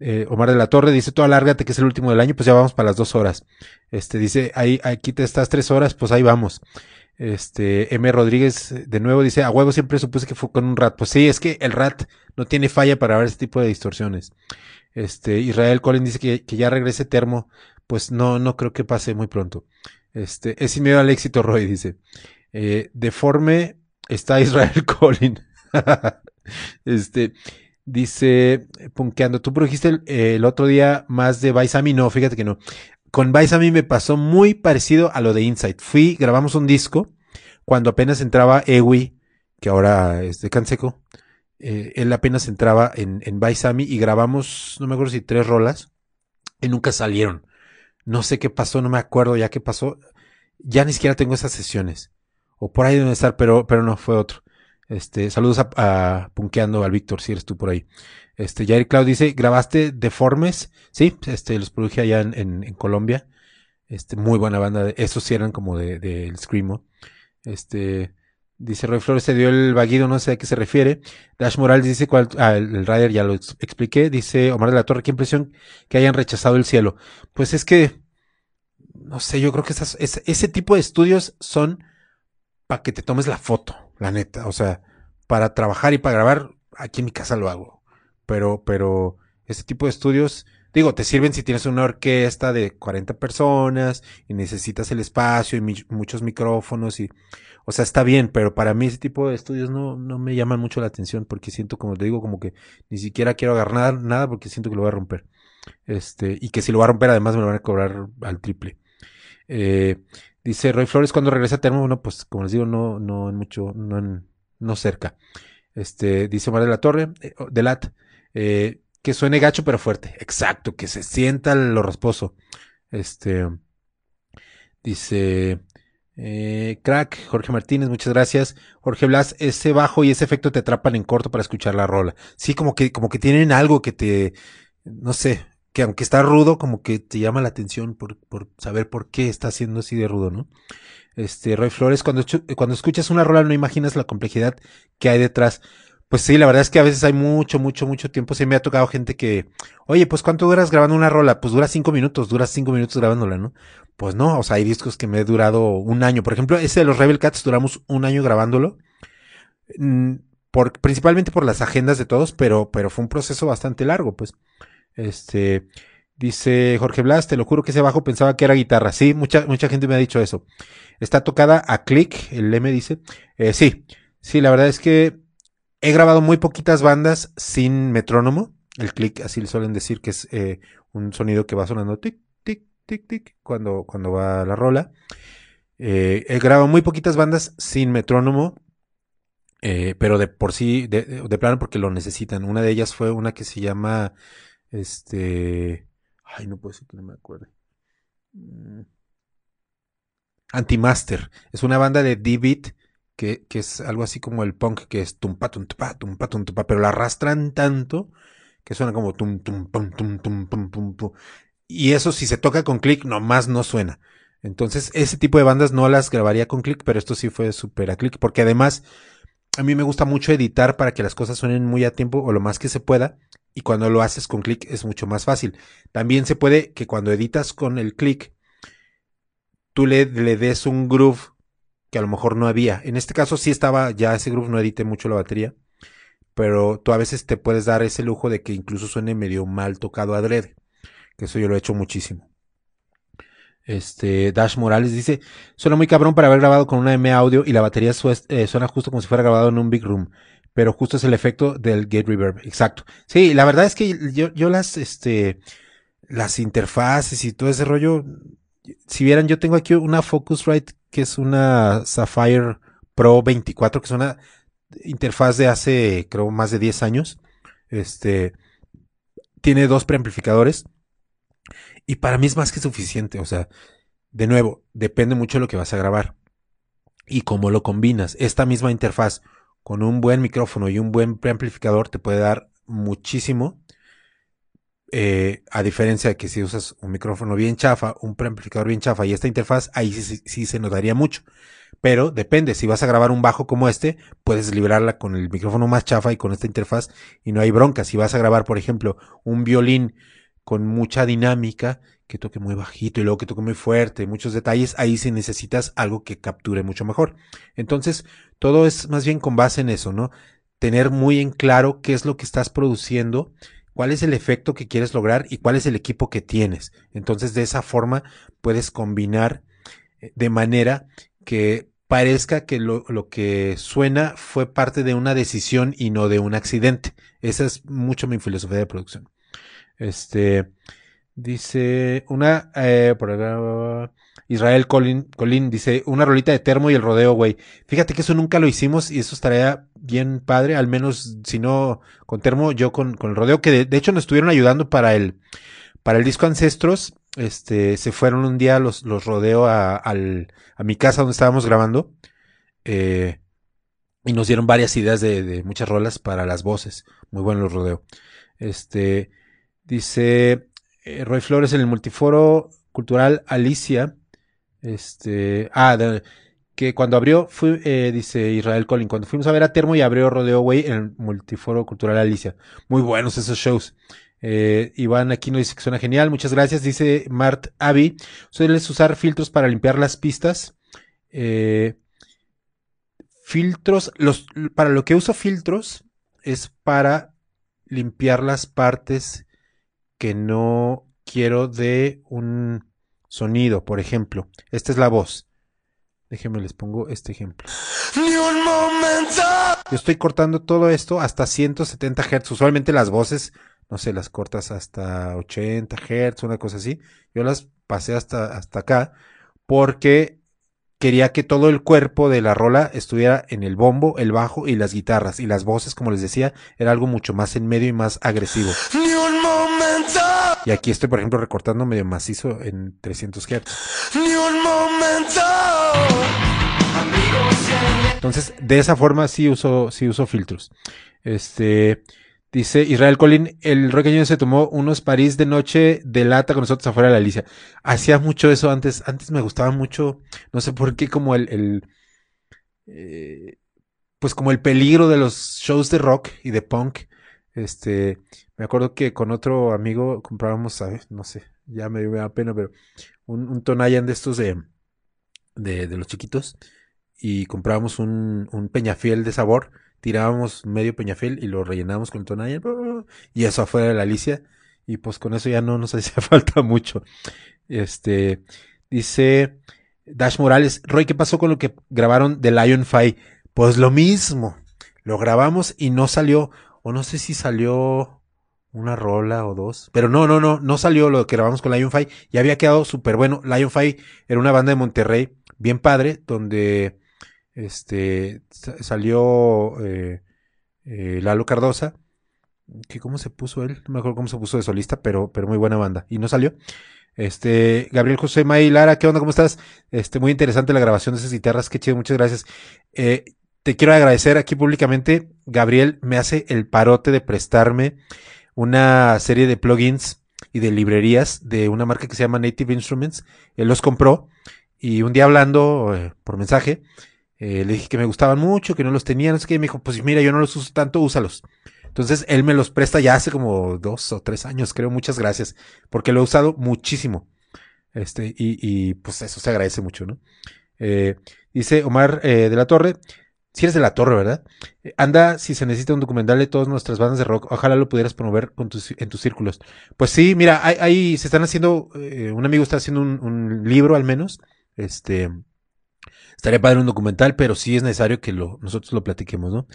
[SPEAKER 1] eh, Omar de la Torre, dice, tú alárgate que es el último del año, pues ya vamos para las dos horas. Este, dice, ahí, aquí te estás tres horas, pues ahí vamos. Este, M. Rodríguez, eh, de nuevo, dice, a huevo siempre supuse que fue con un rat. Pues sí, es que el rat no tiene falla para ver ese tipo de distorsiones. Este, Israel Colin dice que, que ya regrese termo. Pues no, no creo que pase muy pronto. Este, es sin miedo al éxito, Roy, dice. Eh, deforme está Israel *laughs* Colin. *laughs* este, dice, punkeando, tú produjiste el, el otro día más de Baisami. No, fíjate que no. Con Baisami me pasó muy parecido a lo de Insight. Fui, grabamos un disco cuando apenas entraba Ewi, que ahora es de Canseco. Eh, él apenas entraba en, en y grabamos, no me acuerdo si tres rolas, y nunca salieron. No sé qué pasó, no me acuerdo ya qué pasó. Ya ni siquiera tengo esas sesiones. O por ahí deben estar, pero, pero no, fue otro. Este, saludos a, a Punkeando al Víctor, si eres tú por ahí. Este, Jair Cloud dice, ¿grabaste Deformes? Sí, este, los produje allá en, Colombia. Este, muy buena banda. De, esos sí eran como de, del Screamo. Este, dice Roy Flores, se dio el vaguido, no sé a qué se refiere. Dash Morales dice cuál, ah, el, Rider ya lo ex- expliqué. Dice Omar de la Torre, qué impresión que hayan rechazado el cielo. Pues es que, no sé, yo creo que ese tipo de estudios son para que te tomes la foto, la neta. O sea, para trabajar y para grabar, aquí en mi casa lo hago. Pero, pero, este tipo de estudios, digo, te sirven si tienes una orquesta de 40 personas y necesitas el espacio y muchos micrófonos y, o sea, está bien, pero para mí ese tipo de estudios no, no me llaman mucho la atención porque siento, como te digo, como que ni siquiera quiero agarrar nada, nada porque siento que lo voy a romper. Este, y que si lo voy a romper además me lo van a cobrar al triple. Eh, dice Roy Flores cuando regresa a Termo, bueno, pues como les digo, no, no en mucho, no en, no cerca. Este, dice Omar de la Torre, eh, de Lat, eh, que suene gacho pero fuerte. Exacto, que se sienta lo rasposo. Este, dice, eh, crack, Jorge Martínez, muchas gracias. Jorge Blas, ese bajo y ese efecto te atrapan en corto para escuchar la rola. Sí, como que, como que tienen algo que te, no sé, que aunque está rudo, como que te llama la atención por, por saber por qué está siendo así de rudo, ¿no? Este, Roy Flores, cuando, cuando escuchas una rola no imaginas la complejidad que hay detrás. Pues sí, la verdad es que a veces hay mucho, mucho, mucho tiempo. Sí me ha tocado gente que, oye, pues ¿cuánto duras grabando una rola? Pues dura cinco minutos, dura cinco minutos grabándola, ¿no? Pues no, o sea, hay discos que me he durado un año. Por ejemplo, ese de los Rebel Cats duramos un año grabándolo. Mm, Por, principalmente por las agendas de todos, pero, pero fue un proceso bastante largo, pues. Este, dice Jorge Blas, te lo juro que ese bajo pensaba que era guitarra. Sí, mucha, mucha gente me ha dicho eso. Está tocada a click, el M dice. Eh, sí, sí, la verdad es que he grabado muy poquitas bandas sin metrónomo. El click, así le suelen decir que es eh, un sonido que va sonando tic, tic, tic, tic, cuando, cuando va la rola. Eh, he grabado muy poquitas bandas sin metrónomo, eh, pero de por sí, de, de- de plano porque lo necesitan. Una de ellas fue una que se llama, este, ay, no puedo decir que no me acuerdo. Mm. Antimaster. Es una banda de D-Beat que, que es algo así como el punk, que es tumpa, tumpa, tumpa, tumpa, pero la arrastran tanto que suena como tum, tum, pum, tum, tum, pum, pum, pum. Y eso si se toca con click, nomás no suena. Entonces, ese tipo de bandas no las grabaría con click, pero esto sí fue súper a click, porque además a mí me gusta mucho editar para que las cosas suenen muy a tiempo o lo más que se pueda. Y cuando lo haces con click es mucho más fácil. También se puede que cuando editas con el click, tú le, le des un groove que a lo mejor no había. En este caso sí estaba ya ese groove, no edité mucho la batería. Pero tú a veces te puedes dar ese lujo de que incluso suene medio mal tocado adrede. Que eso yo lo he hecho muchísimo. Este, Dash Morales dice, suena muy cabrón para haber grabado con una M audio y la batería eh, suena justo como si fuera grabado en un big room. Pero justo es el efecto del gate reverb. Exacto. Sí, la verdad es que yo, yo las, este, las interfaces y todo ese rollo, si vieran, yo tengo aquí una Focusrite que es una Sapphire Pro 24, que es una interfaz de hace, creo, más de 10 años. Este, tiene dos preamplificadores. Y para mí es más que suficiente. O sea, de nuevo, depende mucho de lo que vas a grabar. Y cómo lo combinas. Esta misma interfaz con un buen micrófono y un buen preamplificador te puede dar muchísimo. Eh, a diferencia de que si usas un micrófono bien chafa, un preamplificador bien chafa y esta interfaz, ahí sí, sí- se notaría mucho. Pero depende, si vas a grabar un bajo como este, puedes librarla con el micrófono más chafa y con esta interfaz y no hay bronca. Si vas a grabar, por ejemplo, un violín con mucha dinámica, que toque muy bajito y luego que toque muy fuerte, muchos detalles, ahí sí necesitas algo que capture mucho mejor. Entonces, todo es más bien con base en eso, ¿no? Tener muy en claro qué es lo que estás produciendo, cuál es el efecto que quieres lograr y cuál es el equipo que tienes. Entonces, de esa forma puedes combinar eh, de manera que parezca que lo, lo que suena fue parte de una decisión y no de un accidente. Esa es mucho mi filosofía de producción. Este dice una eh, por acá, Israel Colin, Colin dice una rolita de termo y el rodeo, güey. Fíjate que eso nunca lo hicimos y eso estaría bien padre, al menos si no con termo, yo con, con el rodeo, que de, hecho nos estuvieron ayudando para el para el disco Ancestros. Este se fueron un día los, los rodeo a, al, a mi casa donde estábamos grabando. Eh, y nos dieron varias ideas de, de muchas rolas para las voces. Muy bueno los rodeo. Este dice eh, Roy Flores en el multiforo cultural Alicia. Este, ah, que cuando abrió, fue, eh, dice Israel Collin, cuando fuimos a ver a Termo y abrió Rodeo Güey en el multiforo cultural Alicia. Muy buenos esos shows. Eh, Iván aquí nos dice que suena genial, muchas gracias. Dice Mart Avi, ¿sueles usar filtros para limpiar las pistas? Eh, filtros, los, para lo que uso filtros es para limpiar las partes que no quiero de un sonido, por ejemplo. Esta es la voz. Déjenme les pongo este ejemplo.
[SPEAKER 3] Ni un momento.
[SPEAKER 1] Yo estoy cortando todo esto hasta 170 Hz. Usualmente las voces, no sé, las cortas hasta 80 Hz, una cosa así. Yo las pasé hasta, hasta acá porque quería que todo el cuerpo de la rola estuviera en el bombo, el bajo y las guitarras. Y las voces, como les decía, era algo mucho más en medio y más agresivo.
[SPEAKER 3] Ni un momento.
[SPEAKER 1] Y aquí estoy, por ejemplo, recortando medio macizo en 300 Hz.
[SPEAKER 3] Ni un momento.
[SPEAKER 1] Entonces, de esa forma sí uso, sí uso filtros. Este, Dice Israel Colin, el Roy Cañón se tomó unos París de noche de lata con nosotros afuera de la Alicia. Hacía mucho eso antes. Antes me gustaba mucho, no sé por qué, como el, el eh, pues como el peligro de los shows de rock y de punk. Este, me acuerdo que con otro amigo comprábamos, ¿sabes? No sé, ya me dio pena, pero un, un Tonayan de estos de, de, de los chiquitos y comprábamos un, un peñafiel de sabor, tirábamos medio peñafiel y lo rellenábamos con Tonayan y eso afuera de la Alicia y pues con eso ya no nos *laughs* hacía falta mucho. Este, dice Dash Morales, Roy, ¿qué pasó con lo que grabaron de Lion Fight? Pues lo mismo, lo grabamos y no salió, o no sé si salió una rola o dos, pero no, no, no, no salió lo que grabamos con Lion Fight y había quedado súper bueno. Lion Fight era una banda de Monterrey bien padre, donde este sa- salió eh, eh, Lalo Cardosa, que cómo se puso él, no me acuerdo cómo se puso de solista, pero, pero muy buena banda, y no salió. Este, Gabriel José May Lara, ¿qué onda? ¿Cómo estás? Este, muy interesante la grabación de esas guitarras, qué chido, muchas gracias. Eh, te quiero agradecer aquí públicamente, Gabriel me hace el parote de prestarme una serie de plugins y de librerías de una marca que se llama Native Instruments. Él los compró y un día hablando por mensaje, eh, le dije que me gustaban mucho, que no los tenía, no sé qué, y me dijo, pues mira, yo no los uso tanto, úsalos. Entonces él me los presta ya hace como dos o tres años, creo, muchas gracias, porque lo he usado muchísimo. Este, y, y pues eso se agradece mucho, ¿no? Eh, dice Omar eh, de la Torre, si eres de la Torre, ¿verdad? Eh, Anda, si se necesita un documental de todas nuestras bandas de rock, ojalá lo pudieras promover con tus, en tus círculos. Pues sí, mira, ahí, se están haciendo, eh, un amigo está haciendo un, un libro al menos, este, estaría padre un documental, pero sí es necesario que lo, nosotros lo platiquemos, ¿no?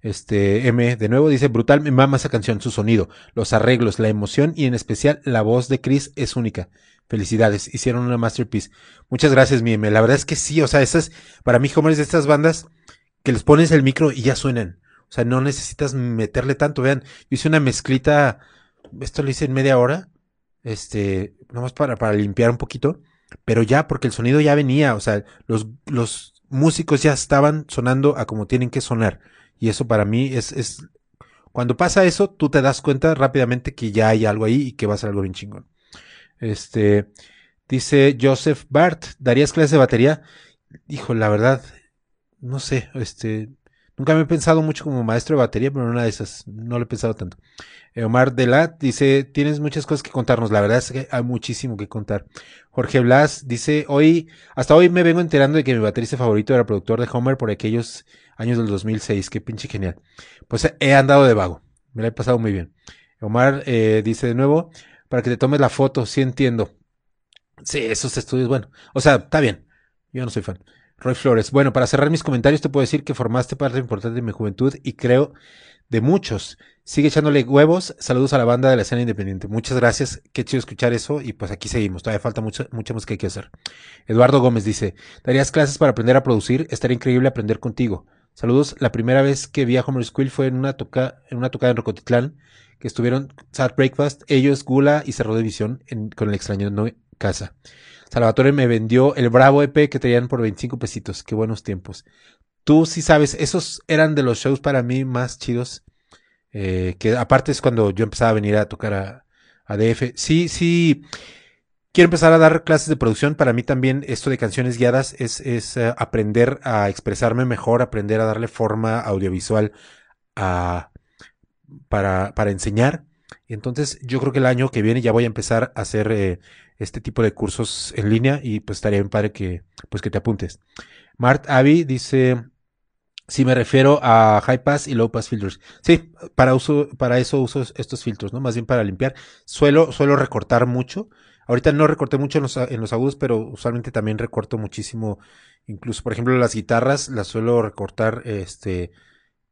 [SPEAKER 1] Este, M, de nuevo, dice, brutal, me mama esa canción, su sonido, los arreglos, la emoción y en especial la voz de Chris es única. Felicidades, hicieron una masterpiece. Muchas gracias, mi M. La verdad es que sí, o sea, esas, para mí, Homer, es de estas bandas que les pones el micro y ya suenan. O sea, no necesitas meterle tanto. Vean, yo hice una mezclita, esto lo hice en media hora, este, nomás para, para limpiar un poquito, pero ya, porque el sonido ya venía, o sea, los, los músicos ya estaban sonando a como tienen que sonar. Y eso para mí es, es, cuando pasa eso, tú te das cuenta rápidamente que ya hay algo ahí y que va a ser algo bien chingón. Este, dice Joseph Bart, ¿darías clase de batería? Hijo, la verdad, no sé, este, nunca me he pensado mucho como maestro de batería, pero una de esas no lo he pensado tanto. Eh, Omar Delat dice, tienes muchas cosas que contarnos, la verdad es que hay muchísimo que contar. Jorge Blas dice, hoy, hasta hoy me vengo enterando de que mi baterista favorito era productor de Homer por aquellos años del 2006, qué pinche genial. Pues he andado de vago, me la he pasado muy bien. Omar eh, dice de nuevo, para que te tomes la foto, sí entiendo. Sí, esos estudios, bueno, o sea, está bien, yo no soy fan. Roy Flores. Bueno, para cerrar mis comentarios te puedo decir que formaste parte importante de mi juventud y creo de muchos. Sigue echándole huevos. Saludos a la banda de la escena independiente. Muchas gracias. Qué chido escuchar eso. Y pues aquí seguimos. Todavía falta mucha, mucha música que hacer. Eduardo Gómez dice, ¿darías clases para aprender a producir? Estaría increíble aprender contigo. Saludos. La primera vez que vi a Homer School fue en una, toca, en una tocada en Rocotitlán, que estuvieron Sad Breakfast, ellos, Gula y Cerro de Visión en, con el extraño no casa. Salvatore me vendió el Bravo EP que traían por 25 pesitos. Qué buenos tiempos. Tú sí sabes, esos eran de los shows para mí más chidos. Eh, que aparte es cuando yo empezaba a venir a tocar a, DF. Sí, sí. Quiero empezar a dar clases de producción. Para mí también esto de canciones guiadas es, es uh, aprender a expresarme mejor, aprender a darle forma audiovisual a, para, para enseñar. Entonces yo creo que el año que viene ya voy a empezar a hacer eh, este tipo de cursos en línea y pues estaría bien padre que, pues que te apuntes. Mart Avi dice, si me refiero a high pass y low pass filters. Sí, para uso, para eso uso estos filtros, ¿no? Más bien para limpiar. Suelo, suelo recortar mucho. Ahorita no recorté mucho en los, en los agudos, pero usualmente también recorto muchísimo. Incluso, por ejemplo, las guitarras las suelo recortar, este,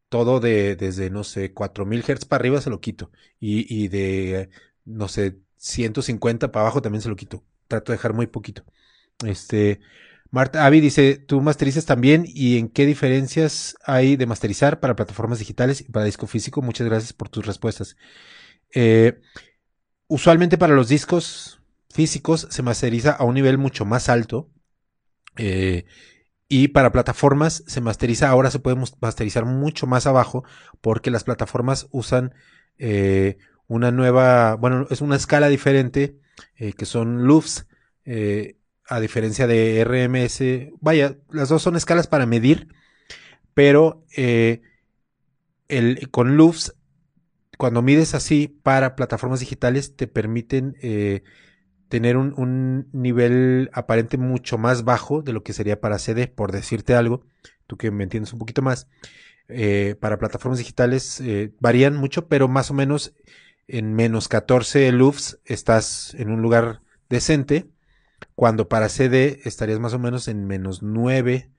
[SPEAKER 1] todo de, desde, no sé, 4000 Hz para arriba se lo quito. Y, y de, no sé, 150 para abajo también se lo quito. Trato de dejar muy poquito. Este, Marta Avi dice, ¿tú masterizas también? ¿Y en qué diferencias hay de masterizar para plataformas digitales y para disco físico? Muchas gracias por tus respuestas. Eh, usualmente para los discos físicos se masteriza a un nivel mucho más alto. Eh, y para plataformas se masteriza, ahora se puede masterizar mucho más abajo porque las plataformas usan eh, una nueva, bueno, es una escala diferente, eh, que son LUFS, eh, a diferencia de RMS. Vaya, las dos son escalas para medir, pero eh, el, con LUFS, cuando mides así para plataformas digitales, te permiten tener un, un nivel aparente mucho más bajo de lo que sería para CD, por decirte algo, tú que me entiendes un poquito más. para plataformas digitales varían mucho, pero más o menos en menos 14 LUFS estás en un lugar decente, cuando para CD estarías más o menos en menos 9,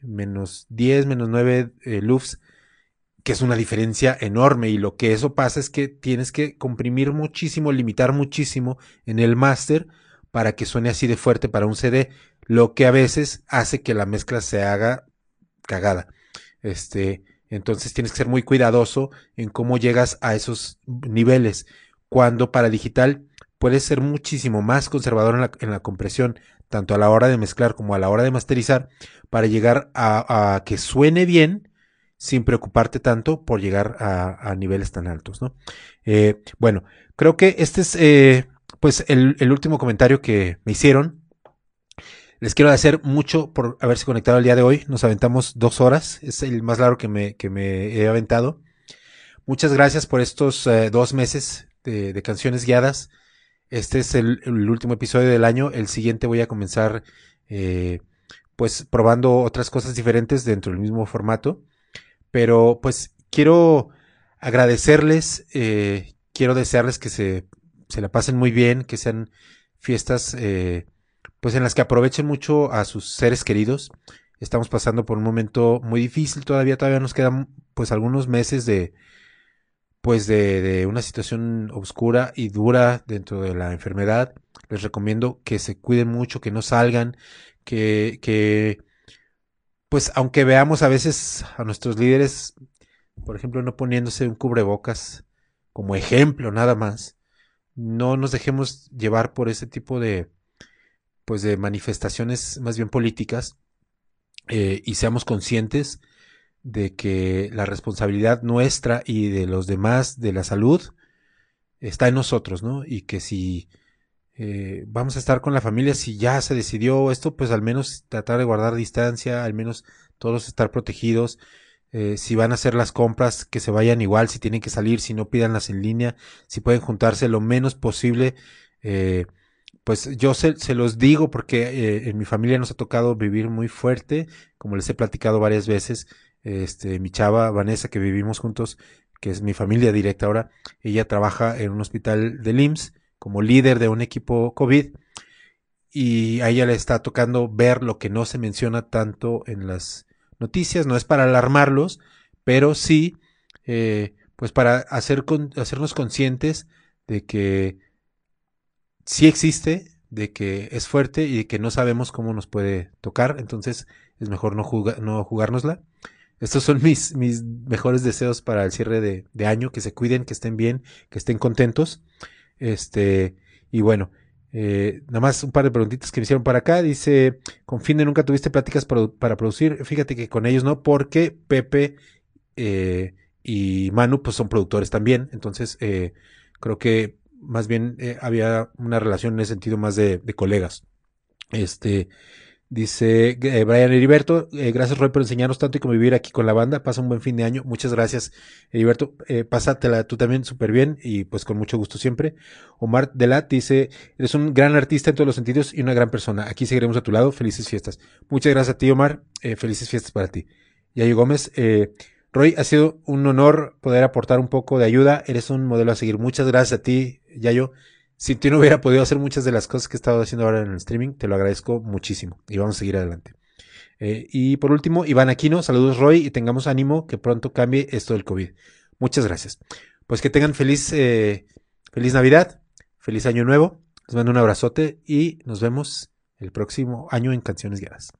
[SPEAKER 1] menos 10, menos 9 eh, LUFS, que es una diferencia enorme y lo que eso pasa es que tienes que comprimir muchísimo, limitar muchísimo en el máster para que suene así de fuerte para un CD, lo que a veces hace que la mezcla se haga cagada. Este, entonces tienes que ser muy cuidadoso en cómo llegas a esos niveles. Cuando para digital puedes ser muchísimo más conservador en la, en la compresión, tanto a la hora de mezclar como a la hora de masterizar, para llegar a, a que suene bien sin preocuparte tanto por llegar a, a niveles tan altos, ¿no? Eh, bueno, creo que este es eh, pues el, el último comentario que me hicieron. Les quiero agradecer mucho por haberse conectado el día de hoy. Nos aventamos dos horas. Es el más largo que me, he aventado. Muchas gracias por estos eh, dos meses de, canciones guiadas. Este es el, último episodio del año. El siguiente voy a comenzar eh, pues probando otras cosas diferentes dentro del mismo formato. Pero pues quiero agradecerles, eh, quiero desearles que se, la pasen muy bien, que sean fiestas pues en las que aprovechen mucho a sus seres queridos. Estamos pasando por un momento muy difícil todavía, todavía nos quedan pues algunos meses de pues de, de una situación oscura y dura dentro de la enfermedad. Les recomiendo que se cuiden mucho, que no salgan, que, que pues aunque veamos a veces a nuestros líderes, por ejemplo, no poniéndose un cubrebocas como ejemplo nada más, no nos dejemos llevar por ese tipo de pues de manifestaciones más bien políticas eh, y seamos conscientes de que la responsabilidad nuestra y de los demás de la salud está en nosotros, ¿no? Y que si eh, vamos a estar con la familia, si ya se decidió esto, pues al menos tratar de guardar distancia, al menos todos estar protegidos. Eh, si van a hacer las compras, que se vayan igual, si tienen que salir, si no pídanlas en línea, si pueden juntarse lo menos posible. Eh, pues yo se, los digo porque eh, en mi familia nos ha tocado vivir muy fuerte, como les he platicado varias veces. Este, mi chava Vanessa, que vivimos juntos, que es mi familia directa ahora, ella trabaja en un hospital del IMSS como líder de un equipo COVID y a ella le está tocando ver lo que no se menciona tanto en las noticias. No es para alarmarlos, pero sí, eh, pues para hacer hacernos conscientes de que sí existe, de que es fuerte y de que no sabemos cómo nos puede tocar. Entonces es mejor no, no jugárnosla. Estos son *laughs* mis, mis mejores deseos para el cierre de, de año, que se cuiden, que estén bien, que estén contentos. Este, y bueno, eh, nada más un par de preguntitas que me hicieron para acá. Dice, con Finde nunca tuviste pláticas para producir. Fíjate que con ellos no, porque Pepe eh, y Manu pues son productores también. Entonces, eh, creo que más bien eh, había una relación en ese sentido más de, colegas. Este, dice eh, Brian Heriberto, eh, gracias Roy por enseñarnos tanto y convivir aquí con la banda. Pasa un buen fin de año. Muchas gracias, Heriberto. Pásatela tú también súper bien y pues con mucho gusto siempre. Omar Delat dice, eres un gran artista en todos los sentidos y una gran persona. Aquí seguiremos a tu lado. Felices fiestas. Muchas gracias a ti, Omar. Felices fiestas para ti. Yayo Gómez, eh, Roy, ha sido un honor poder aportar un poco de ayuda. Eres un modelo a seguir. Muchas gracias a ti, Yayo. Si tú no hubiera podido hacer muchas de las cosas que he estado haciendo ahora en el streaming, te lo agradezco muchísimo. Y vamos a seguir adelante. Eh, y por último, Iván Aquino, saludos Roy y tengamos ánimo que pronto cambie esto del COVID. Muchas gracias. Pues que tengan feliz, eh, feliz Navidad, feliz Año Nuevo. Les mando un abrazote y nos vemos el próximo año en Canciones Guiadas.